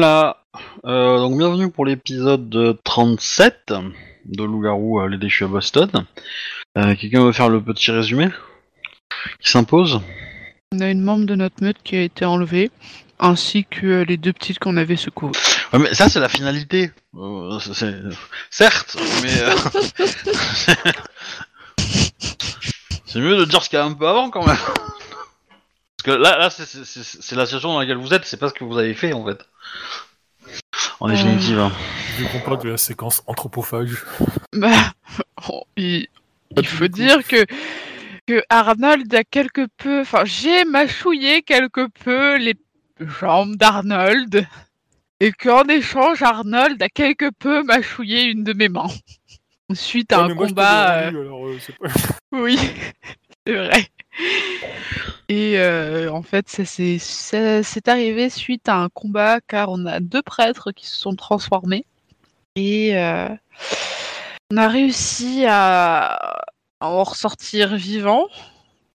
Voilà, euh, donc bienvenue pour l'épisode 37 de Loup-Garou, euh, les déchus à Boston. Euh, Quelqu'un veut faire le petit résumé qui s'impose? On a une membre de notre meute qui a été enlevée, ainsi que euh, les deux petites qu'on avait secourues. Ouais, mais ça c'est la finalité. C'est- Certes, mais c'est mieux de dire ce qu'il y a un peu avant quand même. Parce que là, là c'est- c'est c'est- c'est la situation dans laquelle vous êtes, c'est pas ce que vous avez fait en fait. En Euh. définitive. hein. Qu'on parle de la séquence anthropophage. Bah, oh, il, il faut dire que, que Arnold a quelque peu, enfin, j'ai mâchouillé quelque peu les jambes d'Arnold, et qu'en échange, Arnold a quelque peu mâchouillé une de mes mains. Suite à Ouais, un moi, je combat. alors, euh, pas- Oui, c'est vrai. Et euh, en fait, ça c'est arrivé suite à un combat car on a deux prêtres qui se sont transformés. Et euh, on a réussi à en ressortir vivant,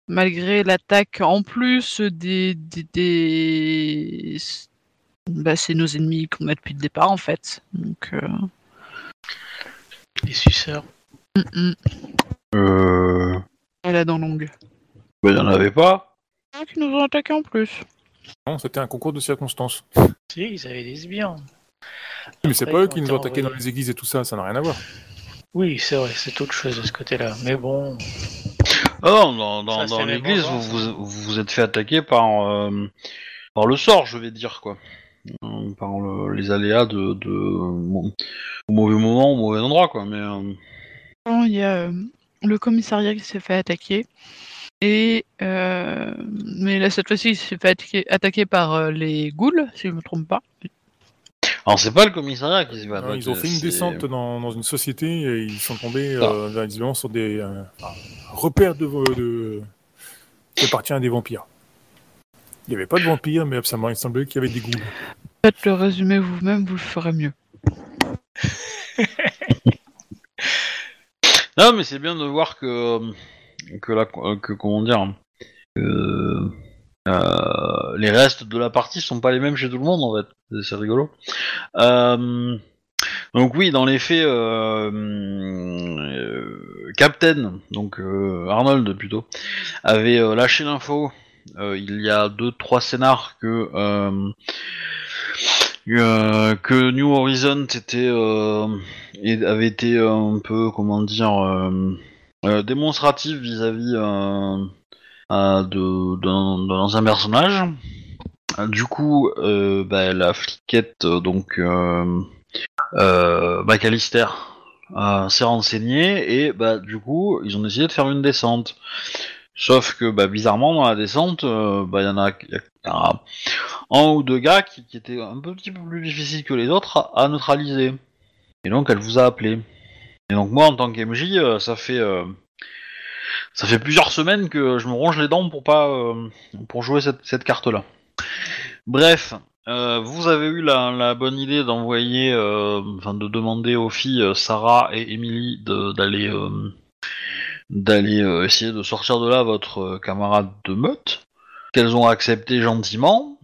malgré l'attaque en plus des... des, des- Bah, c'est nos ennemis qu'on a depuis le départ en fait. Donc, euh, Les suceurs. mm, mm. Euh... Elle a dans longue. Il y en avait pas. Qui nous ont attaqué en plus. Non, c'était un concours de circonstances. Si, ils avaient des sbires. Mais c'est pas eux qui nous ont attaqués dans les églises et tout ça, ça n'a rien à voir. Oui, c'est vrai, c'est autre chose de ce côté-là. Mais bon, Ah non, dans, dans, Ça, dans c'est les l'église, vous, vous vous êtes fait attaquer par, euh, par le sort, je vais dire, quoi. Euh, Par le- les aléas de, de au mauvais moment, au mauvais endroit, quoi. Mais euh, Il y a euh, le commissariat qui s'est fait attaquer. Et euh, mais là cette fois-ci il s'est fait attaquer, attaquer par euh, les ghouls, si je me trompe pas. alors c'est pas le commissariat qui s'est fait attaquer. ils ont fait une descente dans, dans une société et ils sont tombés euh, visiblement sur des euh, repères de, de qui appartient à des vampires. Il n'y avait pas de vampires, mais ça m'a semblé qu'il y avait des ghouls. Faites le résumé vous-même, vous le ferez mieux. Non, mais c'est bien de voir que que la que comment dire que euh, les restes de la partie sont pas les mêmes chez tout le monde en fait. C'est- rigolo. Euh, donc oui, dans les faits, euh, euh, Captain, donc euh, Arnold plutôt, avait euh, lâché l'info euh, il y a deux trois scénars que euh, euh, que New Horizon était euh, avait été un peu comment dire euh, euh, démonstratif vis-à-vis euh, de d'un ancien personnage. Du coup, euh, bah, la fliquette donc McAllister s'est renseignée et bah du coup ils ont décidé de faire une descente. Sauf que bah, bizarrement dans la descente, bah il y en a, un ou deux gars qui, étaient un petit peu plus difficiles que les autres à neutraliser. Et donc elle vous a appelé. Et donc moi en tant qu'MJ, euh, ça fait euh, ça fait plusieurs semaines que je me ronge les dents pour pas euh, pour jouer cette, cette carte là. Bref, euh, vous avez eu la, la bonne idée d'envoyer, enfin de demander aux filles Sarah et Emily d'aller d'aller essayer de sortir de là votre camarade de meute, qu'elles ont accepté gentiment,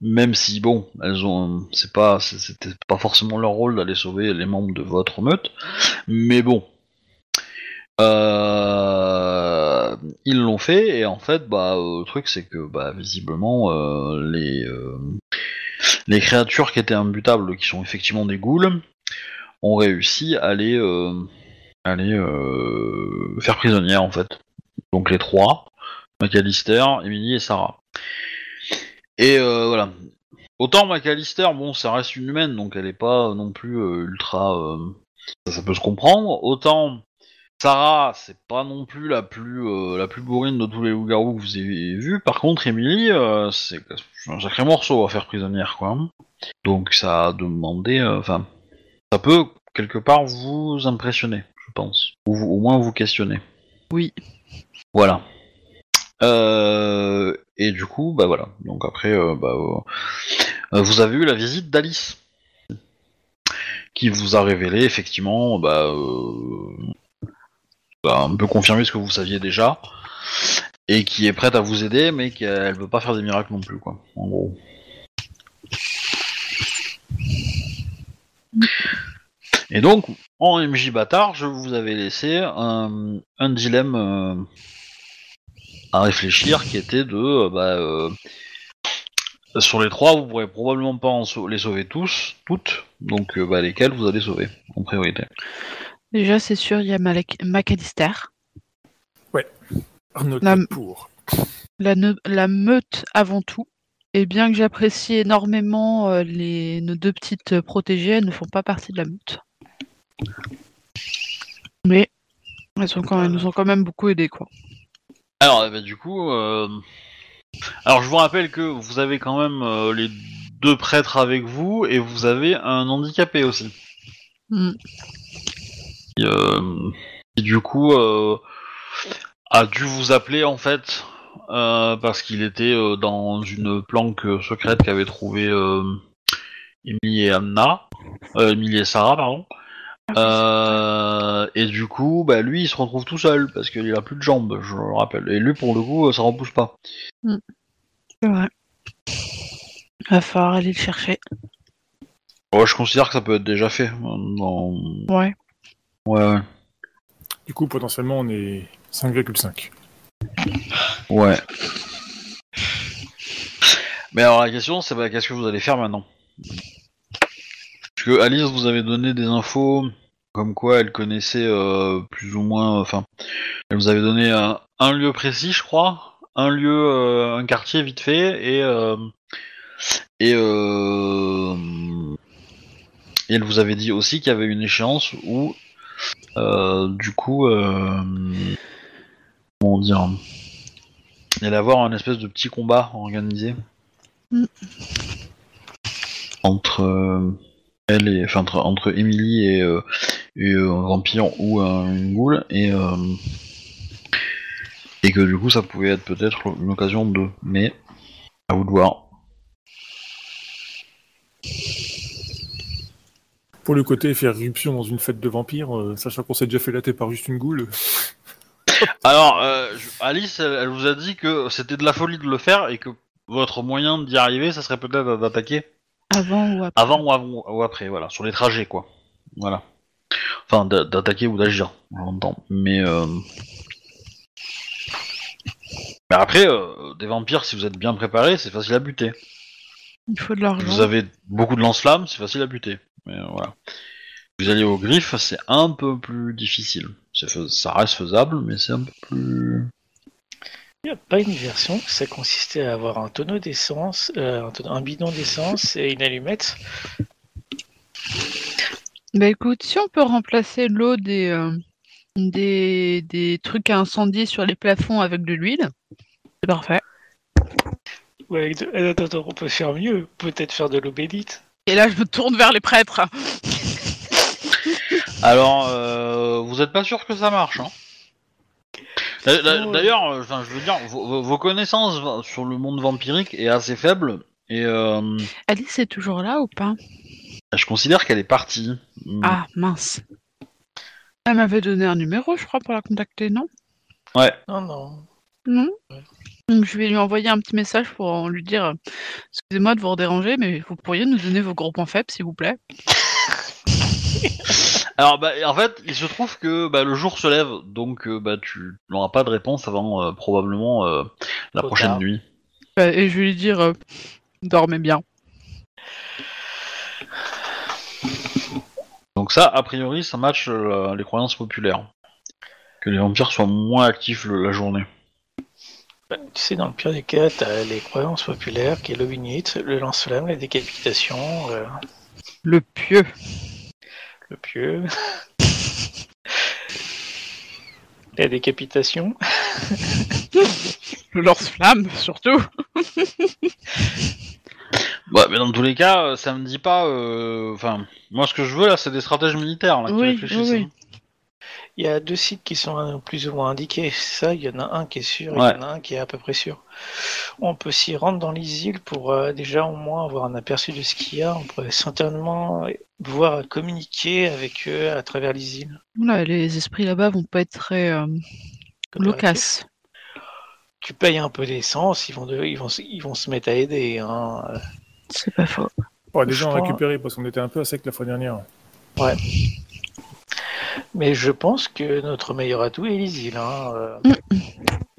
même si bon, elles ont, c'est pas, c'était pas forcément leur rôle d'aller sauver les membres de votre meute, mais bon. Euh, ils l'ont fait et en fait bah euh, le truc c'est que bah visiblement euh, les créatures qui étaient imbutables qui sont effectivement des ghouls ont réussi à les à les faire prisonnières en fait donc les trois McAllister, Emily et Sarah et euh, voilà autant McAllister bon ça reste une humaine donc elle est pas non plus euh, ultra euh, ça, ça peut se comprendre autant Sarah, c'est pas non plus la plus euh, la plus bourrine de tous les loups-garous que vous avez vus. Par contre, Emily, euh, c'est un sacré morceau à faire prisonnière, quoi. Donc ça a demandé, euh, enfin, ça peut quelque part vous impressionner, je pense, ou vous- au moins vous questionner. Oui. Voilà. Et du coup, bah voilà. Donc après, euh, bah, euh, euh, vous avez eu la visite d'Alice, qui vous a révélé effectivement, bah, bah, un peu confirmé ce que vous saviez déjà, et qui est prête à vous aider, mais qu'elle veut pas faire des miracles non plus, quoi. En gros. Et donc, en MJ bâtard, je vous avais laissé un dilemme à réfléchir qui était de. euh, bah, euh, sur les trois, vous pourrez probablement pas en sau- les sauver tous, toutes, donc euh, bah, lesquels vous allez sauver en priorité. Déjà, c'est sûr, il y a Malek- McAllister. Arnaud La- pour. La, meute avant tout. Et bien que j'apprécie énormément euh, les, nos deux petites euh, protégées, elles ne font pas partie de la meute. Mais elles, sont quand même, elles nous ont quand même beaucoup aidés, quoi. Alors, eh ben, du coup, euh, alors je vous rappelle que vous avez quand même euh, les deux prêtres avec vous et vous avez un handicapé aussi. Mm. Euh, qui, du coup euh, a dû vous appeler en fait euh, parce qu'il était euh, dans une planque secrète qu'avaient trouvé euh, Emily et Anna, euh, Emily et Sarah pardon. Euh, et du coup, bah lui, il se retrouve tout seul parce qu'il a plus de jambes, je le rappelle. Et lui, pour le coup, ça repousse pas. C'est vrai. Va falloir aller le chercher. Ouais, je considère que ça peut être déjà fait. dans- Ouais. Ouais, ouais. Du coup, potentiellement, on est 5,5. Ouais. Mais alors la question, c'est bah, qu'est-ce que vous allez faire maintenant? Que Alice vous avait donné des infos comme quoi elle connaissait euh, plus ou moins, enfin, elle vous avait donné un, un lieu précis, je crois, un lieu, euh, un quartier vite fait, et euh, et euh, et elle vous avait dit aussi qu'il y avait une échéance où, du coup, comment dire il allait avoir un espèce de petit combat organisé Mm. entre elle et enfin entre, entre Emily et, euh, et, euh, un vampire ou un, une goule et euh, et que du coup ça pouvait être peut-être une occasion de mais à vous de voir Pour le côté faire irruption dans une fête de vampires, euh, sachant qu'on s'est déjà fait latter par juste une goule. alors euh, Alice elle, elle vous a dit que c'était de la folie de le faire et que votre moyen d'y arriver ça serait peut-être d'attaquer Avant ou après. Avant ou, avant ou après, voilà, sur les trajets, quoi. Voilà. Enfin, d'a- d'attaquer ou d'agir, j'entends. Mais, euh... Mais après, euh, des vampires, si vous êtes bien préparé, c'est facile à buter. Il faut de l'argent. Vous avez beaucoup de lance-flammes, c'est facile à buter. Mais euh, voilà. Vous allez au griffe, c'est un peu plus difficile. Fais- Ça reste faisable, mais c'est un peu plus... Il n'y a pas une version, ça consistait à avoir un tonneau d'essence, euh, un, tonneau- un bidon d'essence et une allumette? Bah écoute, si on peut remplacer l'eau des, euh, des, des trucs à incendie sur les plafonds avec de l'huile, c'est parfait. Ouais, avec de- euh, attends, attends, on peut faire mieux, peut-être faire de l'eau bénite. Et là, je me tourne vers les prêtres. Alors, euh, vous êtes pas sûr que ça marche, hein? D'ailleurs, euh, enfin, je veux dire, vos, connaissances sur le monde vampirique est assez faible et euh, Alice est toujours là ou pas? Je considère qu'elle est partie. Hmm. Ah, mince. Elle m'avait donné un numéro, je crois, pour la contacter, non? Ouais. Non, non. Non? Ouais. Donc je vais lui envoyer un petit message pour lui dire euh, Excusez-moi de vous déranger, mais vous pourriez nous donner vos gros points faibles, s'il vous plaît? Alors, bah, en fait, il se trouve que bah, le jour se lève, donc euh, bah, tu n'auras pas de réponse avant euh, probablement euh, la Trop prochaine tard. nuit. Euh, Et je vais lui dire euh, Dormez bien. Donc ça, a priori, ça match euh, les croyances populaires. Que les vampires soient moins actifs le- la journée. Bah, Tu sais, dans le pire des cas, t'as les croyances populaires, qui est bénite, le lance-flamme, la décapitation, euh, Le pieux. Le pieu. la décapitation. Le lance-flamme, surtout. Ouais, mais dans tous les cas, euh, ça me dit pas. euh, Enfin, moi, ce que je veux là, c'est des stratèges militaires là, qui Oui, réfléchissent. oui, oui. hein. Il y a deux sites qui sont euh, plus ou moins indiqués, c'est ça, il y en a un qui est sûr Ouais. il y en a un qui est à peu près sûr. On peut s'y rendre dans les îles pour euh, déjà au moins avoir un aperçu de ce qu'il y a. On pourrait certainement pouvoir communiquer avec eux à travers les îles. Oula, les esprits là-bas vont pas être très euh, loquaces. Tu payes un peu d'essence, ils vont, de- ils, vont, se- ils vont se mettre à aider. Hein. C'est pas faux. Oh, gens crois- récupérés parce qu'on était un peu à sec la fois dernière. Ouais. Mais je pense que notre meilleur atout est îles. Hein. euh.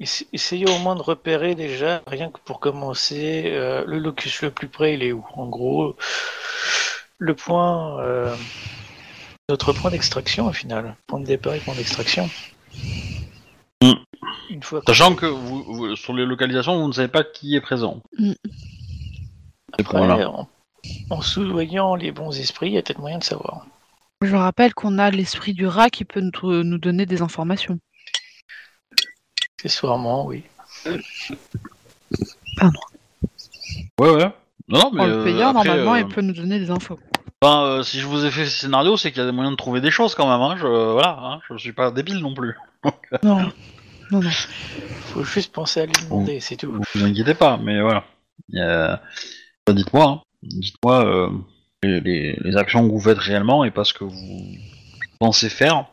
Essa- Essayez au moins de repérer déjà, rien que pour commencer, euh, le locus le plus près, il est où En gros, le point, euh, notre point d'extraction au final, point de départ et point d'extraction. Mm. Une fois qu'on- Sachant que vous, vous- sur les localisations, vous ne savez pas qui est présent. Mm. C'est après, voilà. en, en soudoyant les bons esprits, il y a peut-être moyen de savoir. Je rappelle qu'on a l'esprit du rat qui peut nous, nous donner des informations. Accessoirement, oui. Ouais, ouais. Non, non, mais En le euh, payant, après, normalement, euh, il peut nous donner des infos. euh, si je vous ai fait ce scénario, c'est qu'il y a des moyens de trouver des choses quand même. Hein. Je, voilà, hein. je suis pas débile non plus. Non. Non, non. Faut juste penser à lui demander, c'est tout. Vous vous inquiétez pas, mais voilà. Enfin, Dites-moi, hein. dites-moi euh, les, les- les actions que vous faites réellement et pas ce que vous pensez faire.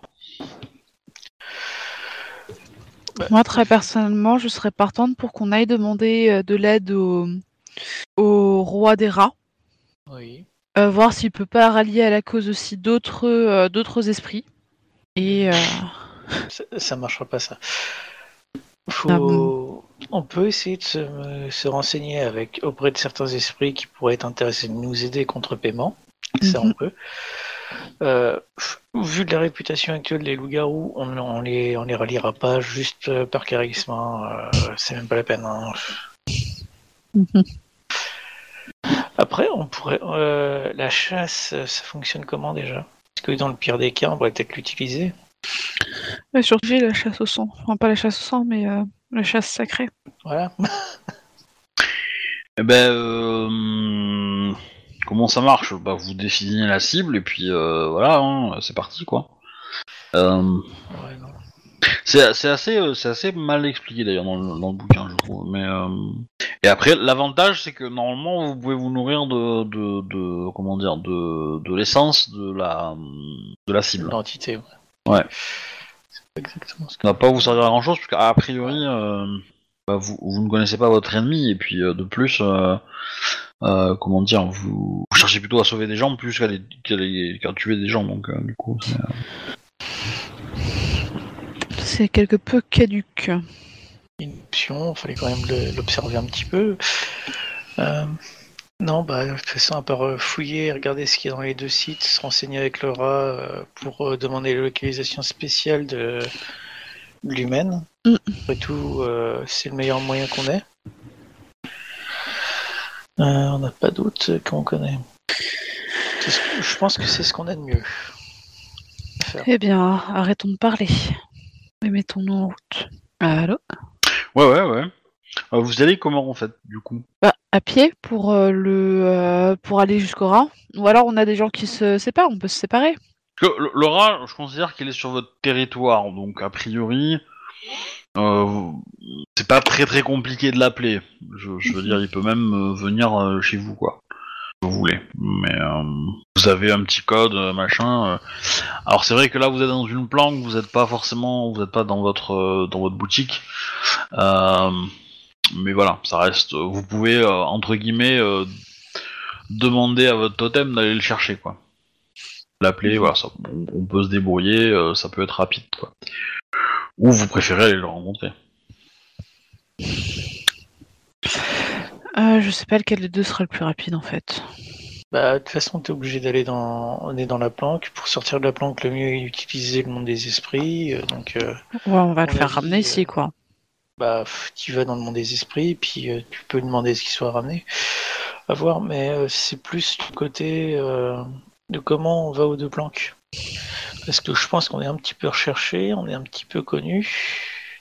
Moi, très personnellement, je serais partante pour qu'on aille demander euh, de l'aide au, au roi des rats. Oui. Euh, voir s'il peut pas rallier à la cause aussi d'autres euh, d'autres esprits. Et euh, Ça, ça marchera pas ça. Faut... Ah bon On peut essayer de se, se renseigner avec auprès de certains esprits qui pourraient être intéressés de nous aider contre paiement. Ça, on Mhm. peut. Euh, vu de la réputation actuelle des loups-garous, on, on les on les ralliera pas juste euh, par charisme. hein. Euh, c'est même pas la peine. hein. Mhm. Après, on pourrait euh, la chasse, ça fonctionne comment déjà? Parce que dans le pire des cas, on pourrait peut-être l'utiliser. surtout la chasse au sang. Enfin, pas la chasse au sang, mais euh, la chasse sacrée. Voilà. Eh ben, euh, comment ça marche? Bah, vous définissez la cible et puis euh, voilà, hein, c'est parti quoi. Euh, Ouais, c'est c'est assez, euh, c'est assez mal expliqué d'ailleurs dans le, dans le bouquin, je trouve. Mais euh, et après, l'avantage c'est que normalement vous pouvez vous nourrir de, de, de comment dire, de, de l'essence de la de la cible. L'entité. Ouais. Pas exactement ce que. Ça va pas vous servir à grand chose parce qu'a priori euh, bah, vous, vous ne connaissez pas votre ennemi et puis euh, de plus euh, euh, comment dire vous, vous cherchez plutôt à sauver des gens plus qu'à les- qu'à les- qu'à tuer des gens donc euh, du coup c'est- C'est quelque peu caduque. Une option, fallait quand même le- l'observer un petit peu. Non, bah, de toute façon, à part euh, fouiller, regarder ce qu'il y a dans les deux sites, se renseigner avec le rat euh, pour euh, demander la localisation spéciale de, l'humaine. Mm. Après tout, euh, c'est le meilleur moyen qu'on ait. Euh, on n'a pas d'autre qu'on connaît. C'est ce que- Je pense que c'est ce qu'on a de mieux. faire. Eh bien, arrêtons de parler. Et mettons-nous en route. Allô? Ouais ouais ouais Euh, vous allez comment en fait du coup? Bah, À pied pour, euh, le, euh, pour aller jusqu'au rat. Ou alors on a des gens qui se séparent, on peut se séparer. Le, le rat je considère qu'il est sur votre territoire donc a priori euh, c'est pas très très compliqué de l'appeler. Je, veux dire il peut même venir chez vous quoi. Vous voulez. Mais vous avez un petit code machin alors c'est vrai que là vous êtes dans une planque vous n'êtes pas forcément vous n'êtes pas dans votre dans votre boutique mais voilà ça reste vous pouvez euh, entre guillemets euh, demander à votre totem d'aller le chercher quoi l'appeler voilà ça, on, on peut se débrouiller euh, ça peut être rapide quoi ou vous préférez aller le rencontrer Euh, je sais pas lequel des deux sera le plus rapide en fait. Bah, de toute façon, t'es obligé d'aller dans, on est dans la planque. Pour sortir de la planque, le mieux est d'utiliser le monde des esprits. euh, donc, euh, Ouais, on va le faire dit, ramener euh, ici quoi. Bah, tu vas dans le monde des esprits, puis euh, tu peux demander ce qu'il soit ramené. À voir, mais euh, c'est plus du côté euh, de comment on va aux deux planques. Parce que je pense qu'on est un petit peu recherché, on est un petit peu connu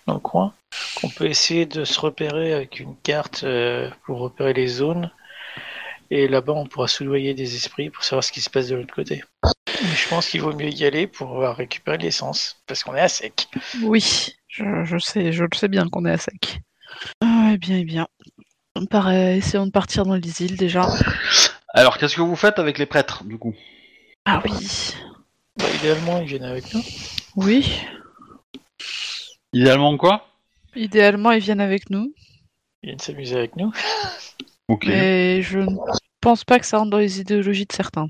dans le coin. On peut essayer de se repérer avec une carte pour repérer les zones. Et là-bas, on pourra soudoyer des esprits pour savoir ce qui se passe de l'autre côté. Mais je pense qu'il vaut mieux y aller pour récupérer l'essence, parce qu'on est à sec. Oui, je, je sais, je le sais bien qu'on est à sec. Ah, eh bien, eh bien. Part- euh, essayons de partir dans les îles déjà. alors qu'est-ce que vous faites avec les prêtres du coup? Ah oui. Bah, idéalement, ils viennent avec nous. Oui. idéalement quoi? Idéalement, ils viennent avec nous. Ils viennent s'amuser avec nous. ok Mais je ne pense pas que ça rentre dans les idéologies de certains.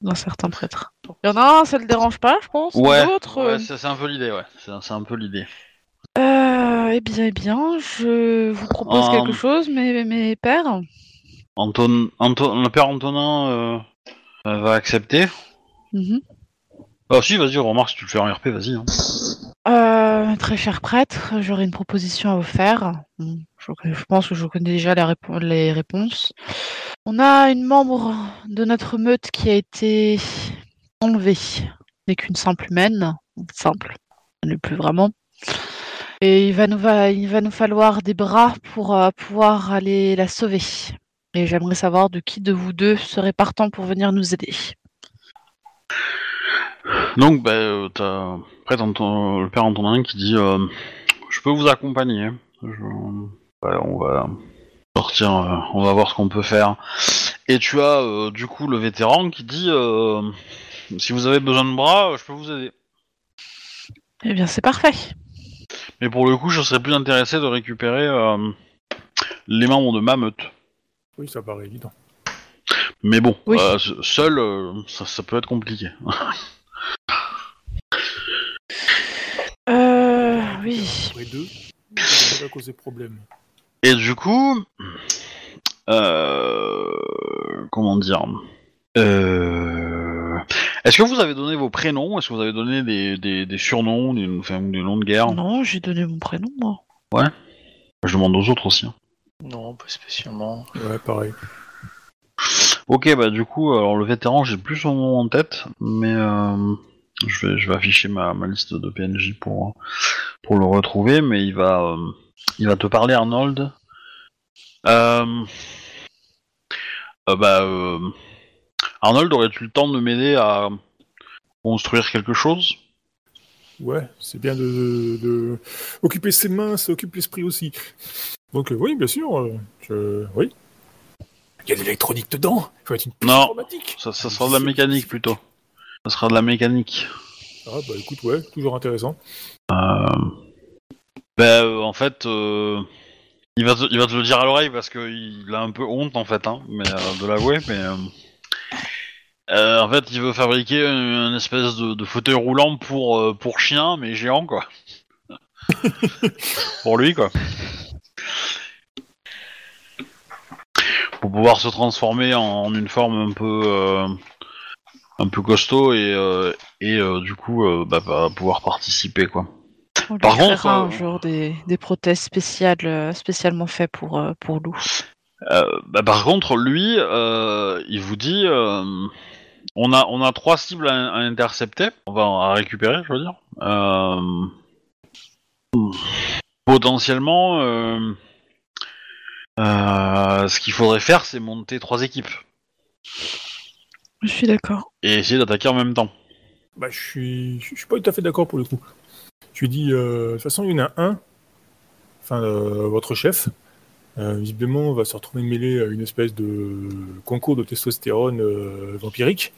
d'un certain prêtre. Il y en a un, ça le dérange pas, je pense. Ouais, L'autre, euh, c'est c'est un peu l'idée, ouais. C'est c'est un peu l'idée. Euh, eh bien, eh bien, je vous propose quelque chose, mes, mes pères. Anton, Anton, le père Antonin euh, euh, va accepter. Mhm. Ah si, vas-y, remarque, si tu le fais en RP, vas-y. hein. Euh, très cher prêtre, j'aurais une proposition à vous faire. Bon, Je, je pense que je connais déjà les, répo- les réponses. On a une membre de notre meute qui a été enlevée. n'est qu'une simple humaine. Simple. Elle n'est plus vraiment. Et il va nous, va, il va nous falloir des bras pour euh, pouvoir aller la sauver. Et j'aimerais savoir de qui de vous deux serait partant pour venir nous aider. Donc, bah, euh, t'as prêtre Anton- le père Antonin qui dit euh, Je peux vous accompagner. Je- ouais, on va sortir, euh, on va voir ce qu'on peut faire. Et tu as euh, du coup le vétéran qui dit euh, Si vous avez besoin de bras, euh, je peux vous aider. Eh bien, c'est parfait. Mais pour le coup, je serais plus intéressé de récupérer euh, les membres de ma meute. Oui, ça paraît évident. Mais bon, Oui. euh, se- seul, euh, ça, ça peut être compliqué. Euh, oui. Après deux, ça va causer problème. Et du coup, euh, comment dire euh, Est-ce que vous avez donné vos prénoms? Est-ce que vous avez donné des, des, des surnoms, des, enfin, des noms de guerre? Non, j'ai donné mon prénom, moi. Je demande aux autres aussi. hein. Non, pas spécialement. Ouais, pareil. Ok, bah du coup, alors le vétéran, j'ai plus son nom en tête, mais euh, je, vais, je vais afficher ma, ma liste de PNJ pour, pour le retrouver, mais il va, euh, il va te parler, Arnold. Euh, euh, bah, euh, Arnold, aurais-tu le temps de m'aider à construire quelque chose? Ouais, c'est bien de, de- de occuper ses mains, ça occupe l'esprit aussi. Donc euh, oui, bien sûr, euh, je... oui. Il y a de l'électronique dedans? Il faut être une Non. ça, ça sera de la mécanique plutôt. Ça sera de la mécanique. Ah bah écoute, ouais, toujours intéressant. Euh... Ben, euh, en fait, euh, il, va te, il va te le dire à l'oreille parce qu'il a un peu honte en fait, hein, mais, euh, de l'avouer, mais euh, en fait, il veut fabriquer une, une espèce de, de fauteuil roulant pour euh, pour chien, mais géant quoi. pour lui quoi. Pour pouvoir se transformer en, en une forme un peu euh, un peu costaud et euh, et euh, du coup euh, bah, pouvoir participer quoi. On lui Par contre, euh, un jour des, des prothèses spéciales, spécialement faites pour, pour Lou. Euh, bah, par contre, lui, euh, il vous dit, euh, on a on a trois cibles à, à intercepter, on va à récupérer, je veux dire. Euh, potentiellement, euh, euh, ce qu'il faudrait faire, c'est monter trois équipes Je suis d'accord. et essayer d'attaquer en même temps. Bah je suis, je suis pas tout à fait d'accord pour le coup. Je lui dis, euh, de toute façon, il y en a un, enfin euh, votre chef, euh, visiblement va se retrouver mêlé à une espèce de concours de testostérone euh, vampirique.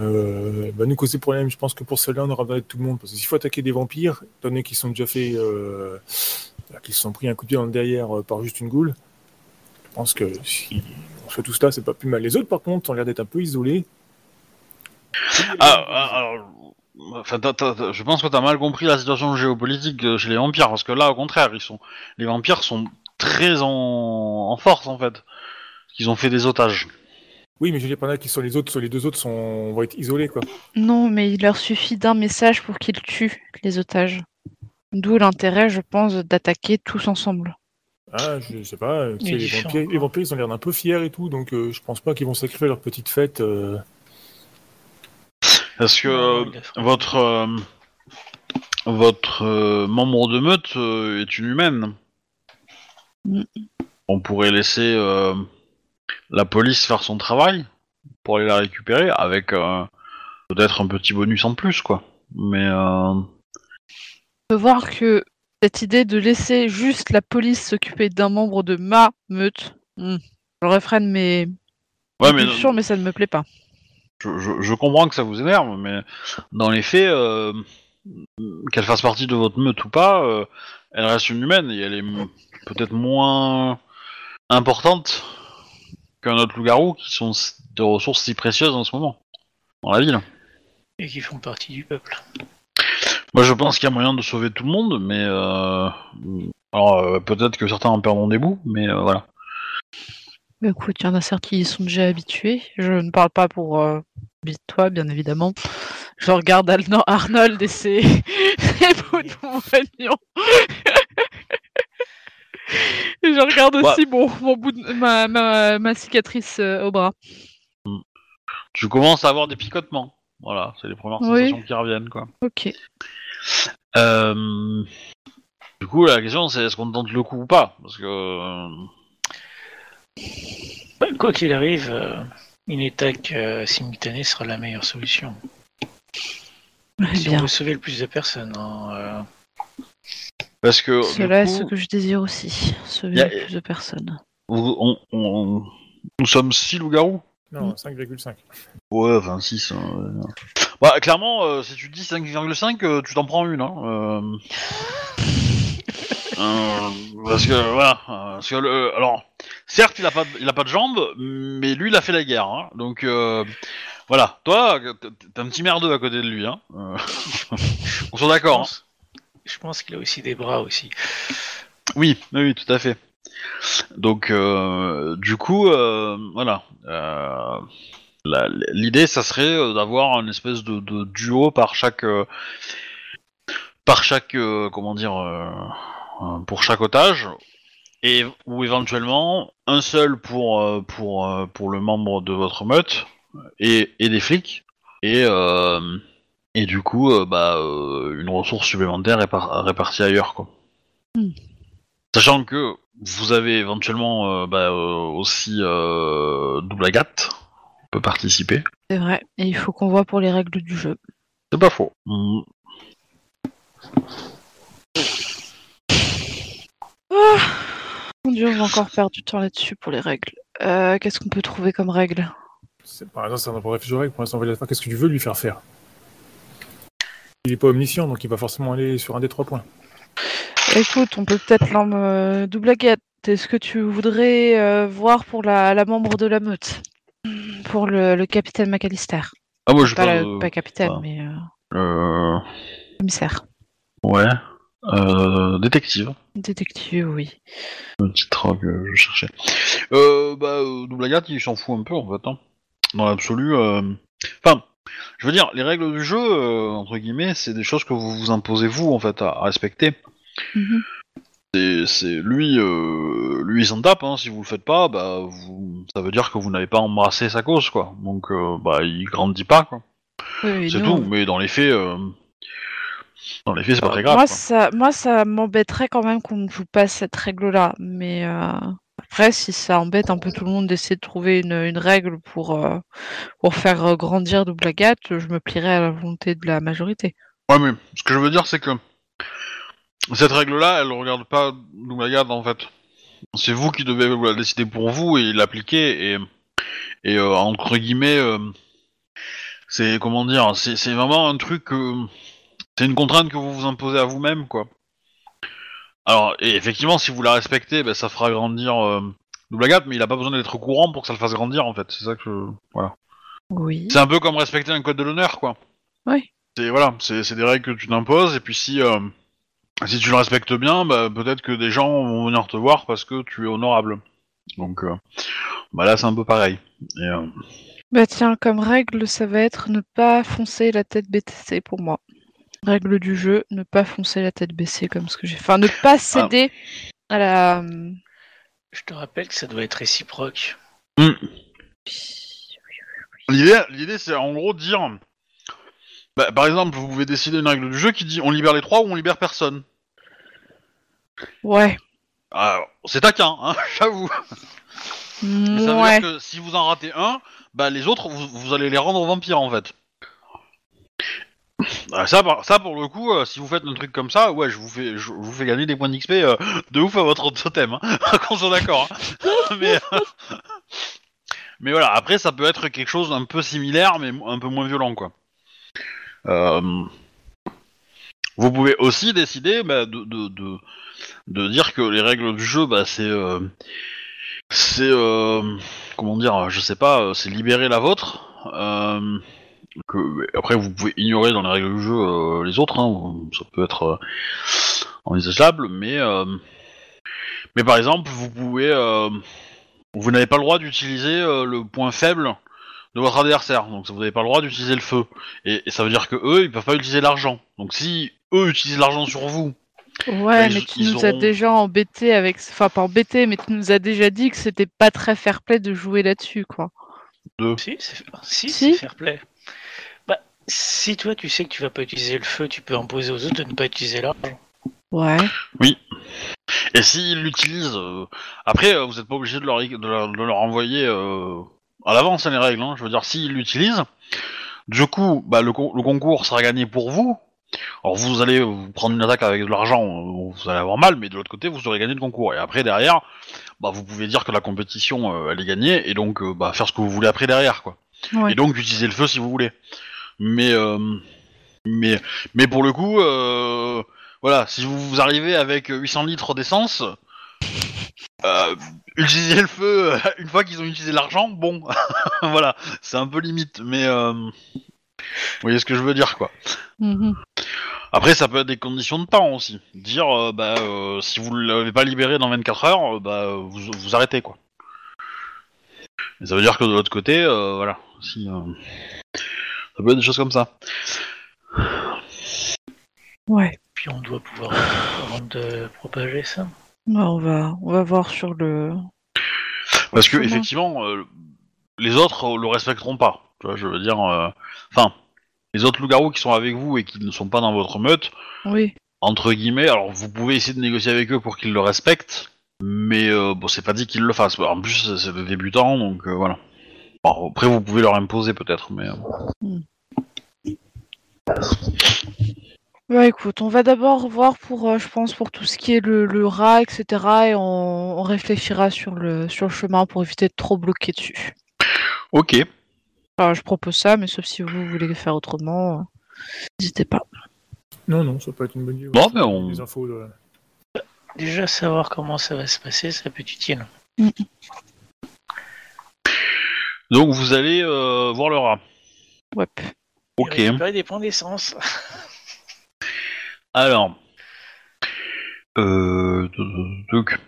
Euh, va nous causer problème. Je pense que pour cela, on aura besoin de tout le monde. Parce que s'il faut attaquer des vampires, étant donné qu'ils sont déjà fait, euh, qu'ils se sont pris un coup de pied dans le derrière par juste une goule, je pense que si on fait tout cela, c'est pas plus mal. Les autres, par contre, ont l'air d'être un peu isolés. Ah, ah, alors, je pense que t'as mal compris la situation géopolitique chez les vampires, parce que là, au contraire, ils sont, les vampires sont très en, en force en fait. Ils ont fait des otages. Oui, mais je veux dire, pendant qu'ils sont les autres, les deux autres sont, vont être isolés, quoi. Non, mais il leur suffit d'un message pour qu'ils tuent les otages. D'où l'intérêt, je pense, d'attaquer tous ensemble. Ah, je sais pas. tu sais, les, vampires, quoi. les vampires, ils ont l'air un peu fiers et tout, donc euh, je pense pas qu'ils vont sacrifier leur petite fête. euh. Parce que euh, votre euh, votre euh, membre de meute euh, est une humaine? Mm. On pourrait laisser euh, la police faire son travail pour aller la récupérer avec euh, peut-être un petit bonus en plus quoi. Mais euh, On peut voir que cette idée de laisser juste la police s'occuper d'un membre de ma meute, hmm, je réfrène mes ouais mais impulsions, mais ça ne me plaît pas. je, je- je comprends que ça vous énerve, mais dans les faits, euh, qu'elle fasse partie de votre meute ou pas, euh, elle reste une humaine et elle est m- peut-être moins importante qu'un autre loup-garou qui sont de ressources si précieuses en ce moment. dans la ville. Et qui font partie du peuple. Moi, je pense qu'il y a moyen de sauver tout le monde, mais euh, alors euh, peut-être que certains en perdront des bouts, mais euh, voilà. Bah, écoute, il y en a certains qui y sont déjà habitués. Je ne parle pas pour euh, toi, bien évidemment. Je regarde Arno- Arnold et ses, ses bouts de. Et je regarde aussi mon, mon bout de, ma, ma, ma cicatrice euh, au bras. Tu commences à avoir des picotements. Voilà, c'est les premières Oui. sensations qui reviennent, quoi. Ok. Euh, Du coup, la question c'est est-ce qu'on tente le coup ou pas? Parce que euh, Bah, quoi qu'il arrive, une attaque euh, simultanée sera la meilleure solution. Si on bien, veut sauver le plus de personnes. hein, euh, parce que cela est ce que je désire aussi. Sauver a- le plus de personnes. on- on- nous sommes 6 loups-garous? Non, 5,5. Ouais, enfin 6. Bah, clairement, euh, si tu dis 5,5, euh, tu t'en prends une. Hein. euh. Euh, parce que, voilà. Parce que, le- alors, certes, il a, pas de, il a pas de jambes, mais lui, il a fait la guerre. Hein. Donc, euh, voilà. Toi, t'es un petit merdeux à côté de lui. Hein. Euh, on soit je d'accord. hein. pense, je pense qu'il a aussi des bras aussi. Oui, oui, oui, tout à fait. Donc, euh, du coup, euh, voilà. Euh, L'idée, ça serait d'avoir une espèce de, de duo par chaque, euh, par chaque, euh, comment dire, pour chaque otage, et ou éventuellement un seul pour pour pour le membre de votre meute et, et des flics, et euh, et du coup, euh, bah, euh, une ressource supplémentaire répar- répartie ailleurs, quoi. Sachant que vous avez éventuellement bah, aussi double agate peut participer. C'est vrai. Et il faut qu'on voit pour les règles du jeu. C'est pas faux. Mm. Mon dieu, on va encore perdre du temps là-dessus pour les règles. Qu'est-ce qu'on peut trouver comme règles? Par exemple, c'est un réfléchir règle. Pour l'instant, on va lui faire. Qu'est-ce que tu veux lui faire faire? Il est pas omniscient, donc il va forcément aller sur un des trois points. Écoute, on peut peut-être l'en euh, double agate. Est-ce que tu voudrais euh, voir pour la, la membre de la meute? Pour le, le capitaine McAllister. Ah moi je Pas, pas, de- pas capitaine, mais euh, euh, commissaire. ouais. Euh, détective. Détective, oui. Le titre que je cherchais. Euh, bah, double agate, il s'en fout un peu en fait. Hein. Dans l'absolu. euh, Enfin, je veux dire, les règles du jeu, euh, entre guillemets, c'est des choses que vous vous imposez vous en fait à, à respecter. Mhm. C'est, c'est lui, euh, lui il s'en tape. Hein. Si vous le faites pas, bah, vous, ça veut dire que vous n'avez pas embrassé sa cause, quoi. Donc, bah, il grandit pas, quoi. Oui, c'est tout. Mais dans les faits, dans les faits, c'est pas très grave. Moi, quoi. ça, moi, ça m'embêterait quand même qu'on ne joue pas cette règle-là. Mais euh, après, si ça embête un peu tout le monde d'essayer de trouver une, règle pour, euh, pour faire euh, grandir Double Agate, je me plierais à la volonté de la majorité. Ouais, mais ce que je veux dire, c'est que cette règle-là, elle regarde pas Double Agate, en fait. C'est vous qui devez la décider pour vous et l'appliquer et, euh, entre guillemets, c'est comment dire, c'est vraiment un truc, c'est une contrainte que vous vous imposez à vous-même, quoi. Alors, et effectivement, si vous la respectez, ben, ça fera grandir euh, Double Agate, mais il a pas besoin d'être au courant pour que ça le fasse grandir, en fait. C'est ça que je... voilà. Oui. C'est un peu comme respecter un code de l'honneur, quoi. Oui. C'est voilà, c'est c'est des règles que tu t'imposes et puis si euh, si tu le respectes bien, bah, peut-être que des gens vont venir te voir parce que tu es honorable. Donc euh, bah là c'est un peu pareil. Et, euh, Bah tiens, comme règle, ça va être ne pas foncer la tête baissée pour moi. Règle du jeu, ne pas foncer la tête baissée comme ce que j'ai fait. Enfin, ne pas céder à la... Je te rappelle que ça doit être réciproque. L'idée l'idée c'est en gros de dire bah, par exemple vous pouvez décider une règle du jeu qui dit on libère les trois ou on libère personne. Ouais. Alors, c'est taquin, hein, j'avoue. Mais ça veut Ouais. dire que si vous en ratez un, bah les autres, vous, vous allez les rendre vampires en fait. Ah, ça, ça pour le coup, euh, si vous faites un truc comme ça, ouais, je vous fais, je, vous fais gagner des points d'XP euh, de ouf à votre totem, hein, qu'on soit d'accord. hein. mais, euh, mais voilà, après ça peut être quelque chose d'un peu similaire, mais un peu moins violent, quoi. Vous pouvez aussi décider bah, de, dire que les règles du jeu, bah, c'est comment dire, je sais pas, c'est libérer la vôtre, que après vous pouvez ignorer dans les règles du jeu euh, les autres, hein, ça peut être euh, envisageable, mais euh, mais par exemple vous pouvez euh, vous n'avez pas le droit d'utiliser euh, le point faible de votre adversaire, donc vous n'avez pas le droit d'utiliser le feu, et, et ça veut dire que eux ils peuvent pas utiliser l'argent. Donc si eux utilisent l'argent sur vous, Ouais, ils- mais tu ils nous as auront- déjà embêté avec. Enfin, pas embêté, mais tu nous as déjà dit que c'était pas très fair play de jouer là-dessus, quoi. Si, c'est si, Si. c'est fair play. Si toi tu sais que tu vas pas utiliser le feu, tu peux imposer aux autres de ne pas utiliser l'argent. Ouais. Et s'ils l'utilisent, euh, après, euh, vous n'êtes pas obligé de leur, de leur, de leur envoyer euh, à l'avance hein, les règles. hein. Je veux dire, s'ils l'utilisent, du coup, bah, le, con- le concours sera gagné pour vous. Alors vous allez vous prendre une attaque avec de l'argent, vous allez avoir mal, mais de l'autre côté, vous aurez gagné le concours. Et après, derrière, bah, vous pouvez dire que la compétition, euh, elle est gagnée, et donc euh, bah, faire ce que vous voulez après derrière, quoi. Ouais. Et donc utiliser le feu si vous voulez. Mais euh, mais mais pour le coup, euh, voilà, si vous, vous arrivez avec 800 litres d'essence, euh, utiliser le feu euh, une fois qu'ils ont utilisé l'argent, bon, voilà, c'est un peu limite, mais euh, vous voyez ce que je veux dire, quoi. Mhm. Après, ça peut être des conditions de temps aussi. Dire, bah, si vous l'avez pas libéré dans 24 heures, bah, vous, vous arrêtez, quoi. Et ça veut dire que de l'autre côté, voilà, si, euh, ça peut être des choses comme ça. Ouais. Puis on doit pouvoir avant de propager ça. Ouais, on va, on va voir sur le. Parce que Comment effectivement, euh, les autres euh, le respecteront pas. Tu vois, je veux dire, euh, enfin, les autres loups-garous qui sont avec vous et qui ne sont pas dans votre meute, Oui. entre guillemets, alors vous pouvez essayer de négocier avec eux pour qu'ils le respectent, mais euh, bon, c'est pas dit qu'ils le fassent. En plus, c'est des débutants, donc euh, voilà. Bon, après, vous pouvez leur imposer peut-être, mais Bah écoute, on va d'abord voir pour, euh, je pense, pour tout ce qui est le, le rat, etc. Et on, on réfléchira sur le, sur le chemin pour éviter de trop bloquer dessus. ok. Enfin, je propose ça, mais sauf si vous voulez faire autrement, euh, n'hésitez pas. Non, non, ça peut être une bonne idée. Bon, mais on- Des infos. de- Déjà savoir comment ça va se passer, ça peut être utile. Donc vous allez euh, voir le rat. Ouais. Ok. Et récupérer des points d'essence. Alors, euh, donc,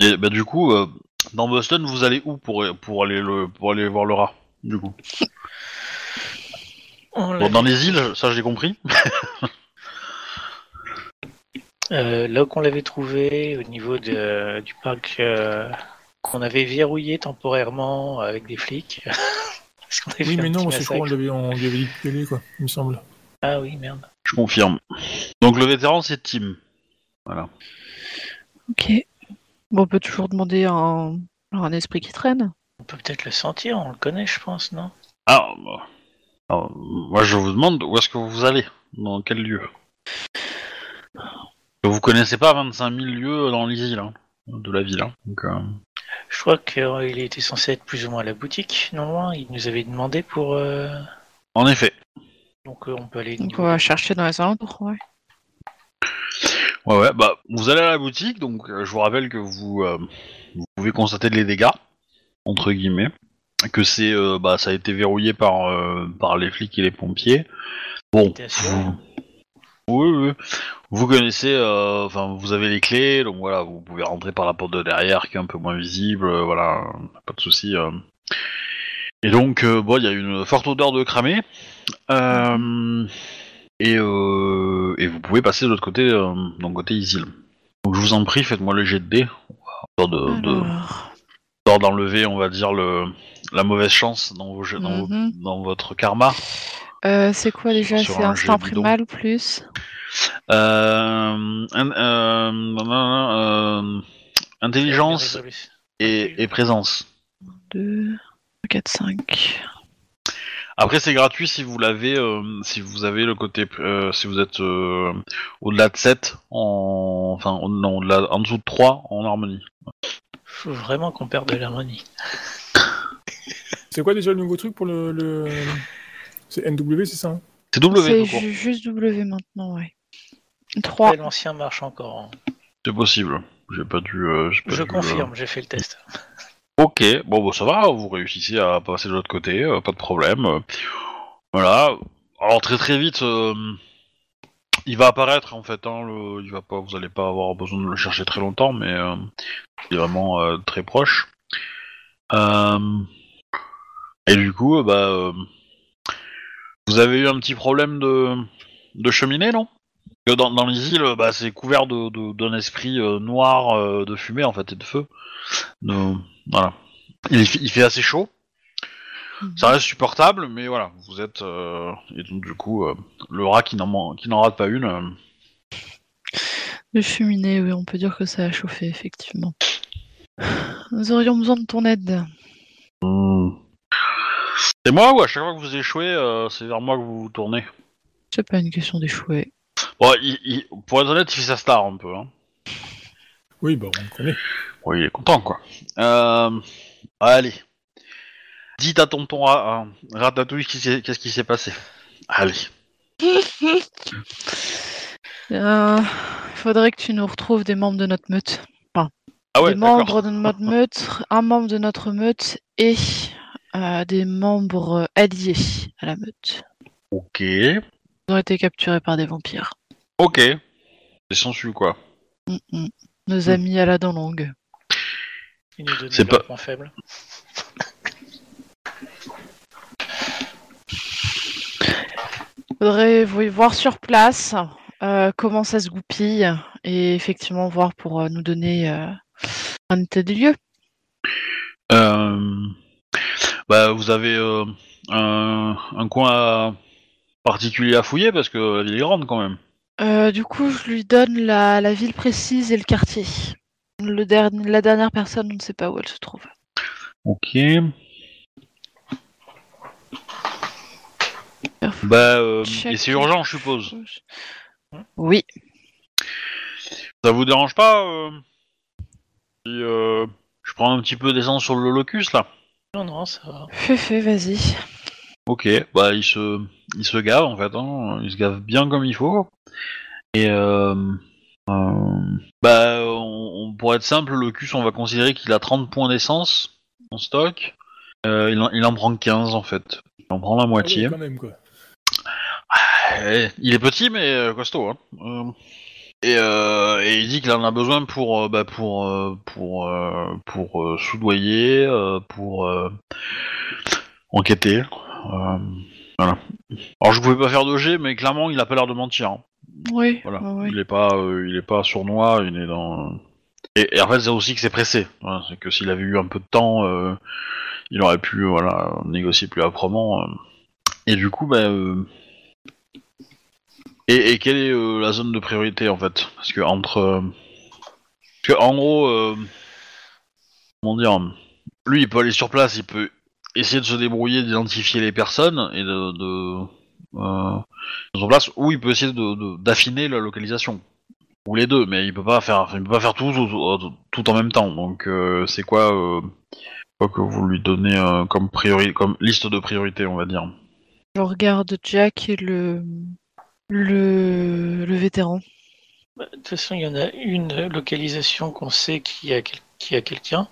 et, bah, du coup, euh, dans Boston, vous allez où pour, pour aller le pour aller voir le rat Du coup, On Bon, dans les îles, ça j'ai compris. Euh, là qu'on l'avait trouvé au niveau de- du parc euh, qu'on avait verrouillé temporairement avec des flics. Parce qu'on avait Oui, fait mais un non, c'est quoi, on l'avait on quoi, il me semble. Ah oui, merde. Je confirme. Donc le vétéran c'est Tim. Voilà. Ok. Bon, on peut toujours demander un, un esprit qui traîne. On peut peut-être le sentir, on le connaît, je pense, non? Alors, bah, alors, moi je vous demande où est-ce que vous allez Dans quel lieu? Vous connaissez pas 25 000 lieux dans les îles hein, de la ville. hein. Donc, euh, Je crois qu'il était censé être plus ou moins à la boutique, non loin. Il nous avait demandé pour. euh, En effet. Donc euh, on peut aller. Donc on va chercher dans les alentours, ouais. Ouais, ouais, bah, vous allez à la boutique, donc euh, je vous rappelle que vous, euh, vous pouvez constater les dégâts, entre guillemets, que c'est, euh, bah, ça a été verrouillé par, euh, par les flics et les pompiers. Bon, T'es assuré vous... Oui, oui. Vous connaissez, euh, enfin, vous avez les clés, donc voilà, vous pouvez rentrer par la porte de derrière qui est un peu moins visible, euh, voilà, pas de souci. euh. Et donc, euh, bon, il y a une forte odeur de cramé. Euh, et, euh, et vous pouvez passer de l'autre côté, euh, donc côté Isil. Donc je vous en prie, faites-moi le jet de dés. Histoire de, de- Alors, histoire d'enlever, on va dire, le, la mauvaise chance dans, vos, jeux- dans, vos- Mhm. dans votre karma. Euh, c'est quoi déjà? C'est un instinct primal plus? Euh, un- euh, euh, intelligence et, et présence. 2, 4, 5. Après, c'est gratuit si vous l'avez, euh, si vous avez le côté, euh, si vous êtes euh, au-delà de 7, en, enfin, au- non, au-delà- en dessous de 3 en harmonie. Faut vraiment qu'on perde de l'harmonie. C'est quoi déjà le nouveau truc pour le. le... C'est NW, c'est ça hein C'est W, C'est juste W maintenant, ouais. 3. Ouais, L'ancien marche encore. hein. C'est possible. J'ai pas dû. euh, j'ai pas Je dû, confirme, j'ai fait le test. euh, Ok, bon, bon, ça va, vous réussissez à passer de l'autre côté, euh, pas de problème. euh. Voilà. Alors très très vite, euh, il va apparaître en fait. Hein, le- il va pas, vous allez pas avoir besoin de le chercher très longtemps, mais euh, il est vraiment euh, très proche. Euh, et du coup, euh, bah, euh, vous avez eu un petit problème de, de cheminée, non? Que dans, dans les îles, bah, c'est couvert de, de- d'un esprit euh, noir euh, de fumée en fait et de feu. De- voilà. Il, fait- il fait assez chaud. Ça reste supportable, mais voilà, vous êtes euh, et donc du coup le rat qui n'en rate pas une. Le cheminée, oui, on peut dire que ça a chauffé, effectivement. Nous aurions besoin de ton aide. hmm. C'est moi ou à chaque fois que vous échouez, euh, c'est vers moi que vous vous tournez. C'est pas une question d'échouer. Bon, il- il- pour être honnête, il fait sa star un peu. Hein. Oui, bah, on le connaît. Bon, il est content quoi. Euh, allez, dites à tonton Ra- euh, Ratatouille qui s'est- qu'est-ce qui s'est passé. Allez. Euh, Il faudrait que tu nous retrouves des membres de notre meute. Ah ouais, des d'accord. membres de notre meute, un membre de notre meute et euh, des membres alliés à la meute. Ok, Ils ont été capturés par des vampires. ok. C'est sensu quoi. Mm, mm. Nos Mm. amis à la dent longue. C'est pas- point faible. Faudrait vo- voir sur place euh, comment ça se goupille et effectivement voir pour euh, nous donner euh, un état des lieux. Euh, bah, vous avez euh, un, un coin à- particulier à fouiller parce que la ville est grande quand même. Euh, du coup, je lui donne la, la ville précise et le quartier. Le dernier, la dernière personne, on ne sait pas où elle se trouve. Ok. Bah, euh, Check. et c'est urgent, je suppose. Oui. Ça vous dérange pas euh, si euh, je prends un petit peu d'essence sur le locus là? Non, non, ça va. Fais, fais, vas-y. Ok, bah il se, il se gave en fait, hein. il se gave bien comme il faut. Et euh, euh, bah on, on- pour être simple, le locus on va considérer qu'il a 30 points d'essence en stock. Euh, il, en, il en prend 15 en fait. Il en prend la moitié. Ah oui, quand même, quoi. Il est petit mais euh, costaud. Hein. Euh, et, euh, et il dit qu'il en a besoin pour euh, bah, pour euh, pour pour soudoyer, pour enquêter. Voilà. Alors je pouvais pas faire de G, mais clairement il a pas l'air de mentir. hein. Oui. Voilà. Il est pas il est pas sournois, il est dans. Et, et en fait c'est aussi que c'est pressé. Voilà, c'est que s'il avait eu un peu de temps, il aurait pu voilà négocier plus âprement. Et du coup bah et, quelle est euh, la zone de priorité en fait? Parce que entre. euh, en gros. euh, Comment dire Lui il peut aller sur place, il peut essayer de se débrouiller, d'identifier les personnes et de. sur place, ou il peut essayer de- de- d'affiner la localisation. Ou les deux, mais il peut pas faire, il peut pas faire tout, tout, tout en même temps. Donc c'est quoi, que vous lui donnez comme priori, comme liste de priorités, on va dire? Je regarde Jack et le, le, vétéran. Bah, De toute façon, il y en a une localisation qu'on sait qui a, quel- qui a quelqu'un.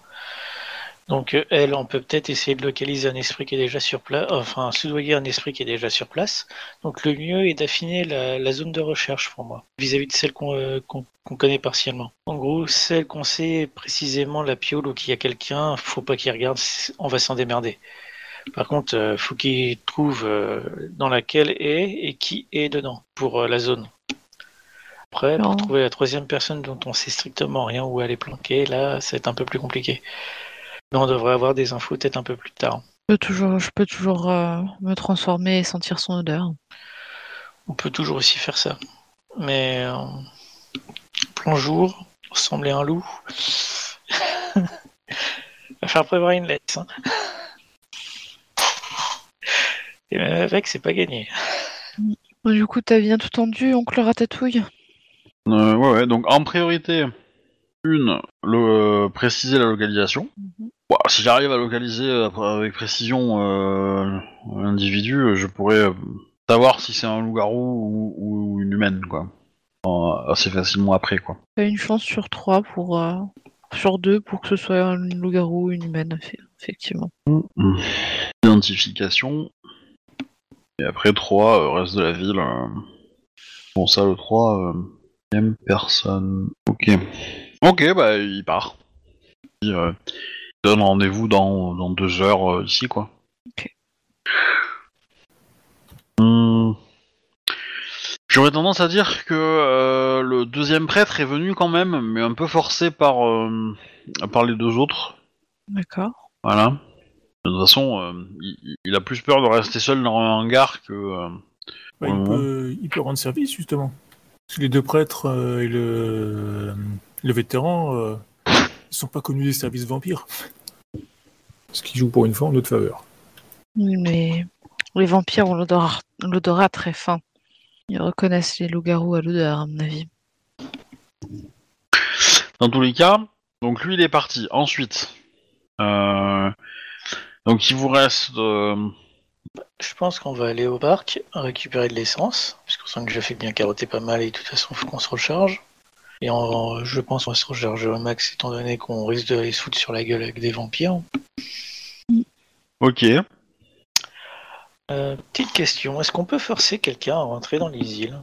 Donc, euh, elle, on peut peut-être essayer de localiser un esprit qui est déjà sur place, enfin, soudoyer un esprit qui est déjà sur place. Donc, le mieux est d'affiner la, zone de recherche pour moi, vis-à-vis de celle qu'on euh, qu'on- connaît partiellement. En gros, celle qu'on sait précisément la piole ou qu'il y a quelqu'un, faut pas qu'il regarde, on va s'en démerder. Par contre, euh, faut qu'il trouve euh, dans laquelle est et qui est dedans pour euh, la zone. Après, pour trouver la troisième personne dont on sait strictement rien où elle est planquée, là, c'est un peu plus compliqué. Mais on devrait avoir des infos peut-être un peu plus tard. Je peux toujours, je peux toujours euh, me transformer et sentir son odeur. On peut toujours aussi faire ça. Mais plein jour, ressembler à un loup. Va faire prévoir une lettre. hein. Et même avec, c'est pas gagné. Du coup, t'as bien tout tendu, oncle Ratatouille Euh, ouais, ouais. Donc en priorité, une, le euh, préciser la localisation. Mhm. Bon, si j'arrive à localiser euh, avec précision euh, l'individu, je pourrais savoir si c'est un loup-garou ou, ou une humaine, quoi. Euh, assez facilement après, quoi. T'as une chance sur trois pour, euh, sur deux pour que ce soit un loup-garou ou une humaine, effe- effectivement. Identification. Et après 3, euh, reste de la ville. euh. Bon, ça, le 3, euh, même personne. Ok. Ok, bah, il part. Il euh, donne rendez-vous dans, dans deux heures euh, ici, quoi. Ok. Hmm. J'aurais tendance à dire que euh, le deuxième prêtre est venu quand même, mais un peu forcé par, euh, par les deux autres. D'accord. Voilà. De toute façon, euh, il, il a plus peur de rester seul dans un hangar que. euh, Bah, il, peut, il peut rendre service, justement. Parce que les deux prêtres euh, et le, le vétéran euh, ils sont pas connus des services vampires. Ce qui joue pour une fois en notre faveur. Oui, mais les vampires ont l'odorat l'odorat très fin. Ils reconnaissent les loups-garous à l'odeur, à mon avis. Dans tous les cas, donc lui il est parti. Ensuite, euh, donc il vous reste. euh, Je pense qu'on va aller au parc, récupérer de l'essence, puisqu'on sent que j'ai fait bien carotter pas mal et de toute façon, faut qu'on se recharge. Et en- je pense qu'on va se recharger au max, étant donné qu'on risque de les se foutre sur la gueule avec des vampires. Ok. Euh, petite question, est-ce qu'on peut forcer quelqu'un à rentrer dans les îles?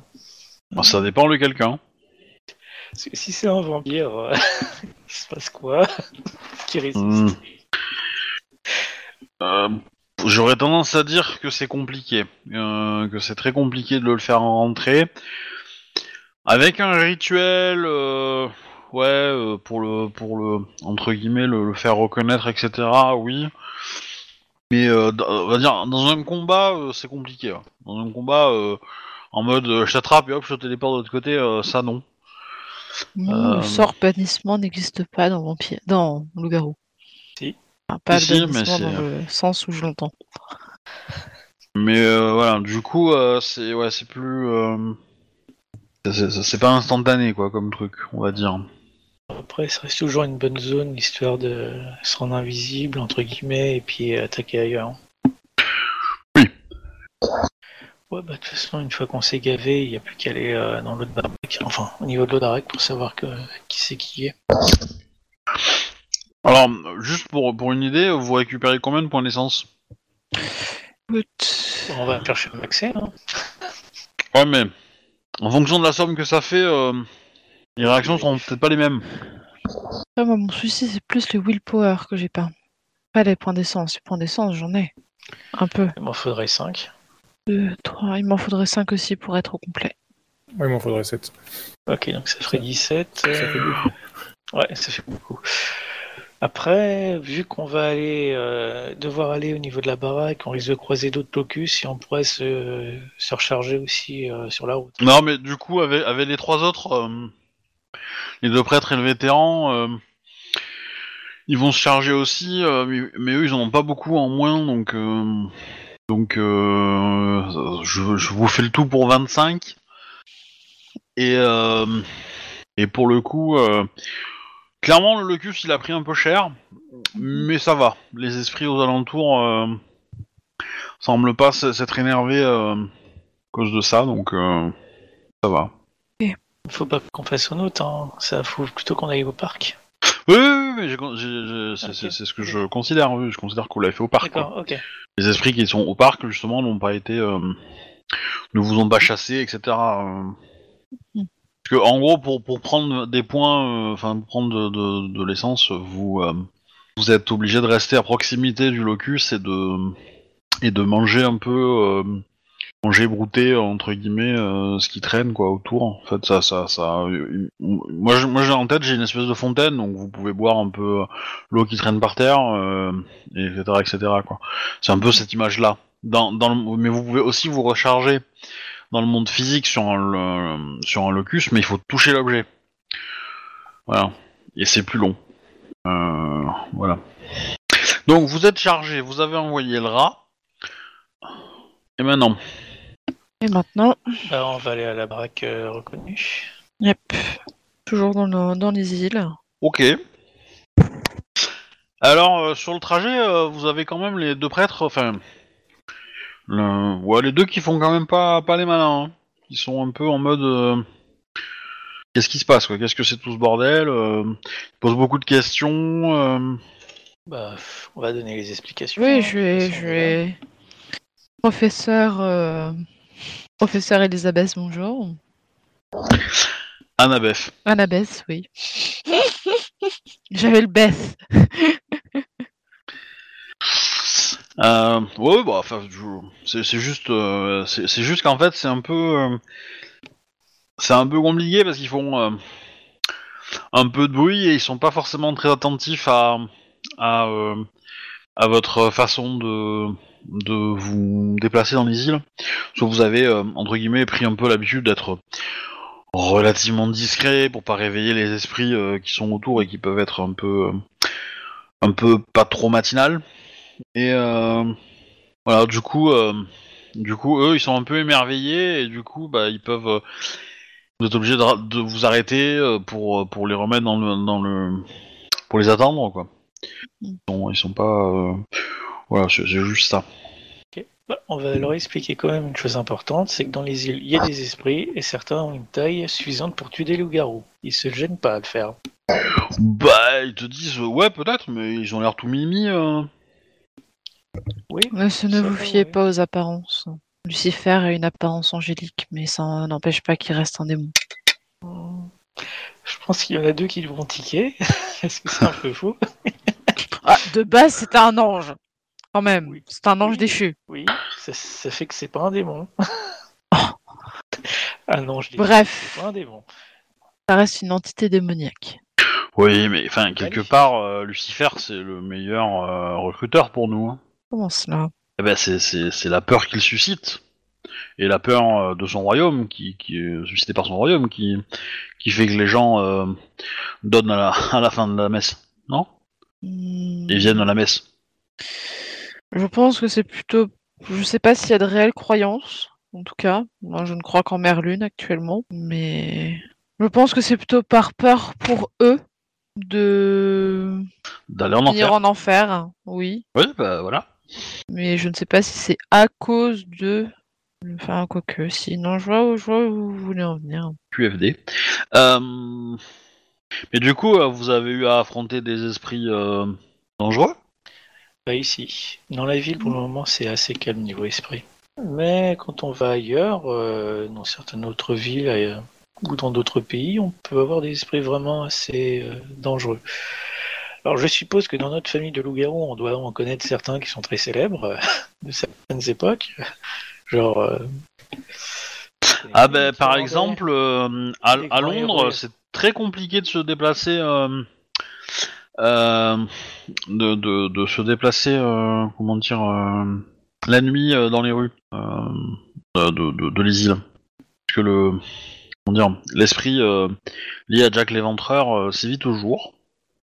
Bon, ça dépend de quelqu'un. Parce que Si c'est un vampire, euh, il se passe quoi? Qui résiste? Hmm. Euh, J'aurais tendance à dire que c'est compliqué, euh, que c'est très compliqué de le faire rentrer. Avec un rituel, euh, ouais, pour le, pour le, entre guillemets, le, le faire reconnaître, etc. Oui. Mais euh, on va dire, dans un combat, euh, c'est compliqué. hein. Dans un combat, euh, en mode, je t'attrape et hop, je te téléporte de l'autre côté, ça non. Le sort bannissement n'existe pas dans vampire, dans loup-garou. Enfin, pas Si, le mais dans le sens où je l'entends. Mais euh, voilà, du coup, euh, c'est ouais, c'est plus, euh, c'est- c'est c'est pas instantané quoi, comme truc, on va dire. Après, ça reste toujours une bonne zone, histoire de se rendre invisible, entre guillemets, et puis attaquer ailleurs. Oui. Ouais, bah de toute façon, une fois qu'on s'est gavé, il n'y a plus qu'à aller euh, dans l'autre baraque, enfin, au niveau de l'autre baraque, pour savoir que, qui c'est qui est. Alors, juste pour pour une idée, vous récupérez combien de points d'essence? On va chercher le accès, hein. Ouais, mais en fonction de la somme que ça fait, euh, les réactions seront peut-être pas les mêmes. après, moi, mon souci, c'est plus le willpower que j'ai pas. Pas les points d'essence. Les points d'essence, j'en ai. Un peu. Il m'en faudrait 5. Deux, trois. Il m'en faudrait cinq aussi pour être au complet. Ouais, il m'en faudrait 7. Ok, donc ça ferait 17. Ça fait beaucoup. Ouais, ça fait beaucoup. Après, vu qu'on va aller euh, devoir aller au niveau de la baraque, on risque de croiser d'autres locus et on pourrait se, recharger aussi euh, sur la route. Non, mais du coup, avec, les trois autres, euh, les deux prêtres et le vétéran, ils vont se charger aussi, mais, mais eux, ils en ont pas beaucoup en moins, donc donc je, vous fais le tout pour 25. Et et pour le coup, clairement, le locus, il a pris un peu cher, mais ça va. Les esprits aux alentours euh, semblent pas s'être énervés euh, à cause de ça, donc euh, ça va. Faut pas qu'on fasse au nôtre, hein. ça faut plutôt qu'on aille au parc. Oui, c'est ce que je considère. Oui, je considère qu'on l'a fait au parc. quoi. Les esprits qui sont au parc, justement, n'ont pas été, euh, ne vous ont pas chassé, etc. euh. Parce que en gros, pour, pour prendre des points, euh, enfin prendre de, de, de l'essence, vous euh, vous êtes obligé de rester à proximité du locus et de et de manger un peu, euh, manger brouter entre guillemets euh, ce qui traîne quoi autour. En fait, ça, ça, ça. euh, moi, moi, j'ai en tête, j'ai une espèce de fontaine, donc vous pouvez boire un peu l'eau qui traîne par terre, et etc., etc. Quoi. C'est un peu cette image-là. Dans, dans le, mais vous pouvez aussi vous recharger dans le monde physique sur un, le- sur un locus, mais il faut toucher l'objet. Voilà. Et c'est plus long. Euh, voilà. Donc vous êtes chargé, vous avez envoyé le rat. Et maintenant, Et maintenant, Bah, on va aller à la baraque euh, reconnue. yep. Toujours dans, le- dans les îles. ok. Alors euh, sur le trajet, euh, vous avez quand même les deux prêtres, enfin, le- ouais, les deux qui font quand même pas pas les malins. Hein. Ils sont un peu en mode, euh, qu'est-ce qui se passe quoi? Qu'est-ce que c'est tout ce bordel euh, Ils posent beaucoup de questions. euh, Bah, on va donner les explications. Oui, hein. je vais, je vais. Professeur, euh, professeur Elisabeth, bonjour. Annabeth. Annabeth, oui. J'avais le Beth. Euh, ouais, bah, c'est juste, euh, c'est juste qu'en fait, c'est un peu, euh, c'est un peu compliqué parce qu'ils font euh, un peu de bruit et ils sont pas forcément très attentifs à, à, votre façon de, de vous déplacer dans les îles. Soit vous avez entre guillemets pris un peu l'habitude d'être relativement discret pour pas réveiller les esprits qui sont autour et qui peuvent être un peu, un peu pas trop matinal. Et euh, voilà, du coup, euh, du coup, eux, ils sont un peu émerveillés et du coup, bah, ils peuvent. euh, vous êtes obligé de, vous arrêter pour pour les remettre dans le dans le pour les attendre quoi. Ils sont, ils sont pas. Voilà, c'est juste ça. Bah, on va leur expliquer quand même une chose importante, c'est que dans les îles, il y a des esprits et certains ont une taille suffisante pour tuer des loups-garous. Ils se gênent pas à le faire. Bah, ils te disent ouais peut-être, mais ils ont l'air tout mimi. euh. Oui. Mais ce ne Ça vous fiez pas aux apparences. Lucifer a une apparence angélique, mais ça n'empêche pas qu'il reste un démon. Hmm. Je pense qu'il y en a deux qui vont tiquer, parce que c'est un peu fou? Ah, de base, c'est un ange. Quand même, Oui. c'est un ange Oui. déchu. Oui, ça, ça fait que c'est pas un démon. non, je dis Bref. c'est pas un démon. Ça reste une entité démoniaque. Oui, mais enfin quelque part, euh, Lucifer c'est le meilleur euh, recruteur pour nous. hein. Comment cela Eh ben, c'est, la peur qu'il suscite. Et la peur euh, de son royaume, qui, qui est suscitée par son royaume, qui, qui fait que les gens euh, donnent à la, à la fin de la messe. Non? Hmm, Ils viennent à la messe. Je pense que c'est plutôt. Je sais pas s'il y a de réelles croyances, en tout cas. Moi, je ne crois qu'en Merlune actuellement, mais. Je pense que c'est plutôt par peur pour eux de D'aller en enfer. en enfer, oui. Oui, bah voilà. Mais je ne sais pas si c'est à cause de. Enfin, quoique, si. Non, je vois, où- je vois où vous voulez en venir. QFD. Euh... Mais du coup, euh, vous avez eu à affronter des esprits euh, dangereux? Pas ici. Dans la ville, pour le moment, c'est assez calme niveau esprit. Mais quand on va ailleurs, euh, dans certaines autres villes ou dans d'autres pays, on peut avoir des esprits vraiment assez euh, dangereux. Alors je suppose que dans notre famille de loups-garous, on doit en connaître certains qui sont très célèbres de certaines époques. Genre... euh, Ah ben, par exemple, euh, à, Londres, c'est très compliqué de se déplacer, euh, de, de, de se déplacer, comment dire, la nuit dans les rues de, de, les îles. Parce que le, comment dire, l'esprit lié à Jack l'Éventreur sévit toujours.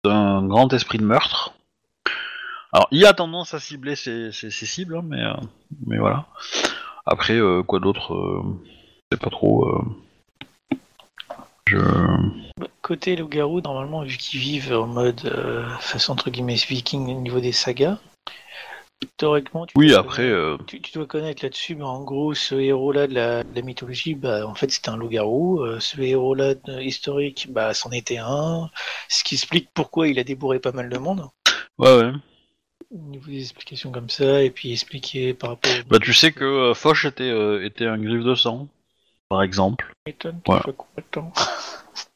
C'est un grand esprit de meurtre. Alors, il a tendance à cibler ses, cibles, hein, mais, euh, mais voilà. Après, euh, quoi d'autre euh, c'est pas trop. Je. Côté loup-garou, normalement, vu qu'ils vivent en mode façon entre guillemets viking au niveau des sagas, théoriquement, tu Oui, dois après. euh, tu, tu dois connaître là-dessus, mais en gros, ce héros-là de la, de la mythologie, bah, en fait, c'était un loup-garou. Euh, ce héros-là de- historique, bah, c'en était un. Ce qui explique pourquoi il a débourré pas mal de monde. Ouais, ouais. Au niveau des explications comme ça, et puis expliquer par rapport. Bah, tu sais que euh, Foch était, euh, était un griffe de sang, par exemple. Tu m'étonnes qu'il Voilà. soit combattant.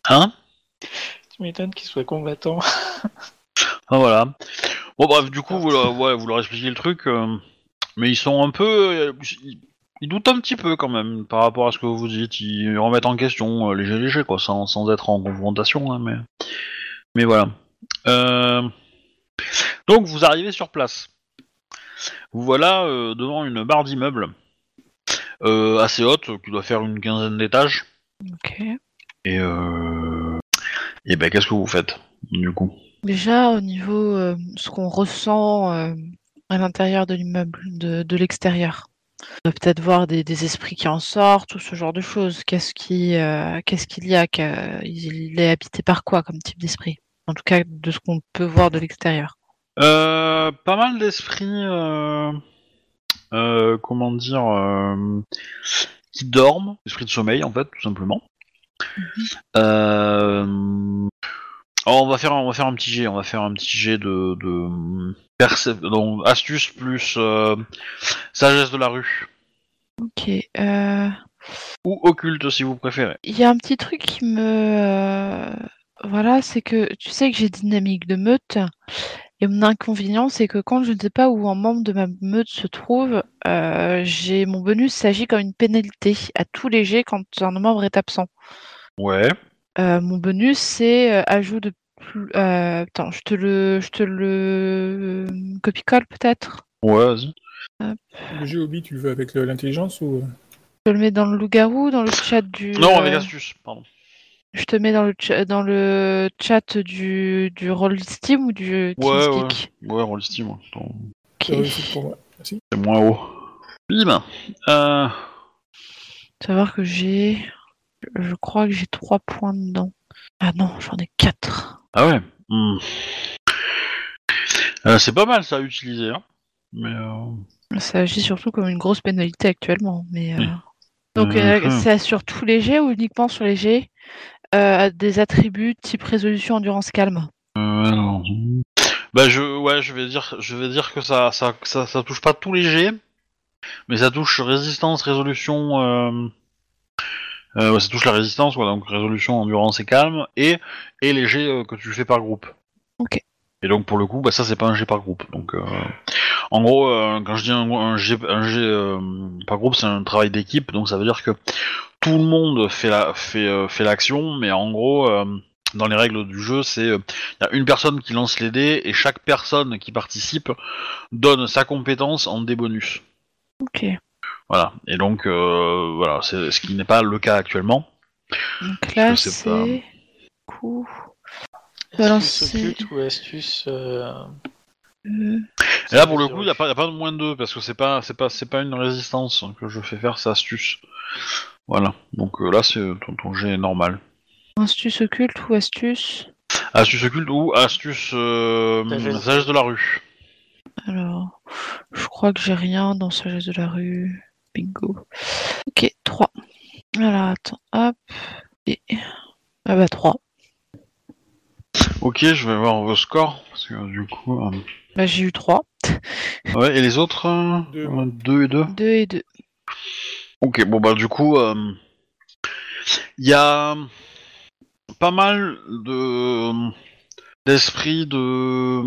Hein? Tu m'étonnes qu'il soit combattant. Ah, voilà. Bon, bref, du coup, vous, leur- ouais, vous leur expliquez le truc. euh, mais ils sont un peu. euh, ils, ils doutent un petit peu quand même par rapport à ce que vous dites. Ils remettent en question euh, léger, léger, quoi, sans, sans être en confrontation, hein, mais. Mais voilà. Euh, Donc, vous arrivez sur place. Vous voilà euh, devant une barre d'immeubles euh, assez haute, qui doit faire une quinzaine d'étages. Ok. Et euh... Et ben, qu'est-ce que vous faites, du coup? Déjà, au niveau euh, ce qu'on ressent euh, à l'intérieur de l'immeuble, de, de l'extérieur. On va peut-être voir des, des esprits qui en sortent, ou ce genre de choses. Qu'est-ce qui, euh, qu'est-ce qu'il y a Il est habité par quoi comme type d'esprit? En tout cas, de ce qu'on peut voir de l'extérieur. Euh, pas mal d'esprits, comment dire, qui dorment, esprit de sommeil en fait, tout simplement. Euh, Alors, on va faire, on va faire un petit jet, on va faire un petit jet de, donc astuce plus euh, sagesse de la rue Ok. euh, ou occulte si vous préférez. Il y a un petit truc qui me. euh, Voilà, c'est que tu sais que j'ai dynamique de meute. Et mon inconvénient, c'est que quand je ne sais pas où un membre de ma meute se trouve, euh, j'ai mon bonus s'agit comme une pénalité à tous les jets quand un membre est absent. Ouais. Euh, mon bonus, c'est euh, ajout de plus. euh, attends, je te le, je te le copie-colle peut-être? Ouais, vas-y. Le jeu hobby, tu le veux avec l'intelligence ou Je le mets dans le loup-garou, dans le chat du. Non, avec euh, astuce, pardon. Je te mets dans le, cha- dans le chat du, du Roll Steam ou du Ouais, Ouais, ouais. Attends, moi. Merci. c'est moins haut. Bim euh... Savoir que j'ai. Je crois que j'ai 3 points dedans. Ah non, j'en ai 4. Ah ouais? hmm. Euh, c'est pas mal ça à utiliser, hein. Mais euh... Ça agit surtout comme une grosse pénalité actuellement. Mais, euh, Oui. Donc Mhm. c'est sur tous les jets ou uniquement sur les jets des attributs type résolution endurance calme? Bah je ouais je vais dire je vais dire que ça ça ça, ça touche pas tous les G, mais ça touche résistance, résolution ouais, ça touche la résistance quoi donc résolution, endurance et calme et et les G euh, que tu fais par groupe. Ok. Et donc pour le coup bah ça c'est pas un G par groupe donc euh, en gros euh, quand je dis un, un euh, par groupe c'est un travail d'équipe donc ça veut dire que tout le monde fait la fait euh, fait l'action mais en gros euh, dans les règles du jeu c'est euh, il y a une personne qui lance les dés et chaque personne qui participe donne sa compétence en dés bonus. Ok. Voilà. Et donc euh, voilà, c'est ce qui n'est pas le cas actuellement. Donc là sais pas. c'est. Coup. Astuce Balancer. occulte ou astuce. euh, euh, Et là pour le coup, il y a a pas de moins de 2 parce que c'est pas c'est pas c'est pas une résistance que je fais faire, c'est astuce. Voilà. Donc euh, là c'est ton, ton jet est normal. Astuce occulte ou astuce? Astuce occulte ou astuce euh, Sagesse. sagesse de la rue. Alors, je crois que j'ai rien dans Sagesse de la rue. Bingo. Ok, 3. Alors, attends, hop. Et... Ah bah 3. Ok, je vais voir vos scores parce que du coup. euh, Bah j'ai eu 3. Ouais, et les autres euh, Deux. euh, deux et deux 2 et 2. Ok, bon bah du coup, euh, il y a pas mal de d'esprit de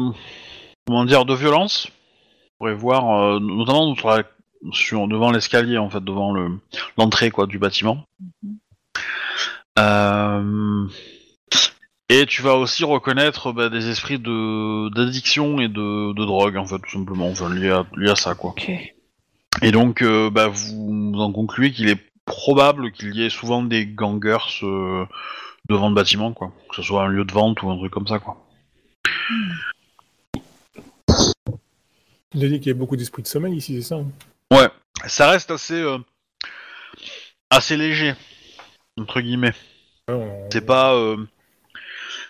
comment dire de violence. On pourrait voir euh, notamment sur, la- sur- devant l'escalier en fait, devant le l'entrée quoi du bâtiment. Euh, et tu vas aussi reconnaître bah, des esprits de d'addiction et de, de drogue en fait tout simplement, enfin lié à, lié à ça quoi. Et donc, euh, bah, vous en concluez qu'il est probable qu'il y ait souvent des gangers euh, devant le bâtiment, quoi. Que ce soit un lieu de vente ou un truc comme ça, quoi. Il a dit qu'il y a beaucoup d'esprit de sommeil ici, c'est ça hein? Ouais, ça reste assez, euh, assez léger, entre guillemets. Ouais, on- C'est pas, euh,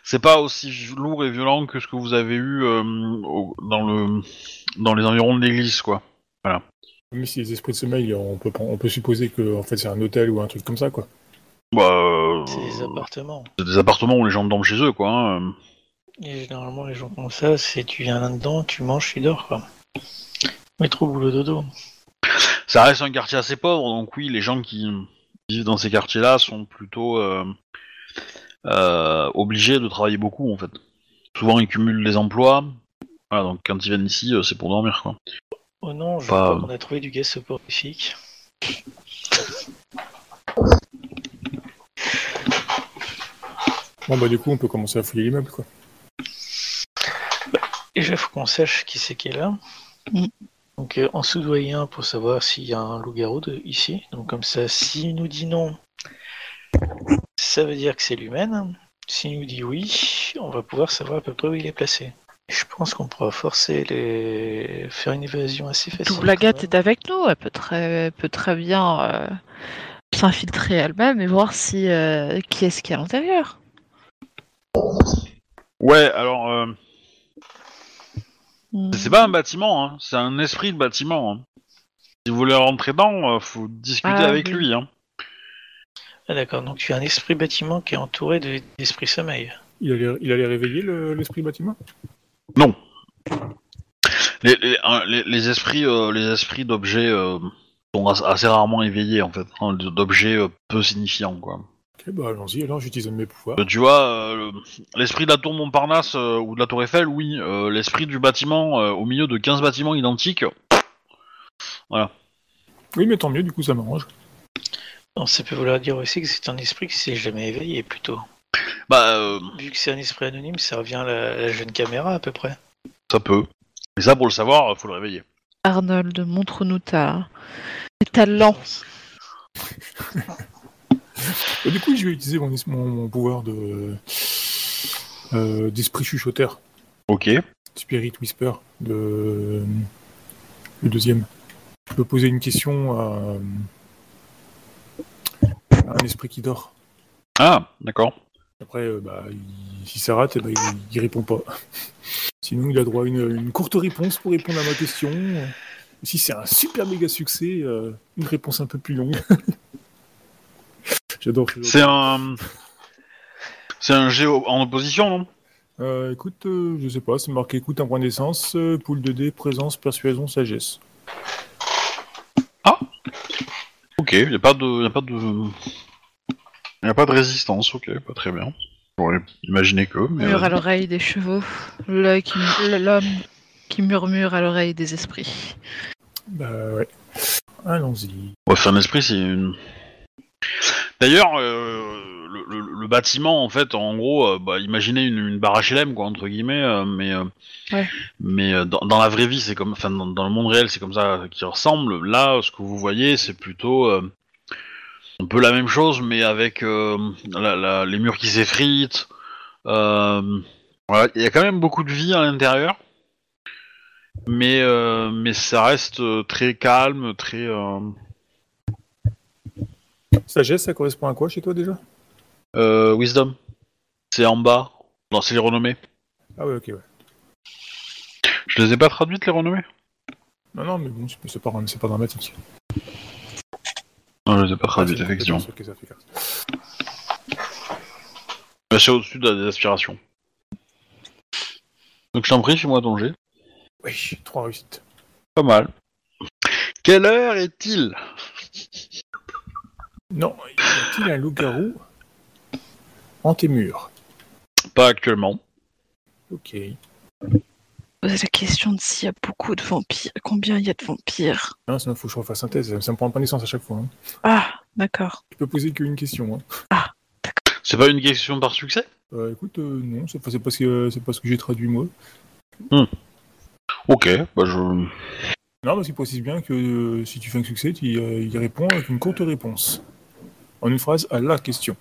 c'est pas aussi lourd et violent que ce que vous avez eu euh, au- dans le, dans les environs de l'église, quoi. Même si les esprits de sommeil, on peut, on peut supposer que en fait, c'est un hôtel ou un truc comme ça, quoi. Bah, euh, C'est des appartements. c'est des appartements où les gens dorment chez eux, quoi. hein. Et généralement, les gens comme ça, c'est tu viens là-dedans, tu manges, tu dors, quoi. Métro, boulot, dodo. Ça reste un quartier assez pauvre, donc oui, les gens qui vivent dans ces quartiers-là sont plutôt euh, euh, obligés de travailler beaucoup, en fait. Souvent, ils cumulent les emplois. Voilà, donc quand ils viennent ici, euh, c'est pour dormir, quoi. Oh non, je Pas- crois qu'on a trouvé du gaz soporifique. Bon, bah, du coup, on peut commencer à fouiller l'immeuble, quoi. Déjà, faut qu'on sache qui c'est qui est là. Mm. Donc, euh, en soudoyen pour savoir s'il y a un loup-garou de- ici. Donc, comme ça, s'il nous dit non, ça veut dire que c'est l'humaine. S'il nous dit oui, on va pouvoir savoir à peu près où il est placé. Je pense qu'on pourra forcer les. faire une évasion assez facile. Double Agathe est avec nous, elle peut très, peut très bien euh, s'infiltrer elle-même et voir si euh, qui est-ce qui est à l'intérieur. Ouais, alors, euh, Hmm. c'est pas un bâtiment, hein, c'est un esprit de bâtiment. hein. Si vous voulez rentrer dedans, euh, faut discuter Ah, avec oui. lui. Hein. Ah, d'accord, donc tu as un esprit bâtiment qui est entouré de- d'esprit sommeil. Il allait, il allait réveiller le- l'esprit bâtiment? Non. Les, les, les- les esprits, euh, les esprits d'objets euh, sont as- assez rarement éveillés en fait, hein, d'objets euh, peu signifiants quoi. Ok, bah allons-y, alors j'utilise un de mes pouvoirs. Euh, tu vois, euh, le- l'esprit de la tour Montparnasse euh, ou de la tour Eiffel, oui. Euh, l'esprit du bâtiment euh, au milieu de 15 bâtiments identiques, Oui, mais tant mieux, du coup ça m'arrange. Non, ça peut vouloir dire aussi que c'est un esprit qui s'est jamais éveillé, plutôt. bah euh, Vu que c'est un esprit anonyme, ça revient à la, la jeune caméra, à peu près. ça peut. Et ça pour le savoir, faut le réveiller. Arnold, montre-nous ta... tes talents. Et du coup, je vais utiliser mon, es- mon, mon pouvoir de euh, d'esprit chuchoteur, Ok. Spirit Whisper, de le deuxième. Je peux poser une question à, à un esprit qui dort. Ah, d'accord. Après, euh, bah, il- si ça rate, eh ben, il, il répond pas. Sinon, il a droit à une, une courte réponse pour répondre à ma question. Si c'est un super méga succès, euh, une réponse un peu plus longue. J'adore. C'est un. C'est un géo en opposition, non? Euh, écoute, euh, je sais pas, c'est marqué écoute un point d'essence, euh, poule de dés, présence, persuasion, sagesse. Ok, y a pas de. Y a pas de. Y a pas de résistance, ok, pas très bien. J'aurais imaginé que, mais. Murmure à l'oreille des chevaux, l'œil qui... l'homme qui murmure à l'oreille des esprits. Bah ouais. Allons-y. Ouais, faire un esprit, c'est une. D'ailleurs, euh, le, le- le bâtiment, en fait, en gros, euh, bah, imaginez une, une barre HLM, quoi, entre guillemets, euh, mais, Ouais. mais dans, dans la vraie vie, c'est comme, enfin, dans, dans le monde réel, c'est comme ça qu'il ressemble. Là, ce que vous voyez, c'est plutôt un peu la même chose, mais avec la- la- les murs qui s'effritent. Voilà, il y a quand même beaucoup de vie à l'intérieur, mais mais ça reste très calme, très. Sagesse, ça correspond à quoi chez toi déjà Euh, Wisdom. C'est en bas. Non, c'est les renommées. Ah ouais, ok, ouais. Je les ai pas traduites, les renommées? Non, non, mais bon, c'est pas, c'est pas dramatique. Non, je les ai pas Ah, traduites, c'est- effectivement. Mais C'est au-dessus de la- des aspirations. Donc je t'en prie, fais-moi ton jet. Oui, trois réussites. Pas mal. Quelle heure est-il? Non, y a-t-il un loup-garou en tes murs Pas actuellement. Ok. Posez la question de s'il y a beaucoup de vampires. Combien il y a de vampires? Non, sinon faut que je refasse synthèse, ça me prend pas naissance à chaque fois. hein. Ah, d'accord. Tu peux poser qu'une question. Hein. C'est pas une question par succès? Euh, écoute, euh, non, c'est pas, c'est pas ce que, c'est pas ce que j'ai traduit moi. Ok, bah je... Non, parce qu'il précise bien que euh, si tu fais un succès, tu euh, y réponds avec une courte réponse. En une phrase à la question.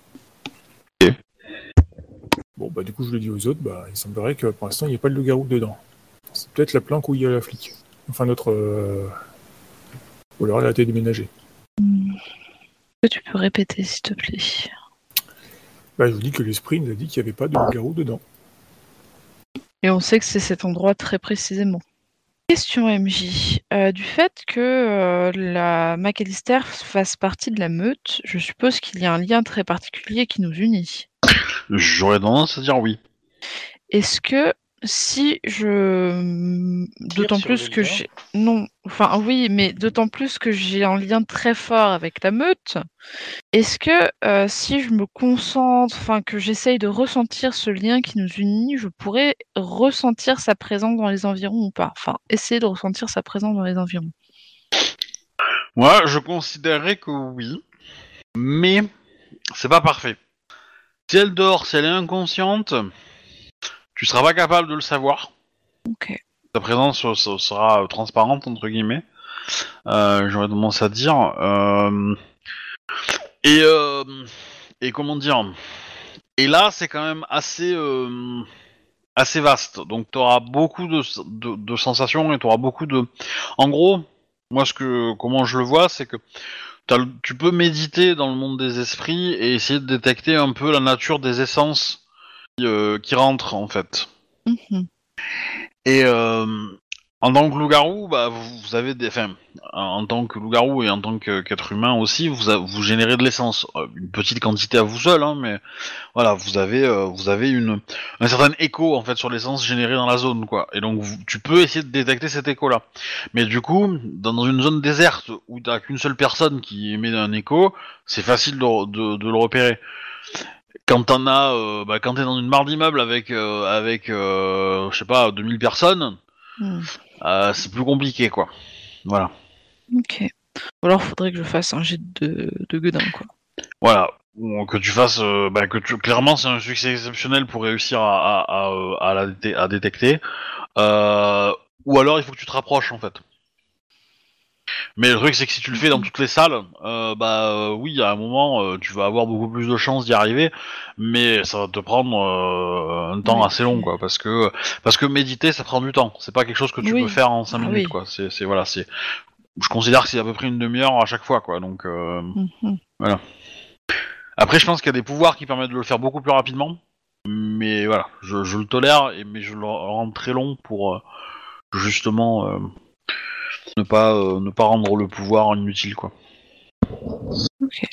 Bon, bah du coup, je le dis aux autres, bah il semblerait que pour l'instant, il n'y a pas de loup-garou dedans. C'est peut-être la planque où il y a la flic. Enfin, notre... Euh... Ou alors elle a été déménagée. Est-ce que tu peux répéter, s'il te plaît? Bah, je vous dis que l'esprit nous a dit qu'il n'y avait pas de loup-garou dedans. Et on sait que c'est cet endroit très précisément. Question MJ. Euh, du fait que euh, la McAllister fasse partie de la meute, je suppose qu'il y a un lien très particulier qui nous unit. J'aurais tendance à dire oui. Est-ce que si je... D'autant plus que j'ai... Non, enfin oui, mais d'autant plus que j'ai un lien très fort avec la meute, est-ce que euh, si je me concentre, enfin que j'essaye de ressentir ce lien qui nous unit, je pourrais ressentir sa présence dans les environs ou pas? Enfin, essayer de ressentir sa présence dans les environs. Moi, je considérerais que oui, mais c'est pas parfait. Si elle dort, si elle est inconsciente, tu seras pas capable de le savoir. Ok. Ta présence euh, se- sera transparente entre guillemets. Euh, J'aurais tendance à dire. Euh, Et euh, et comment dire Et là, c'est quand même assez euh, assez vaste. Donc, tu auras beaucoup de, de, de sensations et tu auras beaucoup de. En gros, moi, ce que comment je le vois, c'est que tu peux méditer dans le monde des esprits et essayer de détecter un peu la nature des essences euh, qui rentrent en fait. Mhm. Et, euh, En tant que loup-garou, bah, vous, vous avez des, enfin, en tant que loup-garou et en tant qu'être humain aussi, vous, a- vous générez de l'essence, Euh, une petite quantité à vous seul, hein, mais voilà, vous avez, euh, vous avez une, un certain écho en fait sur l'essence générée dans la zone, quoi. Et donc vous- tu peux essayer de détecter cet écho-là. Mais du coup, dans, dans une zone déserte où t'as qu'une seule personne qui émet un écho, c'est facile de, de, de le repérer. Quand t'en as, euh, bah, quand t'es dans une mare d'immeubles avec, euh, avec, euh, je sais pas, 2000 personnes. Hmm. Euh, c'est plus compliqué, quoi. Voilà. Ok. Ou alors faudrait que je fasse un jet de, de gueudin, quoi. Voilà. Ou que tu fasses, euh, bah, que tu, clairement, c'est un succès exceptionnel pour réussir à, à, à, à la détecter. Ou alors, il faut que tu te rapproches, en fait. Mais le truc, c'est que si tu le fais dans toutes les salles, euh, bah euh, oui, à un moment, euh, tu vas avoir beaucoup plus de chances d'y arriver, mais ça va te prendre euh, un temps Oui. assez long, quoi, parce que parce que méditer, ça prend du temps. C'est pas quelque chose que tu Oui. peux faire en 5 Ah minutes, oui. quoi. C'est voilà, c'est. Je considère que c'est à peu près une demi-heure à chaque fois, quoi. Donc euh, Mhm. après, je pense qu'il y a des pouvoirs qui permettent de le faire beaucoup plus rapidement, mais voilà, je, je le tolère, et, mais je le rends très long pour justement ne pas euh, ne pas rendre le pouvoir inutile, quoi. Ok.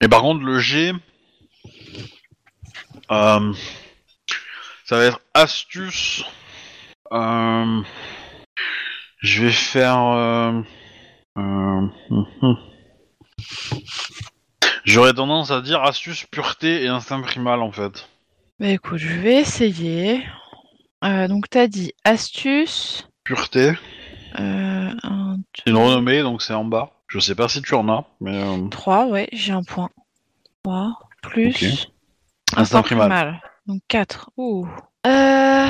Et par contre, le G, euh, ça va être astuce. Euh, je vais faire. J'aurais tendance à dire astuce, pureté et instinct primal en fait. Bah écoute, je vais essayer. Euh, donc t'as dit astuce. Pureté, Euh, 1, c'est une renommée donc c'est en bas. Je sais pas si tu en as, mais euh, 3, ouais, j'ai un point. 3, plus. Ok. instinct primal. Donc 4. Ouh. Euh,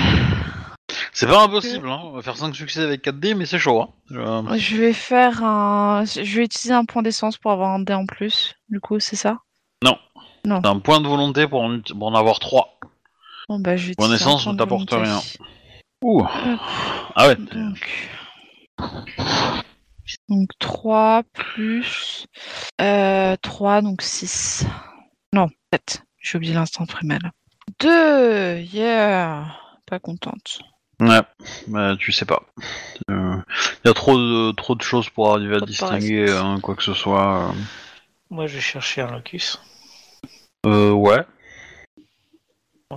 C'est pas impossible, hein. on va faire 5 succès avec 4D, mais c'est chaud. Hein. Je- je vais faire un. Je vais utiliser un point d'essence pour avoir un dé en plus. Du coup, c'est ça? C'est un point de volonté pour en, ut- pour en avoir 3. Bon, bah, je vais d'essence point ne t'apporte rien. Ouh. Ah ouais. Donc. Donc 3 plus. Euh, 3, donc 6. Non, 7. J'ai oublié l'instant primal. 2 Yeah Pas contente. Ouais, mais tu sais pas. Il y a trop de, trop de choses pour arriver à distinguer hein, quoi que ce soit. Moi, je vais chercher un locus. Euh, ouais.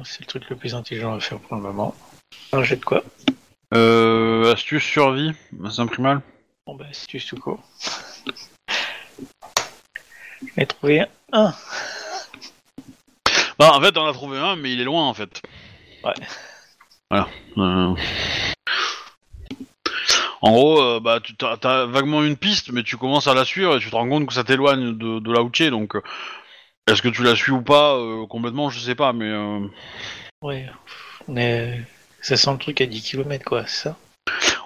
C'est le truc le plus intelligent à faire pour le moment. Un jet de quoi? Euh, astuce survie, c'est primal. Bon, bah, tu tout court. J'ai trouvé un. Bah, en fait, on a trouvé un, mais il est loin en fait. Ouais. Voilà. Euh, En gros, euh, bah, tu as, t'as vaguement une piste, mais tu commences à la suivre et tu te rends compte que ça t'éloigne de, de là où tu es. Donc, euh, est-ce que tu la suis ou pas euh, complètement Je sais pas, mais euh, Ouais. On est... Ça sent le truc à 10 km, quoi, c'est ça?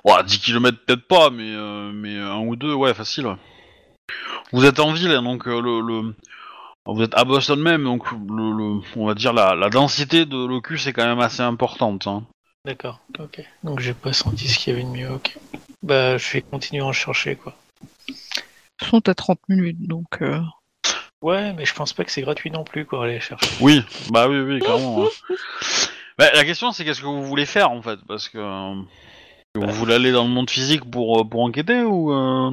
Ouais, 10 km peut-être pas, mais euh, mais un ou deux, ouais, facile. ouais. Vous êtes en ville, hein, donc euh, le, le- vous êtes à Boston même, donc le, le- on va dire la, la densité de locus est quand même assez importante. hein. D'accord, ok. Donc j'ai pas senti ce qu'il y avait de mieux, ok. Bah, je vais continuer à en chercher, quoi. Toute façon, t'as 30 minutes, donc... euh, Ouais, mais je pense pas que c'est gratuit non plus, quoi, aller chercher. Oui, bah oui, oui, clairement. hein. Bah, la question c'est qu'est-ce que vous voulez faire en fait, parce que euh, vous voulez aller dans le monde physique pour euh, pour enquêter ou euh...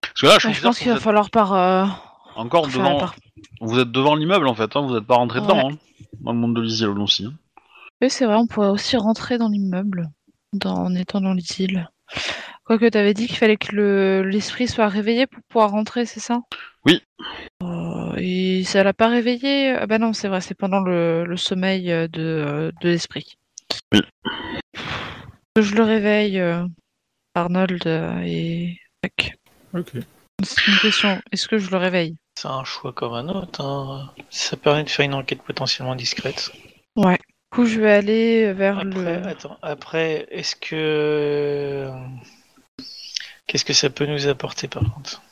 Parce que là, je, bah, pense que qu'il va falloir par... euh, encore devant. Vous êtes devant l'immeuble en fait, hein, vous êtes pas rentré dedans, hein, dans le monde de l'isle aussi. hein. Oui, c'est vrai, on pourrait aussi rentrer dans l'immeuble dans... en étant dans les îles. Quoique t'avais dit qu'il fallait que le- l'esprit soit réveillé pour pouvoir rentrer, c'est ça? Oui. Euh, et ça l'a pas réveillé? Ah bah non, c'est vrai, c'est pendant le, le sommeil euh, de, euh, de l'esprit. Oui. Que je le réveille, euh, Arnold et Jack. Ok. C'est une question. Est-ce que je le réveille? C'est un choix comme un autre, hein. Ça permet de faire une enquête potentiellement discrète. Ouais. Du coup, je vais aller vers Après, le. attends, après, est-ce que... Qu'est-ce que ça peut nous apporter, par contre?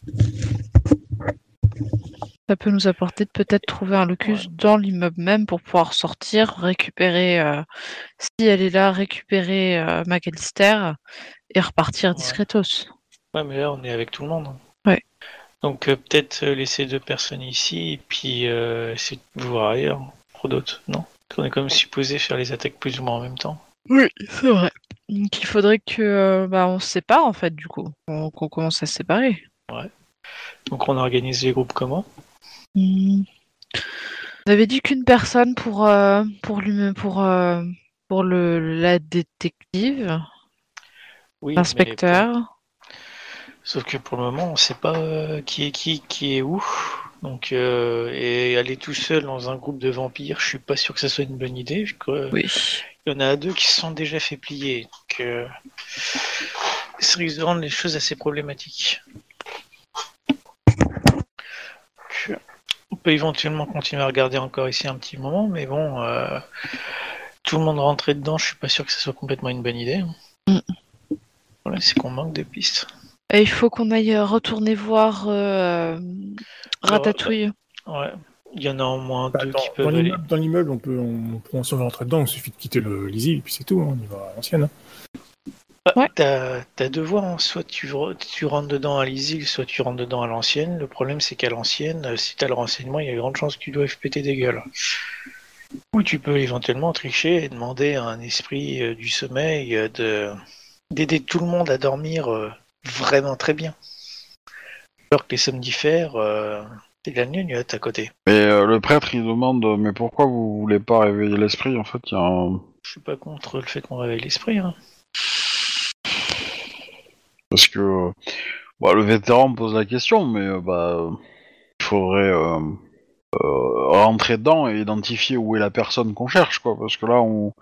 Ça peut nous apporter de peut-être trouver un locus dans l'immeuble même pour pouvoir sortir, récupérer, euh, si elle est là, récupérer euh, McAllister et repartir Ouais. discretos. Ouais, mais là, on est avec tout le monde. Ouais. Donc, euh, peut-être euh, laisser deux personnes ici, et puis essayer de voir ailleurs, pour d'autres, non? On est comme supposé faire les attaques plus ou moins en même temps. Oui, c'est vrai. Donc il faudrait que bah, on se sépare en fait du coup. Qu'on commence à se séparer. Donc on organise les groupes comment? Hmm. Vous avez dit qu'une personne pour euh, pour lui pour euh, pour le la détective, Oui, l'inspecteur? pour- Sauf que pour le moment, on sait pas euh, qui est qui, qui est où. Donc, euh, et aller tout seul dans un groupe de vampires, je suis pas sûr que ça soit une bonne idée. Oui. Il y en a deux qui se sont déjà fait plier. Donc, ça risque de rendre les choses assez problématiques. On peut éventuellement continuer à regarder encore ici un petit moment, mais bon, euh, tout le monde rentrer dedans, je suis pas sûr que ce soit complètement une bonne idée. Mm. Voilà, c'est qu'on manque de pistes. Et il faut qu'on aille retourner voir euh, Ratatouille. Ouais, il y en a au moins Bah, deux dans qui dans peuvent aller. l'immeuble, dans l'immeuble, on peut, on, peut on peut rentrer dedans, il suffit de quitter le et puis c'est tout, hein, on y va à l'ancienne. hein. Ouais. T'as t'as deux voies, hein. soit tu, tu rentres dedans à l'ISIL, soit tu rentres dedans à l'ancienne. Le problème c'est qu'à l'ancienne, euh, si t'as le renseignement, il y a de grandes chances que tu doives péter des gueules. Ou tu peux éventuellement tricher et demander à un esprit euh, du sommeil euh, de d'aider tout le monde à dormir euh, vraiment très bien. Alors que les somnifères, euh, c'est de la gnognotte à côté. Mais euh, le prêtre il demande euh, mais pourquoi vous voulez pas réveiller l'esprit? En fait il y a un... Je suis pas contre le fait qu'on réveille l'esprit. Hein. Parce que bah, le vétéran me pose la question mais euh, bah il faudrait euh, euh, rentrer dedans et identifier où est la personne qu'on cherche quoi parce que là on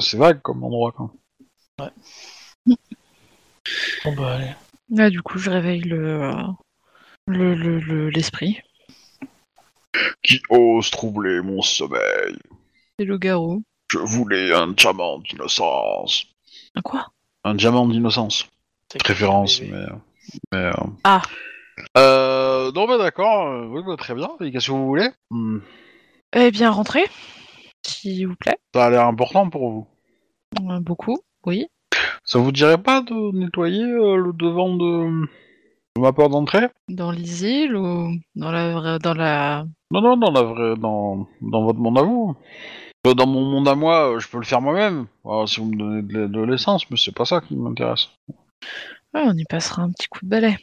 c'est vague comme endroit quoi. Bon bah allez. Là, du coup, je réveille le euh, le le- le- l'esprit. Qui ose troubler mon sommeil C'est le garou. Je voulais un diamant d'innocence. Un quoi? Un diamant d'innocence. Préférence, mais. euh, mais euh, Ah. Euh, non, bah d'accord, euh, oui, bah, très bien. Qu'est-ce que vous voulez? Hmm, Eh bien, rentrez, s'il vous plaît. Ça a l'air important pour vous. Euh, Beaucoup, oui. Ça vous dirait pas de nettoyer euh, le devant de, de ma porte d'entrée? Dans l'isile ou dans la vraie- dans la. Non, non, dans la vraie, dans, dans votre monde à vous. Dans mon monde à moi, je peux le faire moi-même. Alors, si vous me donnez de, de l'essence, mais c'est pas ça qui m'intéresse. Ouais, on y passera un petit coup de balai.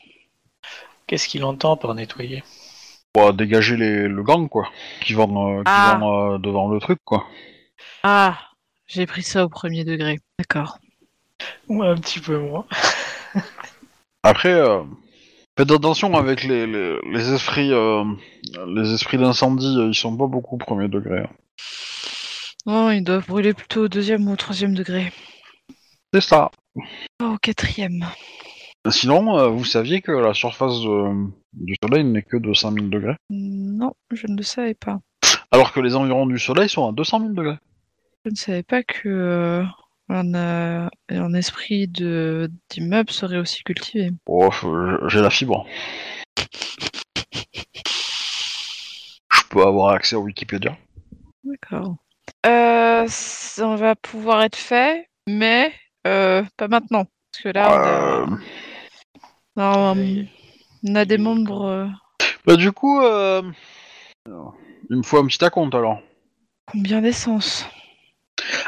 Qu'est-ce qu'il entend par nettoyer? Pour euh, dégager les, le gang, quoi. Qui vont, euh, qui Ah. vont, euh, devant le truc, quoi. Ah, j'ai pris ça au premier degré. D'accord. Ouais, un petit peu moins. Après, euh, faites attention avec les, les, les esprits, euh, les esprits d'incendie, euh, ils sont pas beaucoup au premier degré. hein. Non, ils doivent brûler plutôt au deuxième ou au troisième degré. C'est ça. Au quatrième. Sinon, euh, vous saviez que la surface du Soleil n'est que de 5000 degrés, Non, je ne le savais pas. alors que les environs du Soleil sont à 200 000 degrés. Je ne savais pas que euh, un, euh, un esprit de d'immeuble serait aussi cultivé. Oh, j'ai la fibre. Je peux avoir accès au Wikipédia. D'accord. Euh, ça on va pouvoir être fait, mais euh, pas maintenant. Parce que là, on a, Euh, non, on a des membres. euh, Bah du coup, euh, il me faut un petit acompte alors. combien d'essence?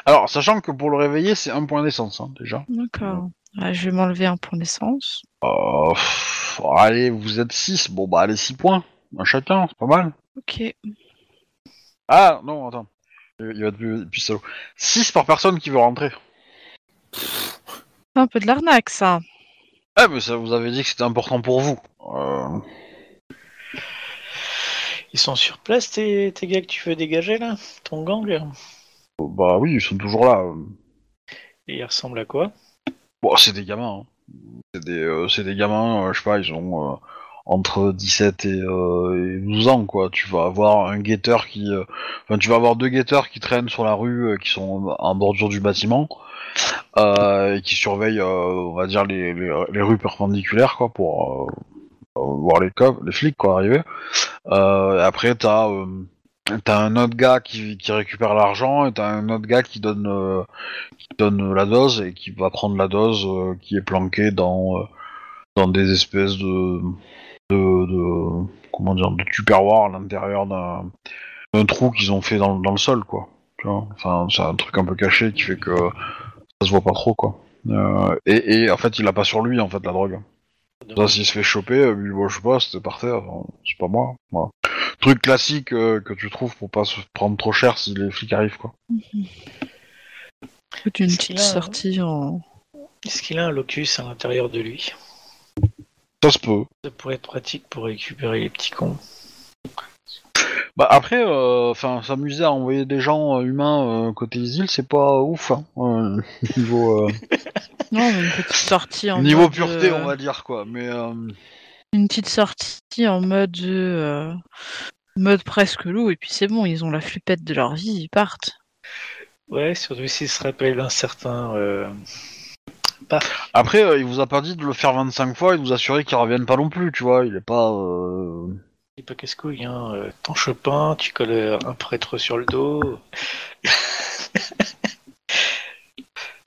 Alors, sachant que pour le réveiller, c'est un point d'essence hein, déjà. D'accord. Ouais, je vais m'enlever un point d'essence. Euh, pff, allez, vous êtes 6. Bon, bah, allez, 6 points. Un chacun, c'est pas mal. Ok. Ah, non, attends. Il va être plus, plus salaud. 6 par personne qui veut rentrer. C'est un peu de l'arnaque, ça. Ah, mais ça, vous avez dit que c'était important pour vous. Euh, Ils sont sur place, tes, tes gars que tu veux dégager là? Ton gang bah oui, ils sont toujours là. Et ils ressemblent à quoi? Bon, c'est des gamins. hein. C'est des, euh, c'est des gamins, euh, je sais pas, ils ont euh, entre 17 et, euh, et 12 ans, quoi. Tu vas avoir un guetteur qui... euh, Enfin, tu vas avoir deux guetteurs qui traînent sur la rue, euh, qui sont en bordure du bâtiment, et qui surveillent, on va dire, les, les, rues perpendiculaires, quoi, pour voir les, cops, les flics, quoi, arriver. Après, t'as... T'as un autre gars qui, qui récupère l'argent et t'as un autre gars qui donne qui donne la dose et qui va prendre la dose qui est planquée dans dans des espèces de de, de comment dire de tupperware à l'intérieur d'un trou qu'ils ont fait dans, dans le sol quoi. Tu vois enfin, c'est un truc un peu caché qui fait que ça se voit pas trop, quoi. Euh, et, et en fait, il a pas sur lui, en fait, la drogue. Ça, s'il se fait choper, euh, lui, bon, je sais pas, c'était par terre, enfin, c'est pas moi. Voilà. Truc classique euh, que tu trouves pour pas se prendre trop cher si les flics arrivent, quoi. Toute une petite sortie en. Est-ce qu'il a un locus à l'intérieur de lui? Ça se peut. Ça pourrait être pratique pour récupérer les petits cons. Bah après, euh, enfin, s'amuser à envoyer des gens euh, humains euh, côté île, c'est pas ouf, hein. euh, niveau, euh, Non, mais une petite sortie en niveau mode, pureté, euh, on va dire, quoi. Mais euh, Une petite sortie en mode. euh, mode presque loup, et puis c'est bon, ils ont la flippette de leur vie, ils partent. Ouais, surtout s'il se rappelle d'un certain. Après, euh, il vous a pas dit de le faire 25 fois et de vous assurer qu'il revienne pas non plus, tu vois. Il est pas. euh, Il est pas casse-couille, hein. euh, Ton Chopin, tu colles un prêtre sur le dos.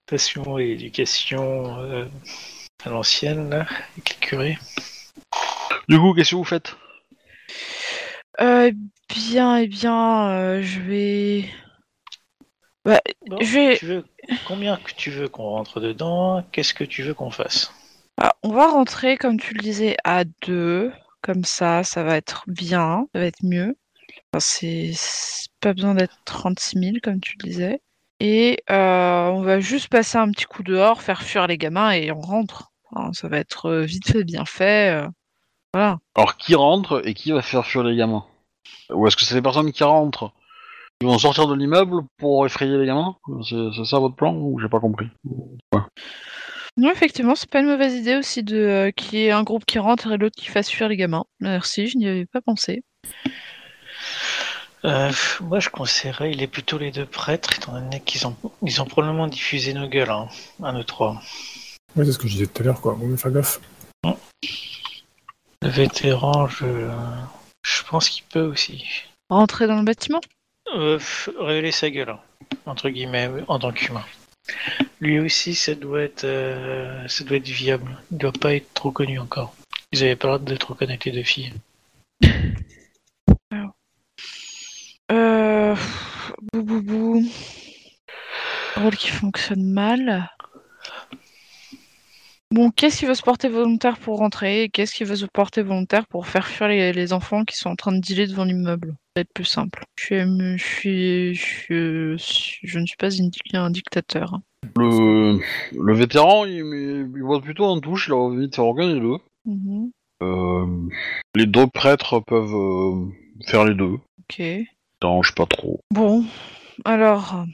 Passion et éducation euh, à l'ancienne, là, avec les curés. Du coup, qu'est-ce que vous faites? Euh, bien, eh bien, euh, je vais. Bah, Bon, je vais. tu veux, combien que tu veux qu'on rentre dedans? Qu'est-ce que tu veux qu'on fasse? Ah, on va rentrer, comme tu le disais, à deux. Comme ça, ça va être bien, ça va être mieux. Enfin, c'est pas besoin d'être 36 000, comme tu le disais. Et euh, on va juste passer un petit coup dehors, faire fuir les gamins et on rentre. Enfin, ça va être euh, vite fait, bien fait. euh, Voilà. Alors, qui rentre et qui va faire fuir les gamins? Ou est-ce que c'est les personnes qui rentrent? Ils vont sortir de l'immeuble pour effrayer les gamins C'est ça votre plan ou j'ai pas compris? Non, effectivement, c'est pas une mauvaise idée aussi de euh, qu'il y ait un groupe qui rentre et l'autre qui fasse fuir les gamins. Merci, je n'y avais pas pensé. Euh, Moi, je conseillerais, il est plutôt les deux prêtres, étant donné qu'ils ont, ils ont probablement diffusé nos gueules, hein, un trois. Ouais, c'est ce que je disais tout à l'heure, quoi. On va faire gaffe. Le vétéran, je, je pense qu'il peut aussi. Rentrer dans le bâtiment? Euh, révéler sa gueule, hein, entre guillemets, en tant qu'humain. Lui aussi, ça doit être, euh, ça doit être viable. Il doit pas être trop connu encore. Ils avaient pas l'air de trop connaître les deux filles. Euh. Bou bou bou. Rôle qui fonctionne mal. Bon, qu'est-ce qui veut se porter volontaire pour rentrer et qu'est-ce qui veut se porter volontaire pour faire fuir les, les enfants qui sont en train de dealer devant l'immeuble? Ça va être plus simple. Je suis, je suis, je suis- je ne suis pas une- un dictateur. Le, le vétéran, il, il voit plutôt en touche, il a envie de faire des deux. Mhm, Euh, les deux prêtres peuvent euh, faire les deux. Ok. Ça dérange pas trop. Bon, alors,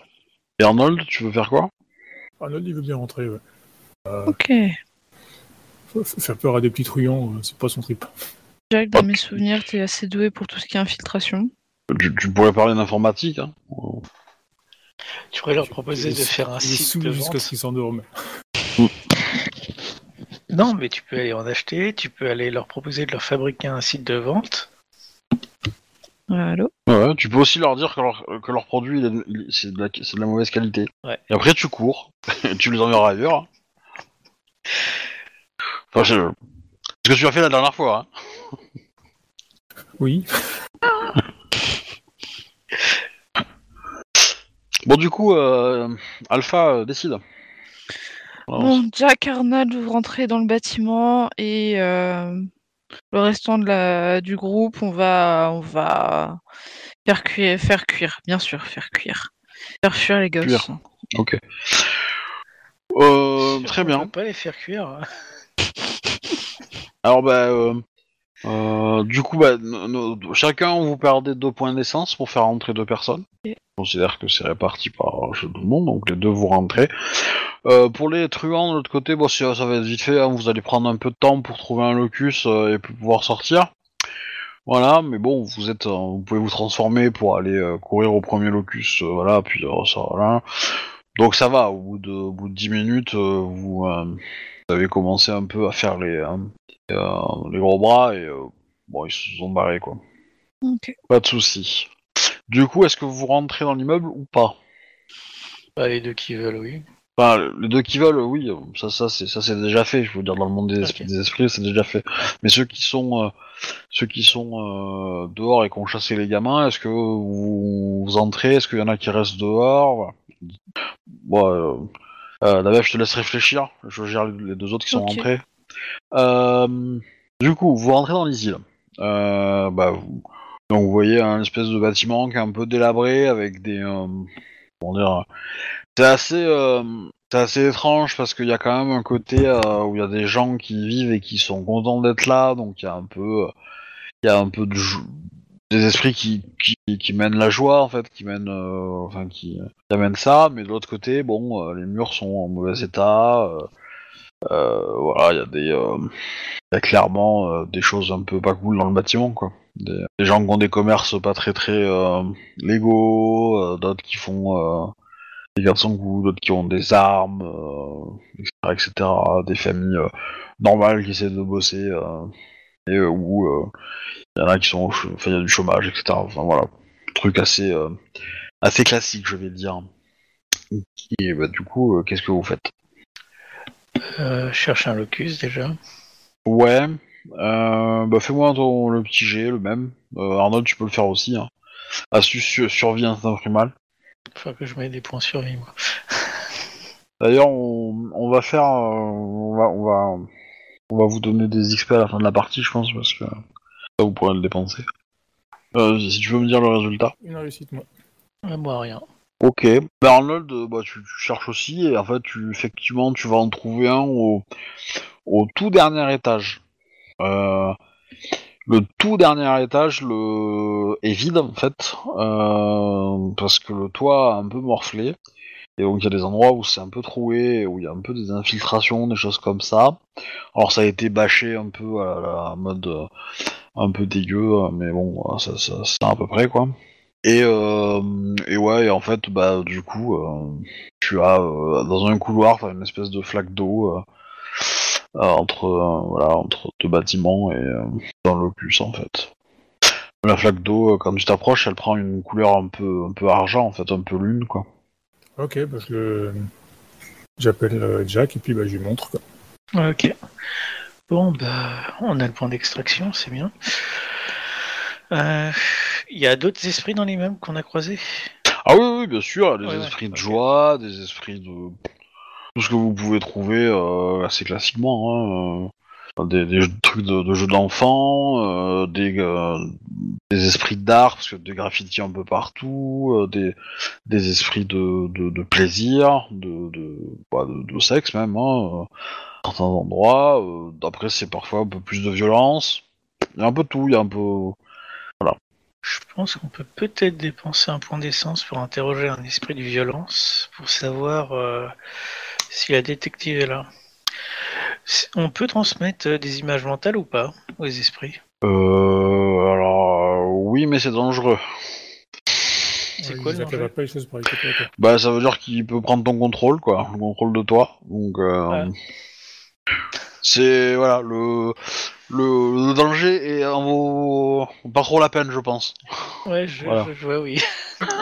Et Arnold, tu veux faire quoi? Arnold, il veut bien rentrer, ouais. Ok. Faire peur à des petits truands, euh, c'est pas son trip. Jacques, dans mes souvenirs, t'es assez doué pour tout ce qui est infiltration. tu, tu pourrais parler d'informatique. Hein. Tu pourrais leur proposer de faire un site sous de jusqu'à vente. ce qu'il s'endorme. Non, mais tu peux aller en acheter, tu peux aller leur proposer de leur fabriquer un site de vente. Allô? Ouais, tu peux aussi leur dire que leur, que leur produit c'est de, la- c'est de la mauvaise qualité. Ouais. Et après tu cours, tu les enverras ailleurs. Enfin, je... ce que tu as fait la dernière fois. Hein. Oui. Bon du coup, euh, Alpha euh, décide. Alors, Bon, Jack, Arnold, vous rentrez dans le bâtiment et euh, le restant de la, du groupe, on va, on va faire cuire, faire cuire, bien sûr, faire cuire. Faire fuir les gosses. Cuire. Ok. Euh, très On bien. peut pas les faire cuire. hein. Alors bah, euh, euh, du coup, bah, no- no- chacun vous perdez deux points d'essence pour faire rentrer deux personnes. Je considère que c'est réparti par tout le monde, donc les deux vous rentrez. Euh, pour les truands de l'autre côté, bon, ça, ça va être vite fait. hein, vous allez prendre un peu de temps pour trouver un locus euh, et puis pouvoir sortir. Voilà, mais bon, vous êtes, euh, vous pouvez vous transformer pour aller euh, courir au premier locus, euh, voilà, puis euh, ça, voilà. Donc ça va. Au bout de, au bout de 10 minutes, euh, vous, euh, vous avez commencé un peu à faire les, euh, euh, les gros bras et euh, bon, ils se sont barrés quoi. Ok. Pas de souci. Du coup, est-ce que vous rentrez dans l'immeuble ou pas? Bah, les deux qui veulent, oui. Enfin, les deux qui veulent, oui, ça, ça, c'est, ça, c'est déjà fait. Je veux dire, dans le monde des, esprits, c'est déjà fait. Mais ceux qui sont, euh, ceux qui sont euh, dehors et qui ont chassé les gamins, est-ce que vous, vous entrez Est-ce qu'il y en a qui restent dehors? Voilà. Bon, euh, euh, David, je te laisse réfléchir. Je gère les deux autres qui sont Ok. rentrés. Euh, du coup, vous rentrez dans les îles. Euh, bah, vous, donc vous voyez un espèce de bâtiment qui est un peu délabré avec des, euh, comment dire, c'est assez, euh, assez étrange parce qu'il y a quand même un côté euh, où il y a des gens qui vivent et qui sont contents d'être là, donc il y a un peu, euh, il y a un peu de des esprits qui, qui, qui mènent la joie en fait, qui mènent, euh, enfin qui, amènent ça, mais de l'autre côté, bon, euh, les murs sont en mauvais état, euh, voilà, il y a des, y a clairement des choses un peu pas cool dans le bâtiment quoi. Des, gens qui ont des commerces pas très très légaux, d'autres qui font des garçons ou d'autres qui ont des armes, etc., etc., Des familles normales qui essaient de bosser, et euh, où euh, il y en a qui sont, enfin, il y a du chômage, etc. Enfin voilà, truc assez, euh, assez classique, je vais dire. Et bah, du coup, qu'est-ce que vous faites? Euh, je cherche un locus déjà. Ouais, bah fais-moi ton- le petit G, le même. Arnold, tu peux le faire aussi. Hein. Astuce sur- survie primal. Faut que je mette des points sur vie, moi. D'ailleurs, on, on va faire, euh, on va, on va, on va vous donner des XP à la fin de la partie, je pense, parce que ça vous pourrez le dépenser. Euh, si tu veux me dire le résultat. Une réussite, moi. Ouais, moi, rien. Ok. Bah Arnold, euh, bah tu, tu cherches aussi et en fait, tu effectivement, tu vas en trouver un au, au tout dernier étage. Euh, le tout dernier étage le... est vide en fait euh, parce que le toit a un peu morflé et donc il y a des endroits où c'est un peu troué, où il y a un peu des infiltrations, des choses comme ça. Alors ça a été bâché un peu à la mode euh, un peu dégueu, euh, mais bon, euh, ça, ça, à peu près quoi. Et, et ouais, et en fait, bah du coup, tu as dans un couloir, t'as une espèce de flaque d'eau entre voilà entre deux bâtiments et dans l'opus en fait. La flaque d'eau, quand tu t'approches, elle prend une couleur un peu un peu argent en fait, un peu lune quoi. Ok, bah, je le- J'appelle euh, Jack et puis bah, je lui montre. Quoi. Ok. Bon, bah, on a le point d'extraction, c'est bien. Euh, Il y a d'autres esprits dans l'immeuble qu'on a croisés? Ah oui, oui, bien sûr, des Ouais, ouais, esprits de joie, des esprits de tout ce que vous pouvez trouver euh, assez classiquement. Hein, euh, des, trucs de, jeux d'enfants, euh, des, euh, des esprits d'art, parce que des graffitis un peu partout, euh, des, des esprits de, de, plaisir, bah, de, de sexe même, hein, à certains endroits. Euh, Après, c'est parfois un peu plus de violence. Il y a un peu tout, il y a un peu... Je pense qu'on peut peut-être dépenser un point d'essence pour interroger un esprit de violence, pour savoir si la détective est là. On peut transmettre euh, des images mentales ou pas aux esprits? Euh, alors, euh, oui, mais c'est dangereux. C'est quoi le danger? pas les choses pour quoi. Bah, ça veut dire qu'il peut prendre ton contrôle, quoi, le contrôle de toi. Donc, euh, Ouais. c'est voilà le, le le danger est en vaut pas trop la peine, je pense. Ouais, je, Voilà. je- je vois, oui.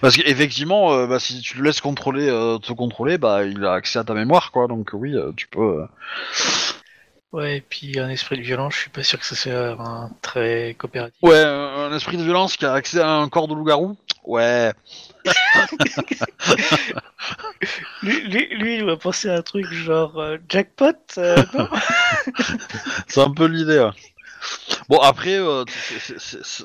Parce qu'effectivement, euh, bah, si tu le laisses contrôler, euh, te contrôler, bah, il a accès à ta mémoire, quoi. Donc oui, euh, tu peux. Ouais, et puis un esprit de violence, je suis pas sûr que ça soit un très coopératif. Ouais, un esprit de violence qui a accès à un corps de loup-garou? Ouais. Lui, lui, lui, il va penser à un truc genre jackpot, non? C'est un peu l'idée. Bon, après, c'est-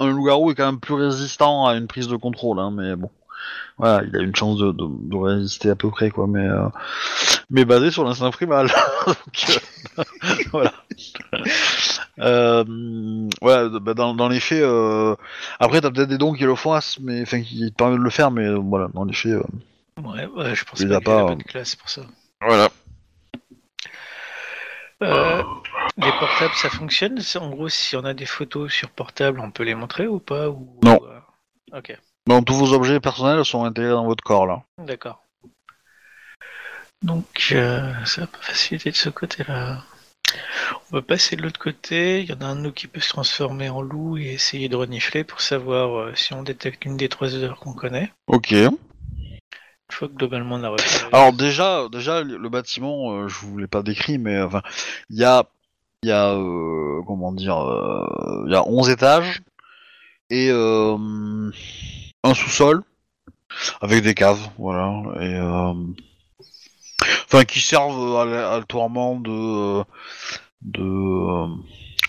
un loup-garou est quand même plus résistant à une prise de contrôle, hein, mais bon. Voilà, il a une chance de, de, de résister à peu près, quoi, mais, euh, mais basé sur l'instinct primal. Donc, euh, voilà. Euh, ouais, bah, dans, dans les faits, euh, après, t'as peut-être des dons qui le font, mais, enfin, qui te permettent de le faire, mais euh, voilà, dans les faits, euh, Ouais, ouais, je pense a qu'il a la pas, bonne classe pour ça. voilà. Euh, les portables, ça fonctionne? En gros, si on a des photos sur portable, on peut les montrer ou pas ou... Non. euh, Ok, Donc, tous vos objets personnels sont intégrés dans votre corps, là. d'accord. Donc, euh, ça va pas faciliter de ce côté-là. On va passer de l'autre côté. Il y en a un de nous qui peut se transformer en loup et essayer de renifler pour savoir euh, si on détecte une des trois odeurs qu'on connaît. Ok. Je vois que globalement on a repéré. Alors déjà, déjà le bâtiment, euh, je vous l'ai pas décrit, mais enfin, il y a, il y a, euh, comment dire, euh, il y a 11 étages et euh, un sous-sol avec des caves, voilà, et euh, enfin qui servent à l'accoutrement de, de, euh,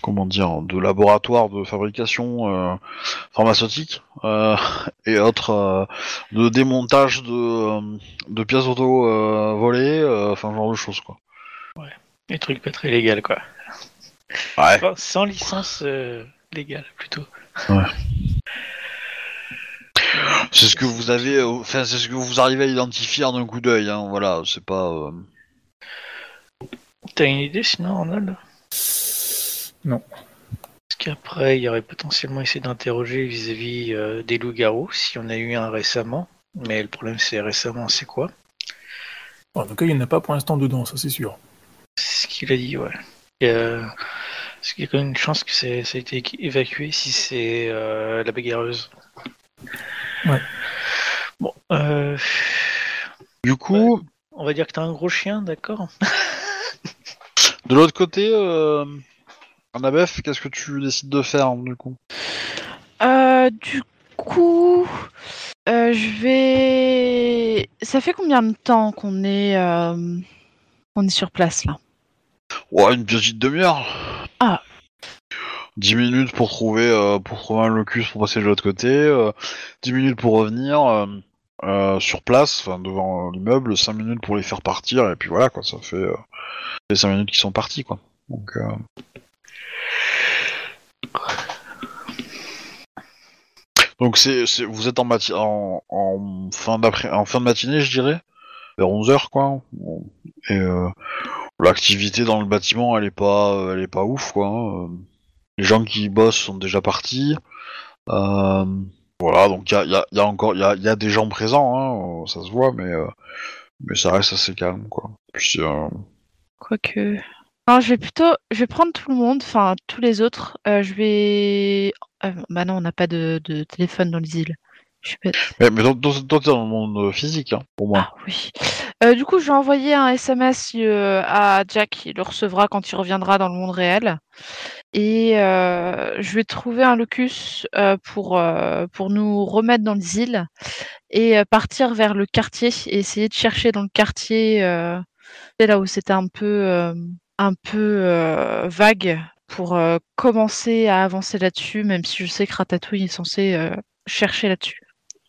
comment dire, de laboratoire de fabrication euh, pharmaceutique euh, et autres euh, de démontage de, euh, de pièces auto euh, volées, euh, enfin genre de choses quoi. Les trucs pas très légaux, quoi. Ouais. Enfin, sans licence euh, légale, plutôt. C'est ce que vous avez, euh, enfin c'est ce que vous arrivez à identifier en un coup d'œil, hein, voilà, c'est pas. euh, T'as une idée sinon, Arnold? Non. Parce qu'après, il y aurait potentiellement essayé d'interroger vis-à-vis euh, des loups-garous, si on a eu un récemment. Mais le problème, c'est récemment, c'est quoi? En tout cas, il n'y en a pas pour l'instant dedans, ça c'est sûr. C'est ce qu'il a dit, ouais. Et, euh, Parce qu'il y a quand même une chance que c'est- ça a été évacué si c'est euh, la bagarreuse. Ouais. Bon, euh, Du coup, on va dire que t'as un gros chien, d'accord de l'autre côté, euh, Annabeth, qu'est-ce que tu décides de faire du coup? Euh, du coup, euh, je vais. Ça fait combien de temps qu'on est, euh, qu'on est sur place là? Ouais, une petite demi-heure. Ah. 10 minutes pour trouver, euh, pour trouver un locus pour passer de l'autre côté, euh, 10 minutes pour revenir euh, euh, sur place, devant euh, l'immeuble, 5 minutes pour les faire partir, et puis voilà quoi, ça fait euh, les 5 minutes qui sont partis quoi. Donc, euh, c'est, vous êtes en, mati- en, en fin en fin de matinée, je dirais, vers 11h quoi. Et euh, l'activité dans le bâtiment, elle est pas, euh, elle est pas ouf quoi. hein. Les gens qui y bossent sont déjà partis. Euh, voilà, donc il y a, y a- y a encore, il y a, y a des gens présents, hein, euh, ça se voit, mais euh, mais ça reste assez calme quoi. Puis, euh, Quoique. Non, je vais plutôt. Je vais prendre tout le monde, enfin tous les autres. Euh, je vais. bah non, on n'a pas de, de téléphone dans les îles. Je mais, mais toi, toi, toi, t'es dans le monde physique, hein, pour moi. Ah oui. Euh, du coup, je vais envoyer un SMS euh, à Jack. Il le recevra quand il reviendra dans le monde réel. Et euh, je vais trouver un locus euh, pour, euh, pour nous remettre dans les îles et euh, partir vers le quartier et essayer de chercher dans le quartier euh, c'est là où c'était un peu, euh, un peu euh, vague pour euh, commencer à avancer là-dessus, même si je sais que Ratatouille est censé euh, chercher là-dessus.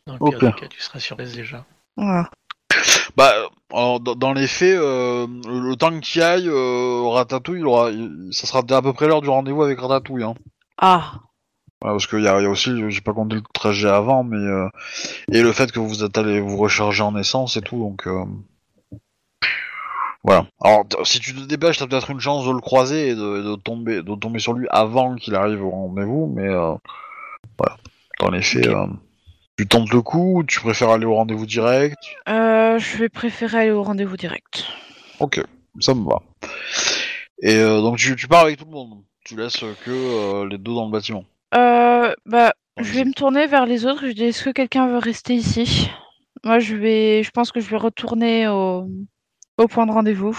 Dans le Ok. pire des cas, tu seras sur déjà. Voilà. Bah, alors, dans, dans les faits, euh, le, le temps qu'il y aille, euh, Ratatouille, il aura, il- ça sera à peu près l'heure du rendez-vous avec Ratatouille. Hein. Ah, parce qu'il y a, il y a aussi, j'ai pas compté le trajet avant, mais euh, et le fait que vous êtes allé vous recharger en essence et tout, donc euh, voilà. Alors, t- si tu te dépêches, t'as peut-être une chance de le croiser et de, de tomber, de tomber sur lui avant qu'il arrive au rendez-vous, mais euh, voilà. Dans les faits, euh, tu tentes le coup, ou tu préfères aller au rendez-vous direct? euh, je vais préférer aller au rendez-vous direct. Ok, ça me va. Et euh, donc tu, tu pars avec tout le monde. Tu laisses que euh, les deux dans le bâtiment. Euh, bah, je vais me tourner vers les autres. Je dis, est-ce que quelqu'un veut rester ici? Moi, je vais, je pense que je vais retourner au, au point de rendez-vous.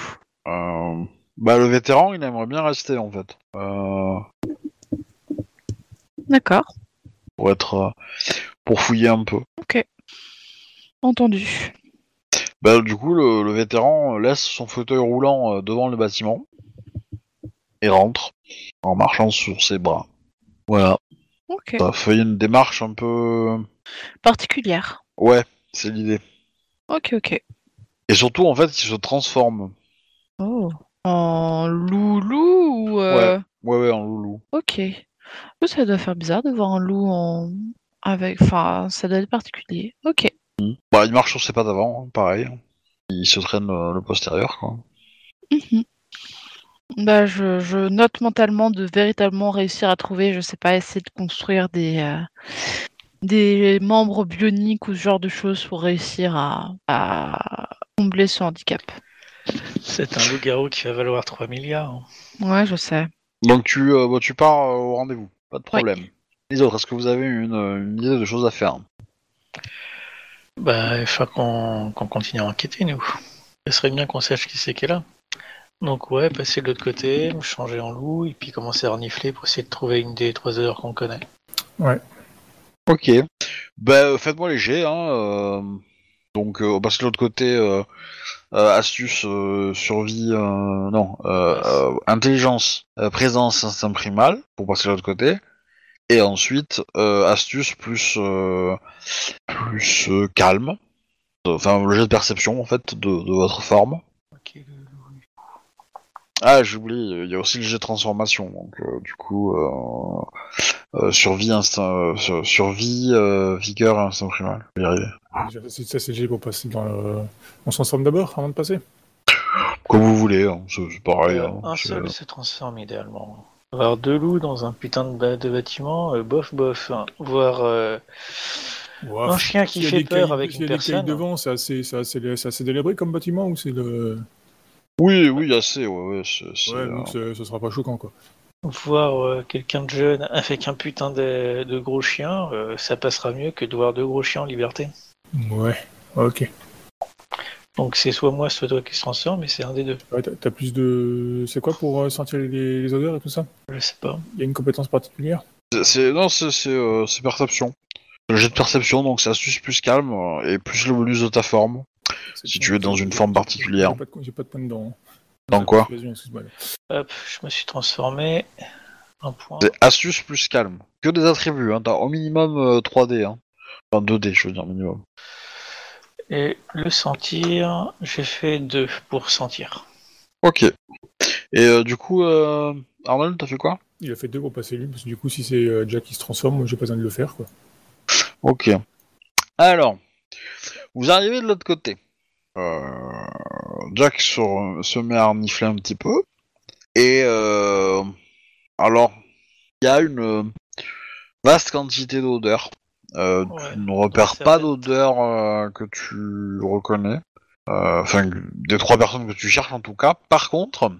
Euh, bah le vétéran, il aimerait bien rester en fait. D'accord, pour être pour fouiller un peu. entendu. Bah du coup le, le vétéran laisse son fauteuil roulant euh, devant le bâtiment et rentre en marchant sur ses bras. Voilà, Ok. ça fait une démarche un peu Particulière. ouais, c'est l'idée. Ok, ok. Et surtout en fait, il se transforme. Oh. En loulou ou euh, Ouais ouais en loulou. Ok. Oh, Ça doit faire bizarre de voir un loup en avec. Enfin, ça doit être particulier. Ok. Bah il marche sur ses pattes avant, hein, pareil. Il se traîne le, le postérieur quoi. Mhm. Bah, je, je note mentalement de véritablement réussir à trouver, je sais pas, essayer de construire des, euh, des membres bioniques ou ce genre de choses pour réussir à, à combler ce handicap. C'est un loup-garou qui va valoir 3 milliards. Ouais, je sais. Donc tu, euh, bah, tu pars euh, au rendez-vous, pas de problème. Les autres, est-ce que vous avez une, euh, une idée de choses à faire Bah, il faut qu'on continue à enquêter, nous. Ce serait bien qu'on sache qui c'est qui est là. Donc ouais, passer de l'autre côté, me changer en loup, et puis commencer à renifler pour essayer de trouver une des trois heures qu'on connaît. Ok. Bah, euh, faites-moi les jets, hein. euh, Donc, euh, on passe de l'autre côté. euh, euh, astuce, euh, survie, euh, non, euh, euh, intelligence, euh, présence, instinct primal, pour passer de l'autre côté. Et ensuite, euh, astuce plus, euh, plus euh, calme. Enfin, le jet de perception, en fait, de, de votre forme. Ah, j'oublie, il y a aussi le jet de transformation. Donc, euh, du coup, euh, euh, survie, instinct, euh, sur- survie, euh, vigueur instinct primal. Je vais y arriver. Déjà, c'est- Ça, c'est le G pour passer dans le... On se transforme d'abord avant de passer? Comme vous voulez, hein, c'est pareil. Hein, un seul se transforme idéalement. Avoir deux loups dans un putain de, bâtiment, euh, bof bof. hein. Voir euh, un chien qui y a fait des peur cailles- avec y une a des cailles personne. devant, c'est assez, c'est assez, c'est assez délabré comme bâtiment ou c'est le. Oui, oui, assez, ouais, ouais, c'est... c'est, Ouais, euh, donc ce sera pas choquant quoi. Voir euh, quelqu'un de jeune avec un putain de, de gros chien, euh, ça passera mieux que de voir deux gros chiens en liberté. Ouais, ok. Donc c'est soit moi, soit toi qui se transforme, mais c'est un des deux. Ouais, t'as- T'as plus de. C'est quoi pour euh, sentir les, les odeurs et tout ça? Je sais pas. Il y a une compétence particulière? C'est- c'est- non, c'est, c'est, euh, c'est perception. Le jet de perception, donc c'est astuce plus calme euh, et plus le bonus de ta forme. Si tu es dans une forme particulière. J'ai pas de, j'ai pas de point dedans. Dans quoi? Hop, je me suis transformé. Un point. C'est astuce plus calme. Que des attributs, hein. T'as au minimum euh, 3D, hein. Enfin 2D, je veux dire, minimum. Et le sentir, j'ai fait deux pour sentir. Ok. Et euh, du coup, euh, Arnold, t'as fait quoi? Il a fait deux pour passer lui, parce que du coup, si c'est euh, Jack qui se transforme, moi j'ai pas besoin de le faire quoi. Ok. Alors, vous arrivez de l'autre côté. Euh, Jack sur- se met à renifler un petit peu. Et euh, alors, il y a une vaste quantité d'odeurs. Euh, Ouais, tu ne repères pas d'odeur euh, que tu reconnais. Euh, Enfin, des trois personnes que tu cherches en tout cas. Par contre,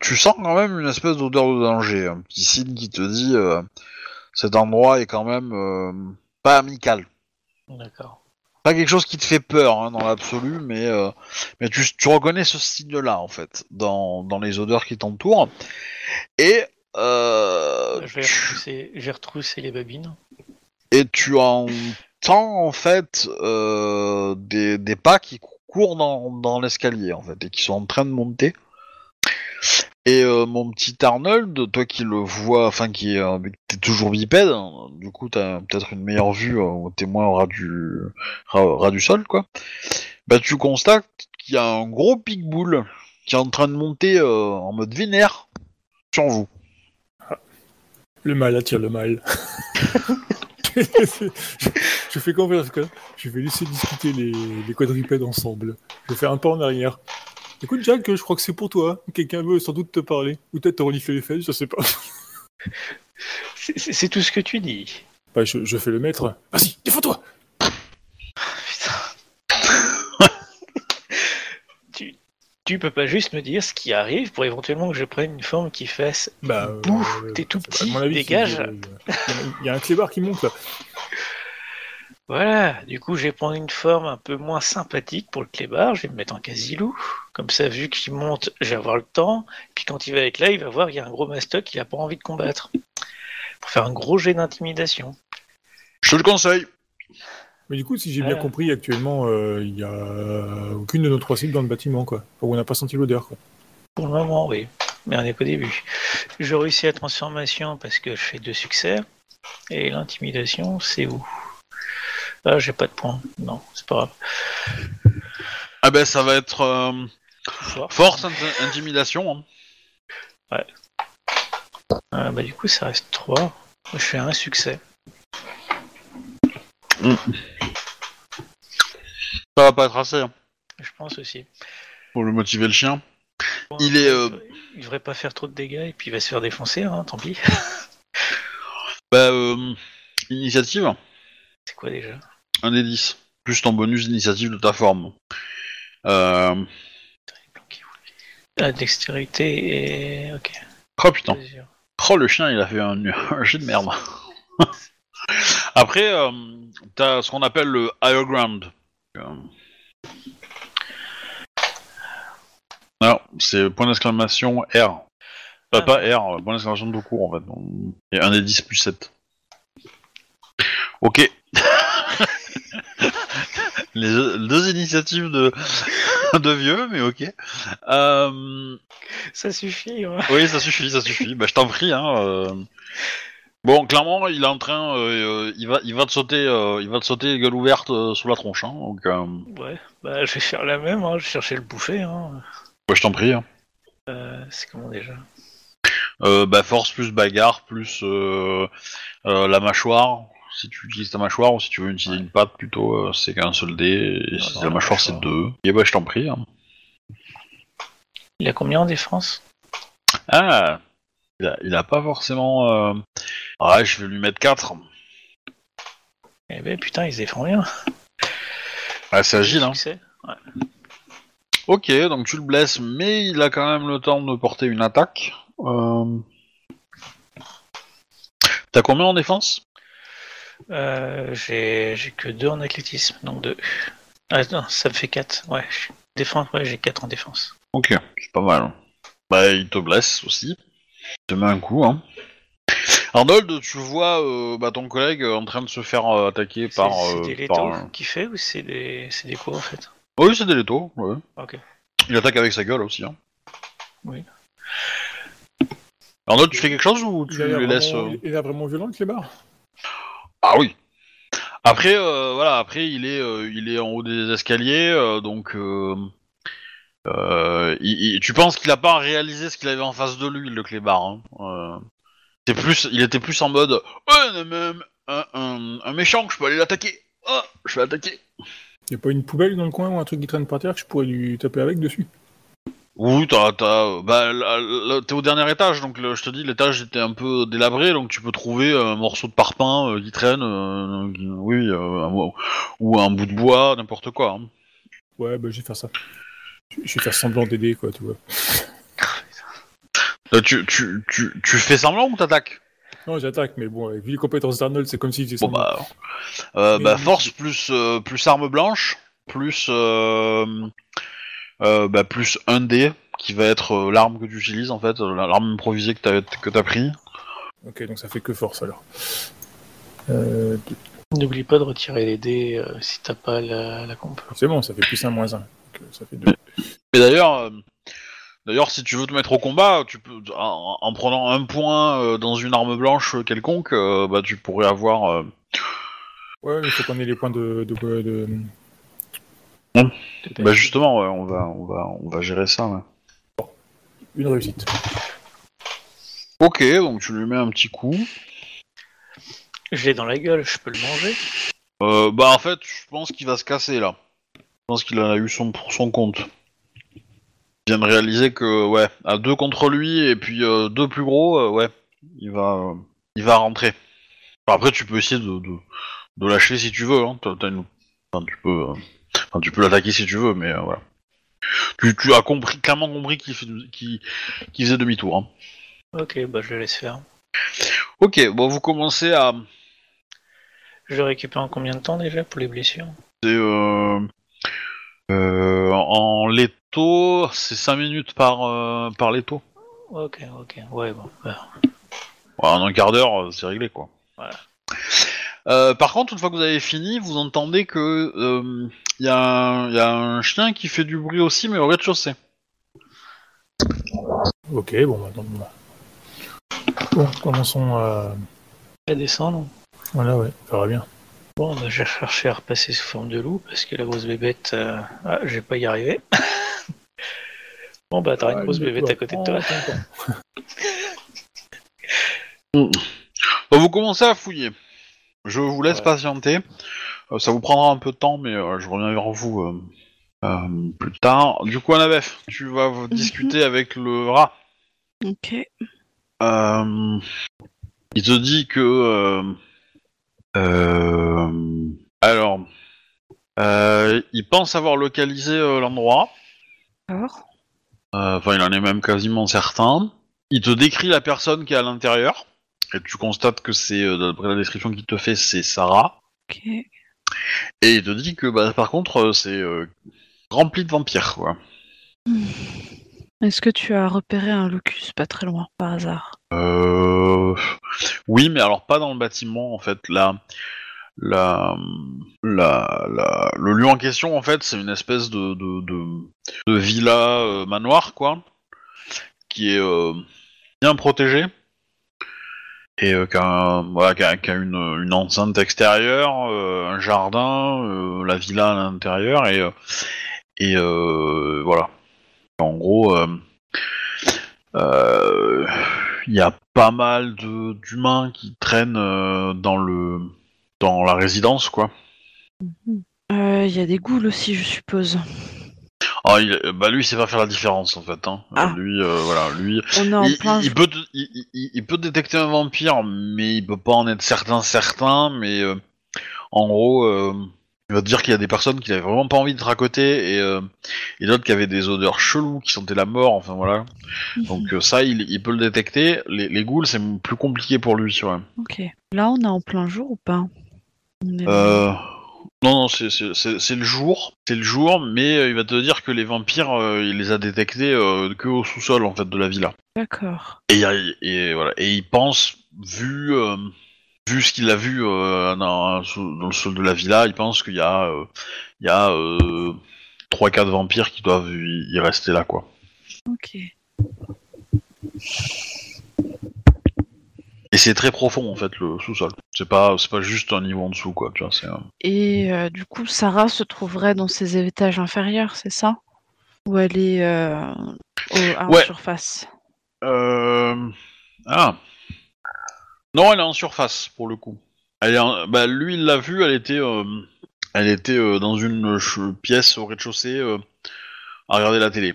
tu sens quand même une espèce d'odeur de danger. Un petit signe qui te dit cet endroit est quand même pas amical. D'accord. Pas quelque chose qui te fait peur hein, dans l'absolu, mais, euh, mais tu, tu reconnais ce signe-là en fait dans, dans les odeurs qui t'entourent. Et, euh, Je vais tu, retrousser, j'ai retroussé les babines. et tu entends en fait euh, des, des pas qui courent dans, dans l'escalier en fait et qui sont en train de monter. Et euh, mon petit Arnold, toi qui le vois, enfin qui est, euh, t'es toujours bipède, hein, du coup t'as peut-être une meilleure vue euh, au témoin ras du, ras, ras du sol quoi. Bah tu constates qu'il y a un gros pitbull qui est en train de monter en mode vénère sur vous. Le mal attire le mal. je, fais confiance. Je vais laisser discuter les, les quadrupèdes ensemble. Je vais faire un pas en arrière. Écoute Jack, je crois que c'est pour toi. Quelqu'un veut sans doute te parler. Ou peut-être te renifler les fesses, je sais pas. C'est tout ce que tu dis. Bah, je, je fais le maître. Vas-y, défends-toi Putain. tu, tu peux pas juste me dire ce qui arrive pour éventuellement que je prenne une forme qui fasse Bah, Bouh, euh, t'es tout petit, avis, dégage. c'est- Il y a- il y a un clébard qui monte là. Voilà, du coup, je vais prendre une forme un peu moins sympathique pour le clébard. Je vais me mettre en casilou. Comme ça, vu qu'il monte, je vais avoir le temps. Puis quand il va être là, il va voir qu'il y a un gros mastoc qu'il a pas envie de combattre. Pour faire un gros jet d'intimidation. Je te le conseille. Mais du coup, si j'ai bien Ouais. compris, actuellement, euh, il y a aucune de nos trois cibles dans le bâtiment, quoi. Enfin, on n'a pas senti l'odeur, quoi. Pour le moment, oui. Mais on n'est qu'au début. Je réussis la transformation parce que je fais deux succès. Et l'intimidation, c'est où? Ah, j'ai pas de points. Non, c'est pas grave. Ah ben ça va être euh, force, int- intimidation. hein. Ah, bah, du coup, ça reste 3. Je fais un succès. Ça va pas être assez hein, Je pense aussi. pour le motiver le chien. Il est, euh, Il devrait pas faire trop de dégâts et puis il va se faire défoncer, hein, tant pis. Bah euh, initiative, C'est quoi déjà? Un des 10. Plus ton bonus d'initiative de ta forme. Euh... Ah, dextérité et. Ok. Oh putain. mesure. Oh le chien il a fait un, un jet de merde. Après, euh, t'as ce qu'on appelle le higher ground. Euh, Non, c'est point d'exclamation R. Euh, Ah. Pas R, point d'exclamation tout court en fait. Et un des 10 plus 7. Ok. Les deux initiatives de, de vieux, mais ok. Euh, Ça suffit. hein. oui, ça suffit, ça suffit. Bah, je t'en prie. Hein, euh. Bon, clairement, il est en train, euh, euh, il va, il va te sauter, euh, il va te sauter gueule ouverte euh, sous la tronche. Hein, donc, Ouais, bah je vais faire la même, hein. je vais chercher le bouffer. Hein. ouais, je t'en prie. Hein. C'est comment déjà? Bah, force plus bagarre plus la mâchoire. Si tu utilises ta mâchoire ou si tu veux utiliser une patte plutôt, c'est qu'un seul dé. Et si la la mâchoire c'est deux. Et bah, je t'en prie. Hein. Il a combien en défense? Ah, il a, il a pas forcément. Ouais, je vais lui mettre 4. Eh ben putain, il se défend bien. Ah, c'est agile, hein. Ok, donc tu le blesses, mais il a quand même le temps de porter une attaque. Euh... T'as combien en défense? Euh, j'ai j'ai que 2 en athlétisme, donc 2. Ah non, ça me fait 4. Ouais, défense, ouais, j'ai 4 en défense. Ok, c'est pas mal. Bah, il te blesse aussi. Il te met un coup, hein. Arnold, tu vois euh, bah, ton collègue euh, en train de se faire euh, attaquer par. c'est euh, des par létaux un- qu'il fait ou c'est des, c'est des quoi en fait? Oui, c'est des létaux, ouais. Ok. Il attaque avec sa gueule aussi, hein. Oui. Arnold, tu fais quelque chose ou tu les laisses. vraiment, euh, il l'air vraiment violent, le clébard Ah oui. Après, euh, voilà, après il est, euh, il est en haut des escaliers, euh, donc euh, euh, il- il- tu penses qu'il a pas réalisé ce qu'il avait en face de lui, le clébard. Hein. Euh, plus, il était plus en mode, un, un, un méchant, je peux aller l'attaquer. Oh, je vais l'attaquer. Il a pas une poubelle dans le coin ou un truc qui traîne par terre que je pourrais lui taper avec dessus? Oui, t'as, t'as, bah, là, là, t'es au dernier étage, donc le- je te dis, l'étage était un peu délabré, donc tu peux trouver un morceau de parpaing euh, qui traîne, euh, qui- oui, euh, un- ou un bout de bois, n'importe quoi. hein. Ouais, bah je vais faire ça. Je vais faire semblant d'aider, quoi, tu vois. Euh, tu, tu, tu, tu fais semblant ou t'attaques Non, j'attaque, mais bon, avec vu les compétences d'Arnold, c'est comme s'il faisait Bon semblant. bah, euh, Mais- bah force plus euh, plus arme blanche plus euh, euh, bah, plus un dé qui va être euh, l'arme que tu utilises en fait, euh, l'arme improvisée que t'as que t'as pris. Ok, donc ça fait que force alors. Euh, N'oublie pas de retirer les dés euh, si t'as pas la, la comp. c'est bon, ça fait plus 1 moins 1. Donc, euh, ça fait 2. Mais d'ailleurs, euh, d'ailleurs si tu veux te mettre au combat, tu peux en, en prenant un point euh, dans une arme blanche quelconque, euh, bah tu pourrais avoir euh, Ouais, mais il faut qu'on ait les points de. de, de, de- bah justement ouais, on va on va on va gérer ça. ouais. Une réussite. Ok, donc tu lui mets un petit coup. Je l'ai dans la gueule, je peux le manger Euh, bah en fait, je pense qu'il va se casser là. Je pense qu'il en a eu son pour son compte. Vient de réaliser que ouais, à deux contre lui et puis euh, deux plus gros, euh, ouais, il va, euh, il va rentrer. Enfin, après, tu peux essayer de, de, de lâcher si tu veux. Hein. T'as- une- enfin, tu peux, euh, enfin, tu peux l'attaquer si tu veux, mais euh, voilà. Tu, tu as compris, clairement compris qu'il fait- qu'il qu'il faisait demi-tour. Hein. Ok, bah je le laisse faire. Ok, bon, vous commencez à, Je récupère en combien de temps déjà pour les blessures? C'est euh, euh, en léto, c'est 5 minutes par, euh, par léto. Ok, ok, ouais, bon. bah, Ouais, en un quart d'heure, euh, c'est réglé quoi. Voilà. Euh, par contre, une fois que vous avez fini, vous entendez que il y, a un- y a un chien qui fait du bruit aussi, mais au rez-de-chaussée. Ok, bon, maintenant. Bon, commençons à. à descendre. Voilà, ouais, ça va bien. Bon, bah, je vais chercher à repasser sous forme de loup parce que la grosse bébête, euh, ah, je vais pas y arriver. bon, bah, t'auras une grosse bébête à côté de toi. Bon, vous commencez à fouiller. Je vous laisse Ouais. patienter. Euh, ça vous prendra un peu de temps, mais euh, je reviens vers vous euh, euh, plus tard. Du coup, Anabef, tu vas vous discuter avec le rat. Ok. Euh, il te dit que. Euh, alors. euh, il pense avoir localisé euh, l'endroit. Euh, Enfin, il en est même quasiment certain. Il te décrit la personne qui est à l'intérieur. et tu constates que c'est, euh, d'après la description qu'il te fait, c'est Sarah. Ok. Et il te dit que, bah, par contre, c'est euh, rempli de vampires, quoi. Est-ce que tu as repéré un locus pas très loin, par hasard? Euh... Oui, mais alors pas dans le bâtiment, en fait. La, la, la, la- le lieu en question, en fait, c'est une espèce de, villa euh, manoir, quoi, qui est euh, bien protégée et euh, qui a, a- une, une enceinte extérieure, un jardin, la villa à l'intérieur et, et voilà. En gros. euh, il y a pas mal de d'humains qui traînent euh, dans le dans la résidence quoi. Euh, Il y a des ghouls aussi, je suppose. Ah, il- euh, bah lui il sait pas faire la différence en fait. Hein. Ah. Lui euh, voilà lui On est en il, plein. il- il peut il, détecter un vampire mais il peut pas en être certain certain mais euh, en gros euh, il va te dire qu'il y a des personnes qui avaient vraiment pas envie d'être à côté et, euh, et d'autres qui avaient des odeurs cheloues qui sentaient la mort enfin voilà. Donc euh, ça il, il peut le détecter. Les, les ghouls c'est plus compliqué pour lui ouais. Ok. Là, on est en plein jour ou pas? On est- Euh... Non, non, c'est- le jour, c'est le jour, mais euh, il va te dire que les vampires, il les a détectés que au sous-sol en fait de la villa. D'accord. Et, voilà, et il pense, vu vu ce qu'il a vu euh, dans, le sol de la villa, il pense qu'il y a euh, il y a euh, trois quatre vampires qui doivent y, y rester là quoi. Ok. Et c'est très profond en fait le sous-sol. C'est pas c'est pas juste un niveau en dessous quoi, tu vois. C'est Et euh, du coup, Sarah se trouverait dans ses étages inférieurs, c'est ça? Ou elle est euh, au- à en Ouais. surface? Euh... Ah. Non, elle est en surface pour le coup. Elle est en- bah, lui, il l'a vue. Elle était, euh, elle était euh, dans une ch- pièce au rez-de-chaussée euh, à regarder la télé.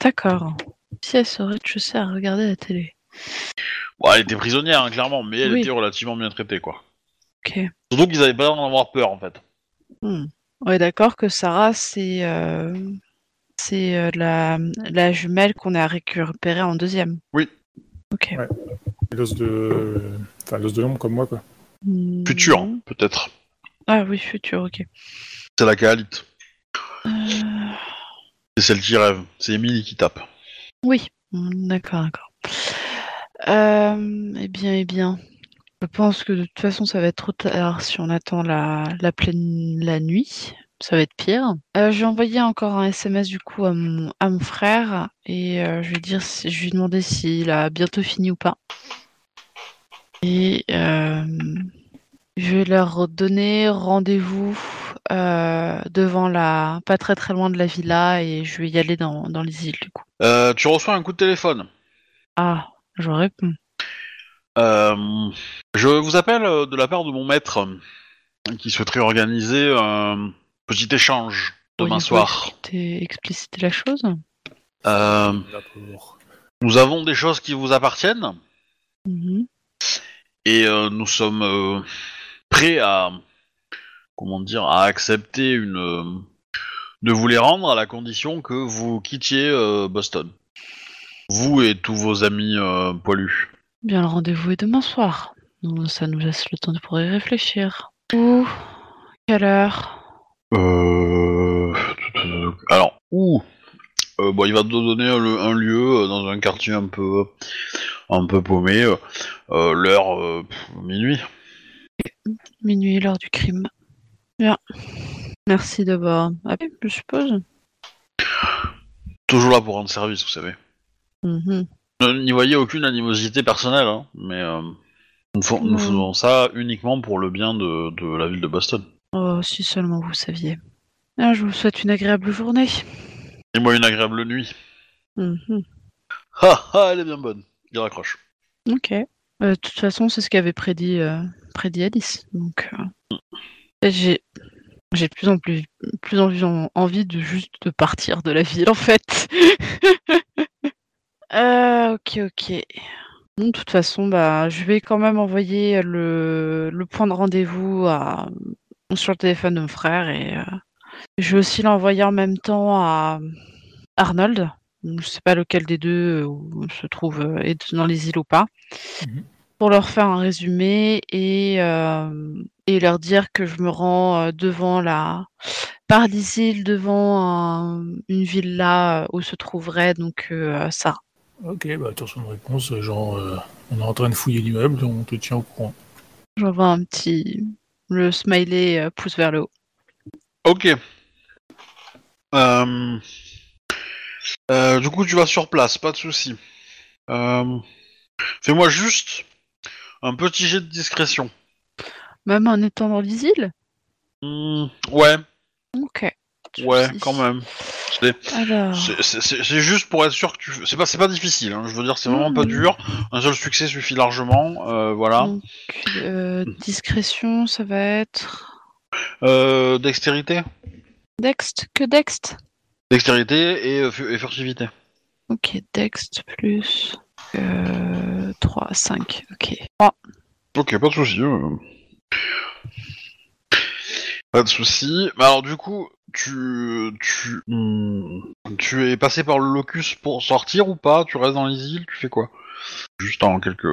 D'accord. Pièce au rez-de-chaussée à regarder la télé. Bon, elle était prisonnière, hein, clairement, mais elle Oui. était relativement bien traitée, quoi. Ok. Surtout qu'ils avaient pas l'air d'en avoir peur, en fait. Hmm. Ouais, d'accord que Sarah, c'est euh, c'est euh, la, la jumelle qu'on a récupérée en deuxième. Oui. Ok. Ouais. L'os de. Enfin, l'os de l'ombre comme moi, quoi. Hmm. Futur, peut-être. Ah oui, futur, ok. C'est la Kaalite. Euh, C'est celle qui rêve. C'est Emily qui tape. Oui, d'accord, d'accord. Euh, eh bien, eh bien. Je pense que de toute façon, ça va être trop tard si on attend la, la pleine la nuit. Ça va être pire. Euh, je vais envoyer encore un SMS du coup à mon, à mon frère et euh, je vais dire, si- je vais lui demander s'il a bientôt fini ou pas. Et euh, je vais leur donner rendez-vous euh, devant la, pas très très loin de la villa et je vais y aller dans, dans les îles du coup. Euh, tu reçois un coup de téléphone. Ah, je réponds. Euh, je vous appelle de la part de mon maître qui souhaiterait organiser un petit échange demain soir. expliciter- expliciter la chose Euh, nous avons des choses qui vous appartiennent Mhm. Et euh, nous sommes euh, prêts à comment dire à accepter une euh, de vous les rendre à la condition que vous quittiez Boston. Vous et tous vos amis poilus. Bien, le rendez-vous est demain soir. Donc, ça nous laisse le temps de pouvoir y réfléchir. Où? Quelle heure? Euh... Alors, où? Euh, bon, il va te donner un, lieu dans un quartier un peu, un peu paumé. euh, euh, L'heure euh, minuit. Minuit, l'heure du crime. Bien. Merci d'avoir appelé, je suppose. Toujours là pour rendre service, vous savez. Mhm. N'y voyez aucune animosité personnelle, hein, mais euh, nous, faisons ça uniquement pour le bien de, de la ville de Boston. Oh, si seulement vous saviez. Ah, je vous souhaite une agréable journée. Et moi une agréable nuit. Mhm. Ha ha, elle est bien bonne. Il raccroche. Ok. Euh, de toute façon, c'est ce qu'avait prédit, euh, prédit Alice. Donc, euh, j'ai, j'ai de plus en plus, plus en envie de juste de partir de la ville, en fait. Ok, ok. Bon, de toute façon, bah, je vais quand même envoyer le, le point de rendez-vous sur le téléphone de mon frère et je vais aussi l'envoyer en même temps à Arnold. Je sais pas lequel des deux euh, se trouve euh, est dans les îles ou pas. Mhm. pour leur faire un résumé et, euh, et leur dire que je me rends euh, devant la par l'isle devant un- une villa où se trouverait donc euh, ça. Ok, bah attention de réponse, genre euh, on est en train de fouiller l'immeuble, on te tient au courant. J'envoie un petit le smiley euh, pouce vers le haut. Ok. Euh, du coup, tu vas sur place, pas de souci. Euh, Fais-moi juste un petit jet de discrétion. Même en étant dans les îles Hmm, ouais, Ok. ouais, quand même. C'est- Alors, C'est c'est- c'est- c'est juste pour être sûr que tu. C'est pas, c'est pas difficile. hein, Je veux dire, c'est vraiment pas Mhm. dur. Un seul succès suffit largement. euh, voilà. donc, euh, discrétion, ça va être Euh, dextérité, Dext que Dext. Dextérité et, euh, et furtivité. Ok, Dext plus euh, 3, 5. Ok. Ok, pas de souci. euh. Pas de souci. Mais alors du coup, tu, tu, hmm, tu es passé par le locus pour sortir ou pas? Tu restes dans les îles Tu fais quoi? Juste en quelques.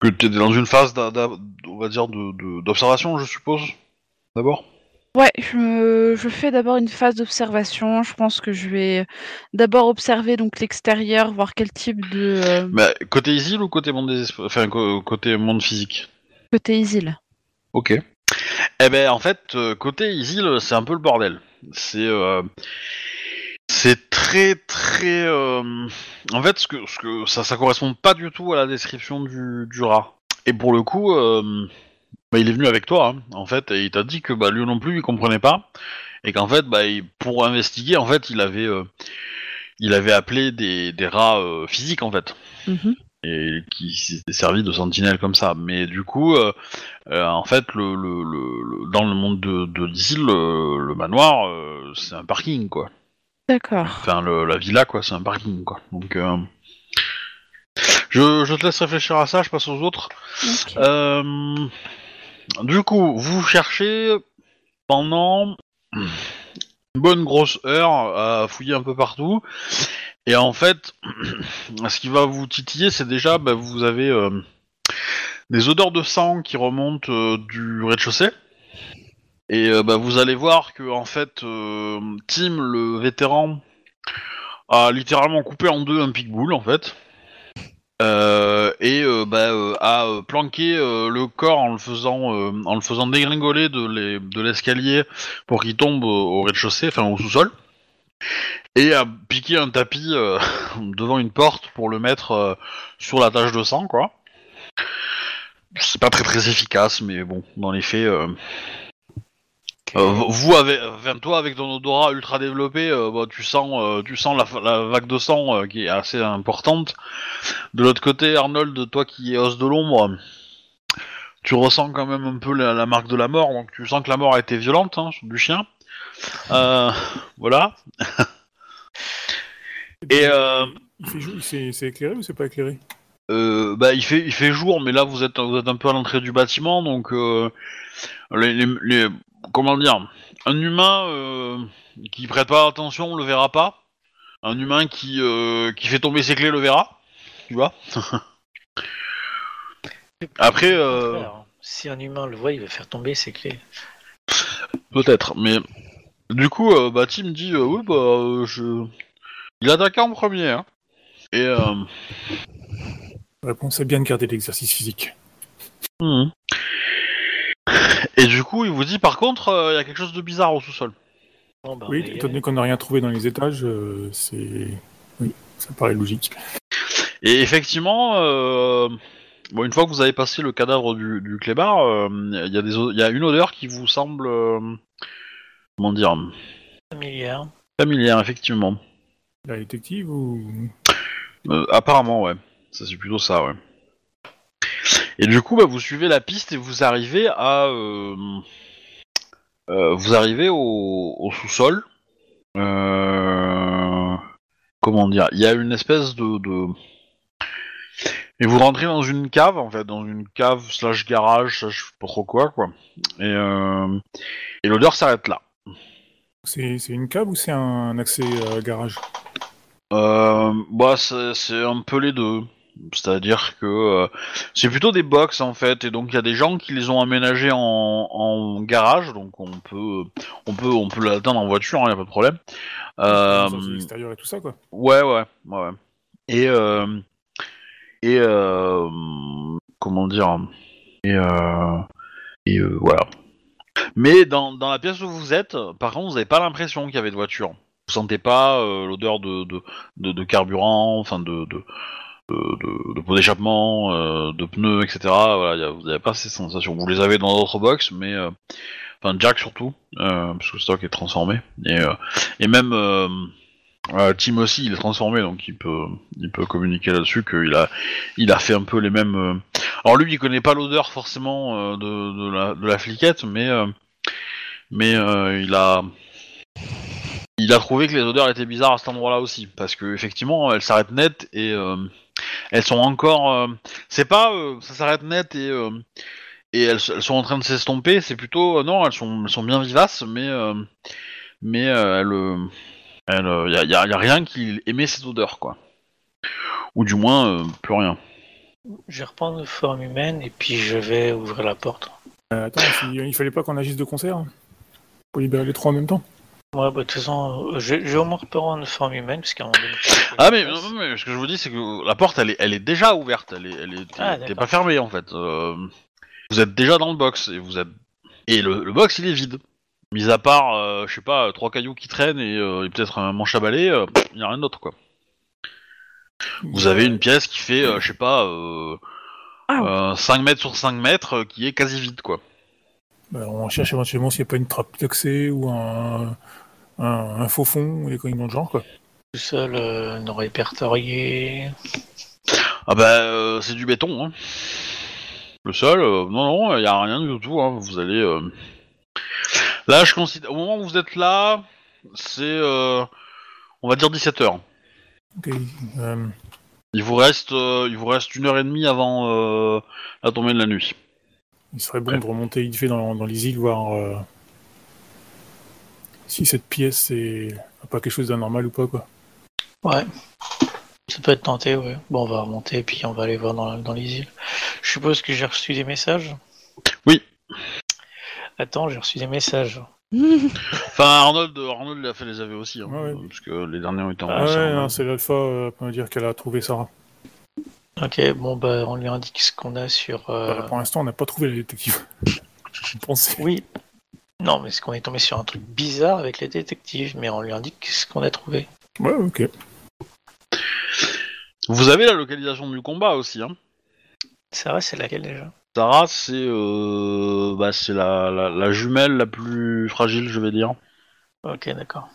Que tu es dans une phase, d'a- d'a- on va dire, de- de- d'observation, je suppose. D'abord? Ouais, je, je fais d'abord une phase d'observation. Je pense que je vais d'abord observer donc l'extérieur, voir quel type de euh, Mais côté île ou côté monde des esprits Enfin, co- côté monde physique? côté Isil. Ok. Eh ben en fait, euh, côté Isil, c'est un peu le bordel. C'est euh, c'est très très. euh, En fait, ce que, ce que ça ça correspond pas du tout à la description du, du rat. Et pour le coup, euh, bah, il est venu avec toi, hein, en fait, et il t'a dit que bah, lui non plus, il comprenait pas, et qu'en fait, bah, il- pour investiguer, en fait, il avait euh, il avait appelé des, des rats euh, physiques, en fait Mhm. et qui s'était servi de sentinelle comme ça. Mais du coup, euh, euh, en fait, le, le, le- le- dans le monde de, de le, le manoir, euh, c'est un parking, quoi. D'accord. Enfin, le- la villa, quoi, c'est un parking, quoi. Donc, euh, je, je te laisse réfléchir à ça, je passe aux autres. Ok. Euh, du coup, vous cherchez pendant une bonne grosse heure à fouiller un peu partout. Et en fait, ce qui va vous titiller, c'est déjà, bah, vous avez euh, des odeurs de sang qui remontent euh, du rez-de-chaussée. Et euh, bah, vous allez voir que en fait, Tim, le vétéran, a littéralement coupé en deux un pitbull en fait. Euh, et euh, bah, euh, euh, le corps en le faisant en le faisant dégringoler de les- de l'escalier pour qu'il tombe au, au rez-de-chaussée, enfin au sous-sol, et a piqué un tapis devant une porte pour le mettre sur la tache de sang, quoi. C'est pas très très efficace, mais bon, dans les faits. Euh, vous avec, enfin, toi avec ton odorat ultra développé, euh, bah, tu sens, euh, tu sens la, la vague de sang qui est assez importante. De l'autre côté, Arnold, toi qui es os de l'ombre, tu ressens quand même un peu la, la marque de la mort, donc tu sens que la mort a été violente hein, du chien. Voilà. Et c'est c'est éclairé ou c'est pas éclairé? Euh, bah, il fait, il fait jour, mais là vous êtes, vous êtes un peu à l'entrée du bâtiment, donc euh, les, les- les- comment dire, un humain euh, qui prête pas attention le verra pas. Un humain qui, euh, qui fait tomber ses clés le verra, tu vois. Après, euh, hein. Si un humain le voit, il va faire tomber ses clés. peut-être, mais du coup, euh, bah Tim dit, euh, oui, bah, euh, je, il attaque en premier, hein. Et euh, La réponse est bien de garder l'exercice physique. Mhm. Et du coup, il vous dit par contre, euh, il y a quelque chose de bizarre au sous-sol. Bon, bah, Oui, étant donné qu'on n'a rien trouvé dans les étages, euh, c'est. Oui, ça paraît logique. Et effectivement, euh, bon, une fois que vous avez passé le cadavre du, du clébard, euh, il y, a des o- il y a une odeur qui vous semble, euh, comment dire. Familière. familière, effectivement. La détective ou. Euh, apparemment, ouais. Ça c'est plutôt ça, ouais. Et du coup, bah, vous suivez la piste et vous arrivez à, euh, euh, vous arrivez au, au sous-sol. Euh, comment dire? Il y a une espèce de, de... et vous rentrez dans une cave en fait, dans une cave slash garage, slash je sais pas trop quoi, quoi. Et, et l'odeur s'arrête là. C'est une cave ou c'est un accès garage? Bah, c'est un peu les deux. C'est-à-dire que euh, c'est plutôt des box en fait, et donc il y a des gens qui les ont aménagés en, en garage, donc on peut, on peut, on peut l'atteindre en voiture, il n'y a pas de problème. Euh, l'extérieur et tout ça, quoi. Ouais, ouais, ouais. Et euh, et euh, comment dire Et et voilà. Mais dans, dans la pièce où vous êtes, par contre, vous n'avez pas l'impression qu'il y avait de voiture. Vous sentez pas l'odeur de, de, de, de carburant, enfin de de de, de, pot d'échappement, euh, de pneus, etc. Voilà, y a- vous n'avez pas ces sensations. Vous les avez dans d'autres box, mais euh, enfin Jack surtout, euh, parce que le stock est transformé. Et, euh, et même Tim aussi, il est transformé, donc il peut, il peut communiquer là-dessus qu'il a, il a fait un peu les mêmes. Alors lui, il connaît pas l'odeur forcément de, de, la, fliquette, mais, mais il a, il a trouvé que les odeurs étaient bizarres à cet endroit-là aussi, parce que effectivement, elles s'arrêtent net et elles sont encore. euh, c'est pas, euh, ça s'arrête net et euh, et elles, elles sont en train de s'estomper. C'est plutôt, euh, non, elles sont, elles sont bien vivaces, mais euh, mais euh, elles, euh, y a, y a- y a rien qui émet cette odeur, quoi. Ou du moins, euh, plus rien. Je vais reprendre forme humaine et puis je vais ouvrir la porte. Euh, attends, si- il fallait pas qu'on agisse de concert hein, Pour libérer les trois en même temps Ouais, bah, de toute façon, euh, vais au moins reprendre forme humaine parce qu'à un moment donné. Ah mais, non, mais ce que je vous dis, c'est que la porte, elle est, elle est déjà ouverte. Elle est, elle est, Ah, d'accord. pas fermée en fait. Euh, vous êtes déjà dans le box et vous êtes et le, le box, il est vide. Mis à part, euh, je sais pas, trois cailloux qui traînent et, euh, et peut-être un manche à balai, euh, il y a rien d'autre quoi. Vous avez une pièce qui fait, euh, je sais pas, euh, Ah. euh, 5 mètres sur 5 mètres, euh, qui est quasi vide quoi. Bah, on cherche éventuellement s'il n'y a pas une trappe d'accès ou un, un, un faux fond ou des conneries dans le genre, quoi. Tout seul, euh, non répertorié. Ah bah euh, c'est du béton. Hein. Le sol, euh, non non, il y a rien du tout. Hein. Vous allez. euh, Là, je considère. Au moment où vous êtes là, c'est, euh, on va dire 17 h Ok, euh, Il vous reste, euh, il vous reste une heure et demie avant euh, la tombée de la nuit. il serait bon de remonter vite fait dans, dans les îles, voir euh, si cette pièce est a pas quelque chose d'anormal ou pas, quoi. Ouais. Ça peut être tenté, ouais. Bon, on va remonter et puis on va aller voir dans, dans les îles. Je suppose que j'ai reçu des messages? Oui. Attends, j'ai reçu des messages. Enfin, Arnold, Arnold a fait les aveux aussi, hein, Ouais, ouais. parce que les derniers ont été Ah, Ah ouais, non, c'est l'alpha, euh, peut dire qu'elle a trouvé Sarah. Ok, bon, bah, on lui indique ce qu'on a sur. euh, Bah, pour l'instant, on n'a pas trouvé la détective. Je pensais. Oui. Non, mais c'est qu'on est tombé sur un truc bizarre avec les détectives, mais on lui indique ce qu'on a trouvé. Ouais, ok. Vous avez la localisation du combat aussi. Hein. Sarah, c'est laquelle déjà? Sarah, c'est, euh, bah, c'est la, la, la jumelle la plus fragile, je vais dire. Ok, d'accord.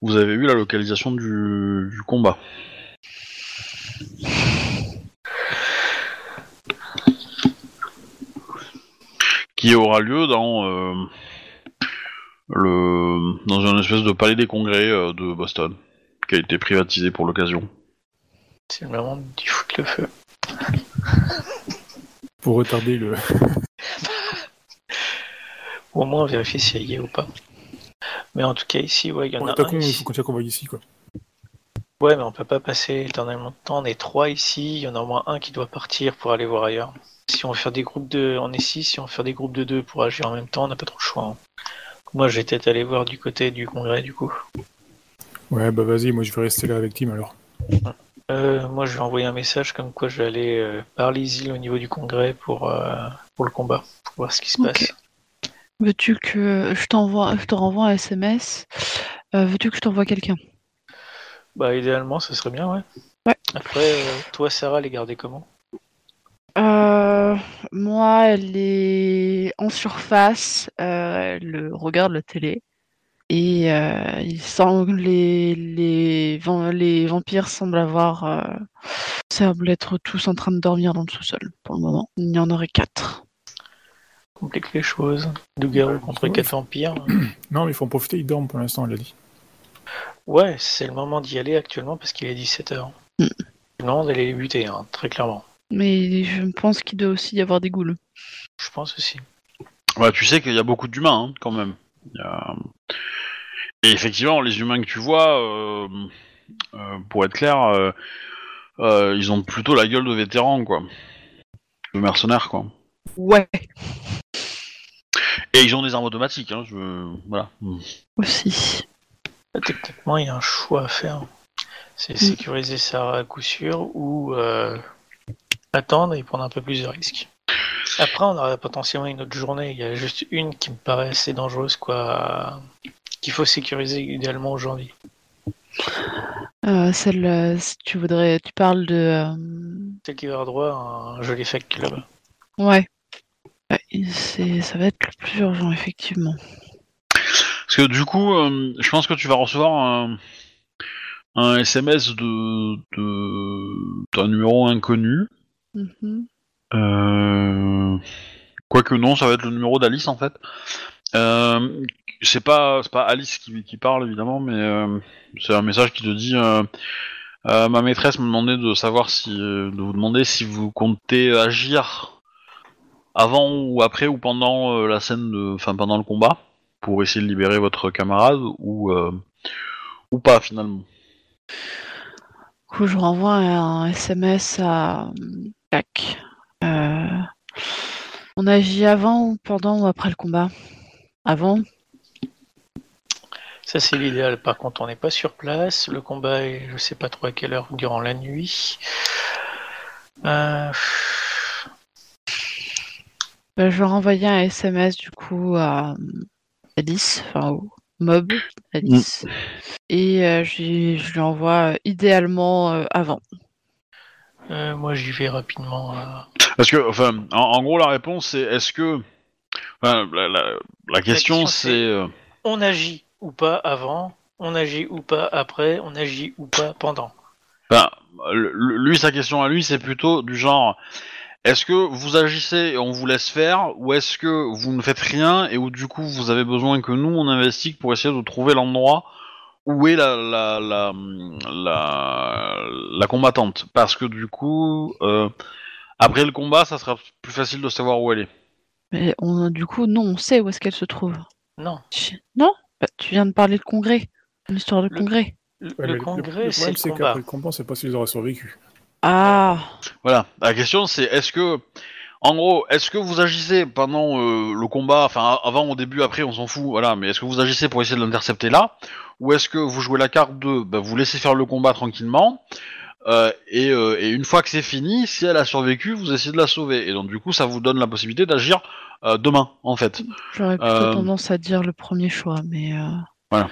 Vous avez eu la localisation du, du combat? Qui aura lieu dans euh, le dans une espèce de palais des congrès euh, de Boston, qui a été privatisé pour l'occasion. C'est le moment d'y foutre le feu. Pour retarder le. Ou au moins vérifier s'il y est ou pas. Mais en tout cas, ici, ouais, il y en Bon, a un. attaquons, il ici. faut qu'on qu'on va ici, quoi. Ouais, mais on peut pas passer éternellement de temps. On est trois ici, il y en a au moins un qui doit partir pour aller voir ailleurs. Si on veut faire des groupes de. On est six, si on veut faire des groupes de deux pour agir en même temps, on n'a pas trop le choix. hein. Moi, je vais peut-être aller voir du côté du congrès, du coup. Ouais, bah vas-y, moi je vais rester là avec Tim alors. Euh, moi, je vais envoyer un message comme quoi je vais aller euh, par les îles au niveau du congrès pour, euh, pour le combat, pour voir ce qui se passe. Veux-tu que je t'envoie, je te renvoie un SMS Euh, Veux-tu que je t'envoie quelqu'un? Bah, idéalement, ce serait bien, ouais. Ouais. Après, euh, toi, Sarah, les garder comment? Euh, Moi, elle est en surface. euh, elle regarde la télé. Et euh, il semble les, les, vam- les vampires semblent avoir euh, semblent être tous en train de dormir dans le sous-sol pour le moment. Il y en aurait quatre. Complique les choses. Deux garous Ouais, contre ouais. quatre vampires. Non, mais il faut en profiter, il dorment pour l'instant, elle a dit. Ouais, c'est le moment d'y aller actuellement parce qu'il est 17h. Mm. Le moment d'aller les buter, hein, très clairement. Mais je pense qu'il doit aussi y avoir des ghouls. Je pense aussi. Ouais, tu sais qu'il y a beaucoup d'humains hein, quand même. Il y a- Et effectivement, les humains que tu vois, euh, euh, pour être clair, euh, euh, ils ont plutôt la gueule de vétérans, quoi. De mercenaires, quoi. Ouais, Et ils ont des armes automatiques, hein, je... Voilà. aussi. Techniquement, il y a un choix à faire. C'est sécuriser ça à coup sûr ou euh, attendre et prendre un peu plus de risques. Après, on aura potentiellement une autre journée. Il y a juste une qui me paraît assez dangereuse, quoi, qu'il faut sécuriser idéalement aujourd'hui. Euh, celle, euh, si tu voudrais, tu parles de. euh, Celle qui va avoir droit à un joli fac là-bas. Ouais. Ouais, c'est, ça va être le plus urgent, effectivement. Parce que du coup, euh, je pense que tu vas recevoir un, un SMS de, de d'un numéro inconnu. Mhm. Euh... Quoique non, ça va être le numéro d'Alice en fait. Euh, c'est pas c'est pas Alice qui, qui parle évidemment, mais euh, c'est un message qui te dit euh, euh, ma maîtresse me demandait de savoir si de vous demander si vous comptez agir avant ou après ou pendant euh, la scène de enfin pendant le combat pour essayer de libérer votre camarade ou euh, ou pas finalement. Du coup, je renvoie un SMS à euh. Euh, on agit avant ou pendant ou après le combat? Avant? Ça, c'est l'idéal. Par contre, on n'est pas sur place. Le combat est, je sais pas trop à quelle heure, durant la nuit. Euh, Bah, je vais renvoyer un SMS du coup à Alice, enfin au mob Alice. Et euh, je, lui- je lui envoie euh, idéalement avant. Euh, moi, j'y vais rapidement. euh. Parce que enfin en, en gros la réponse c'est est-ce que enfin, la, la- la question question, c'est c'est- euh, On agit ou pas avant On agit ou pas après On agit ou pas pendant Ben, le- le- lui, sa question à lui, c'est plutôt du genre est-ce que vous agissez et on vous laisse faire, ou est-ce que vous ne faites rien et où du coup vous avez besoin que nous on investigue pour essayer de trouver l'endroit où est la la, la, la, la combattante Parce que du coup, euh, après le combat, ça sera plus facile de savoir où elle est. Mais on, du coup, non, on sait où est-ce qu'elle se trouve. Non. Tu- Non? Bah, Tu viens de parler de congrès. Une histoire de Le- congrès. Le, Ouais, le mais congrès, le c'est problème, le c'est combat. le combat, sait pas s'ils auraient survécu. Ah Voilà. La question c'est est-ce que, en gros, est-ce que vous agissez pendant euh, le combat, enfin avant, au début, après, on s'en fout, voilà. Mais est-ce que vous agissez pour essayer de l'intercepter là, ou est-ce que vous jouez la carte de, bah, vous laissez faire le combat tranquillement, euh, et, euh, et une fois que c'est fini, si elle a survécu, vous essayez de la sauver. Et donc du coup, ça vous donne la possibilité d'agir euh, demain, en fait. J'aurais plutôt tendance à dire le premier choix, mais... euh,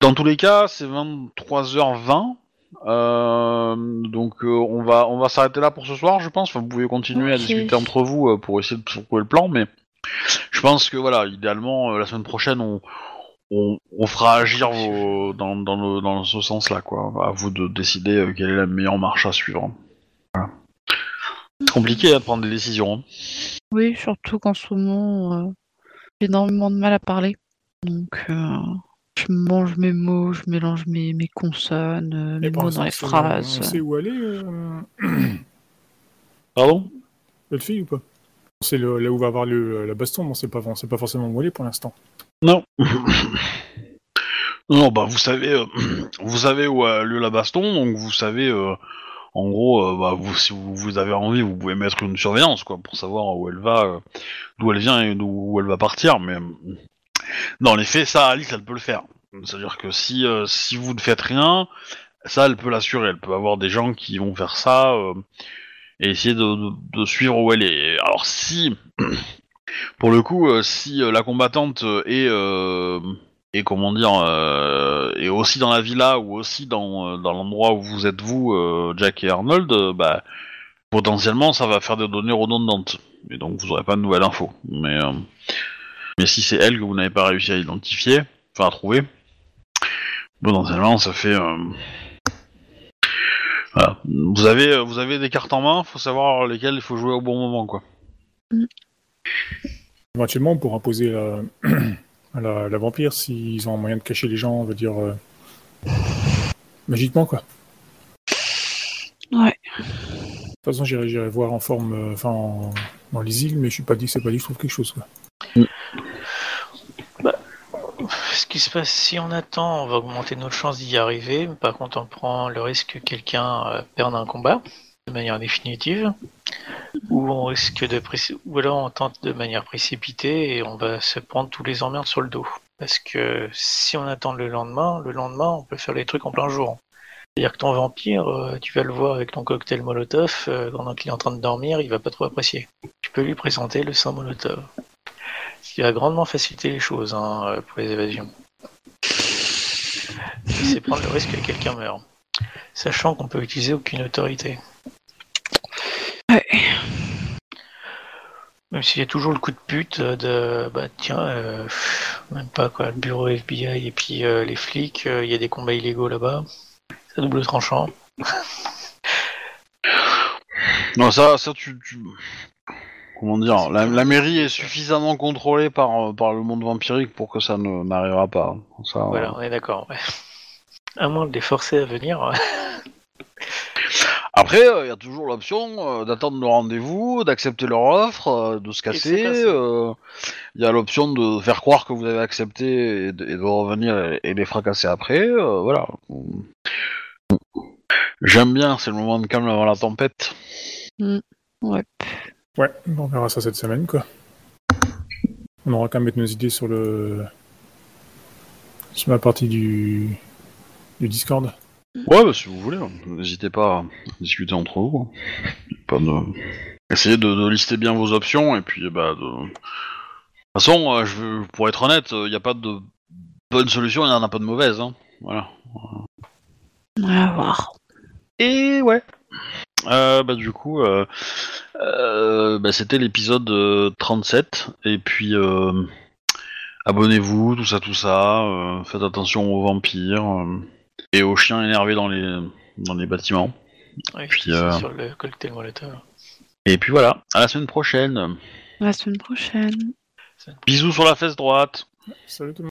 Dans tous les cas, c'est 23h20. Euh, donc on va on va s'arrêter là pour ce soir, je pense. Enfin, vous pouvez continuer à discuter entre vous pour essayer de trouver le plan, mais je pense que voilà, idéalement la semaine prochaine on on, on fera agir vos, dans, dans, le, dans ce sens-là, quoi. À vous de décider euh, quelle est la meilleure marche à suivre. Voilà. C'est compliqué de prendre des décisions. hein. Oui, surtout qu'en ce moment, euh, j'ai énormément de mal à parler. Donc, euh, je mange mes mots, je mélange mes, mes consonnes, euh, mes mots dans les phrases. On sait où aller, euh, Pardon? Notre fille ou pas? On sait le- là où va avoir le, la baston, mais on sait pas, on sait pas forcément où aller pour l'instant. Non. non, bah vous savez, euh, vous savez où a lieu la baston, donc vous savez, euh, en gros, euh, bah, vous, si vous, avez envie, vous pouvez mettre une surveillance, quoi, pour savoir où elle va, d'où elle vient et d'où où elle va partir. Mais dans les faits, ça, Alice, elle peut le faire. C'est-à-dire que si si vous ne faites rien, ça, elle peut l'assurer. Elle peut avoir des gens qui vont faire ça et essayer de suivre où elle est. Alors si pour le coup, euh, si euh, la combattante euh, est, comment dire, est aussi dans la villa ou aussi dans, l'endroit où vous êtes vous, Jack et Arnold, bah, potentiellement ça va faire des données redondantes. Et donc vous aurez pas de nouvelles infos. Mais, mais si c'est elle que vous n'avez pas réussi à identifier, enfin à trouver, potentiellement ça fait. voilà. Vous avez, vous avez des cartes en main, faut savoir lesquelles il faut jouer au bon moment, quoi. Éventuellement, on pourra poser la, la, la vampire s'ils ont un moyen de cacher les gens, on va dire, euh, magiquement, quoi. Ouais. De toute façon, j'irai j'irai voir en forme, euh, enfin, en- dans les îles, mais je suis pas dit, c'est pas dit que je trouve quelque chose, quoi. ce qui se passe, si on attend, on va augmenter notre chance d'y arriver. Par contre, on prend le risque que quelqu'un euh, perde un combat de manière définitive, ou on risque de préci- ou alors on tente de manière précipitée et on va se prendre tous les emmerdes sur le dos. Parce que si on attend le lendemain, le lendemain, on peut faire les trucs en plein jour. C'est-à-dire que ton vampire, euh, tu vas le voir avec ton cocktail Molotov, euh, pendant qu'il est en train de dormir, il va pas trop apprécier. Tu peux lui présenter le sang Molotov. Ce qui va grandement faciliter les choses hein, euh, pour les évasions. C'est prendre le risque que quelqu'un meure. Sachant qu'on peut utiliser aucune autorité. Ouais. Même s'il y a toujours le coup de pute euh, de bah tiens, euh, même pas quoi, le bureau FBI et puis euh, les flics, euh, il y a des combats illégaux là-bas. C'est à double tranchant. Non, ça, ça tu, tu- Comment dire la, la mairie est suffisamment contrôlée par, par le monde vampirique pour que ça ne n'arrivera pas. Ça, Voilà, on est d'accord. ouais. À moins de les forcer à venir. Après, il y a toujours l'option euh, d'attendre le rendez-vous, d'accepter leur offre, euh, de se casser. Il y a l'option de faire croire que vous avez accepté et de, et de revenir et, et les fracasser après. euh, voilà. J'aime bien, c'est le moment de calme avant la tempête. Ouais. Ouais, on verra ça cette semaine, quoi. On aura qu'à mettre nos idées sur le. sur la partie du. du Discord. Ouais, bah, si vous voulez, hein. n'hésitez pas à discuter entre vous. hein. Pas de... Essayez de, de lister bien vos options et puis bah de. De toute façon, euh, je veux- pour être honnête, il n'y a pas de bonne solution, il n'y en a pas de mauvaise. Hein. Voilà. On va voir. Et ouais. Euh, bah du coup, euh, euh, bah, c'était l'épisode euh, 37. Et puis, euh, abonnez-vous, tout ça, tout ça. euh, faites attention aux vampires euh, et aux chiens énervés dans les, dans les bâtiments. Puis, euh, sur le cocktail Molotov. Et puis voilà, à la semaine prochaine. À la semaine prochaine. Bisous sur la fesse droite. Salut tout le monde.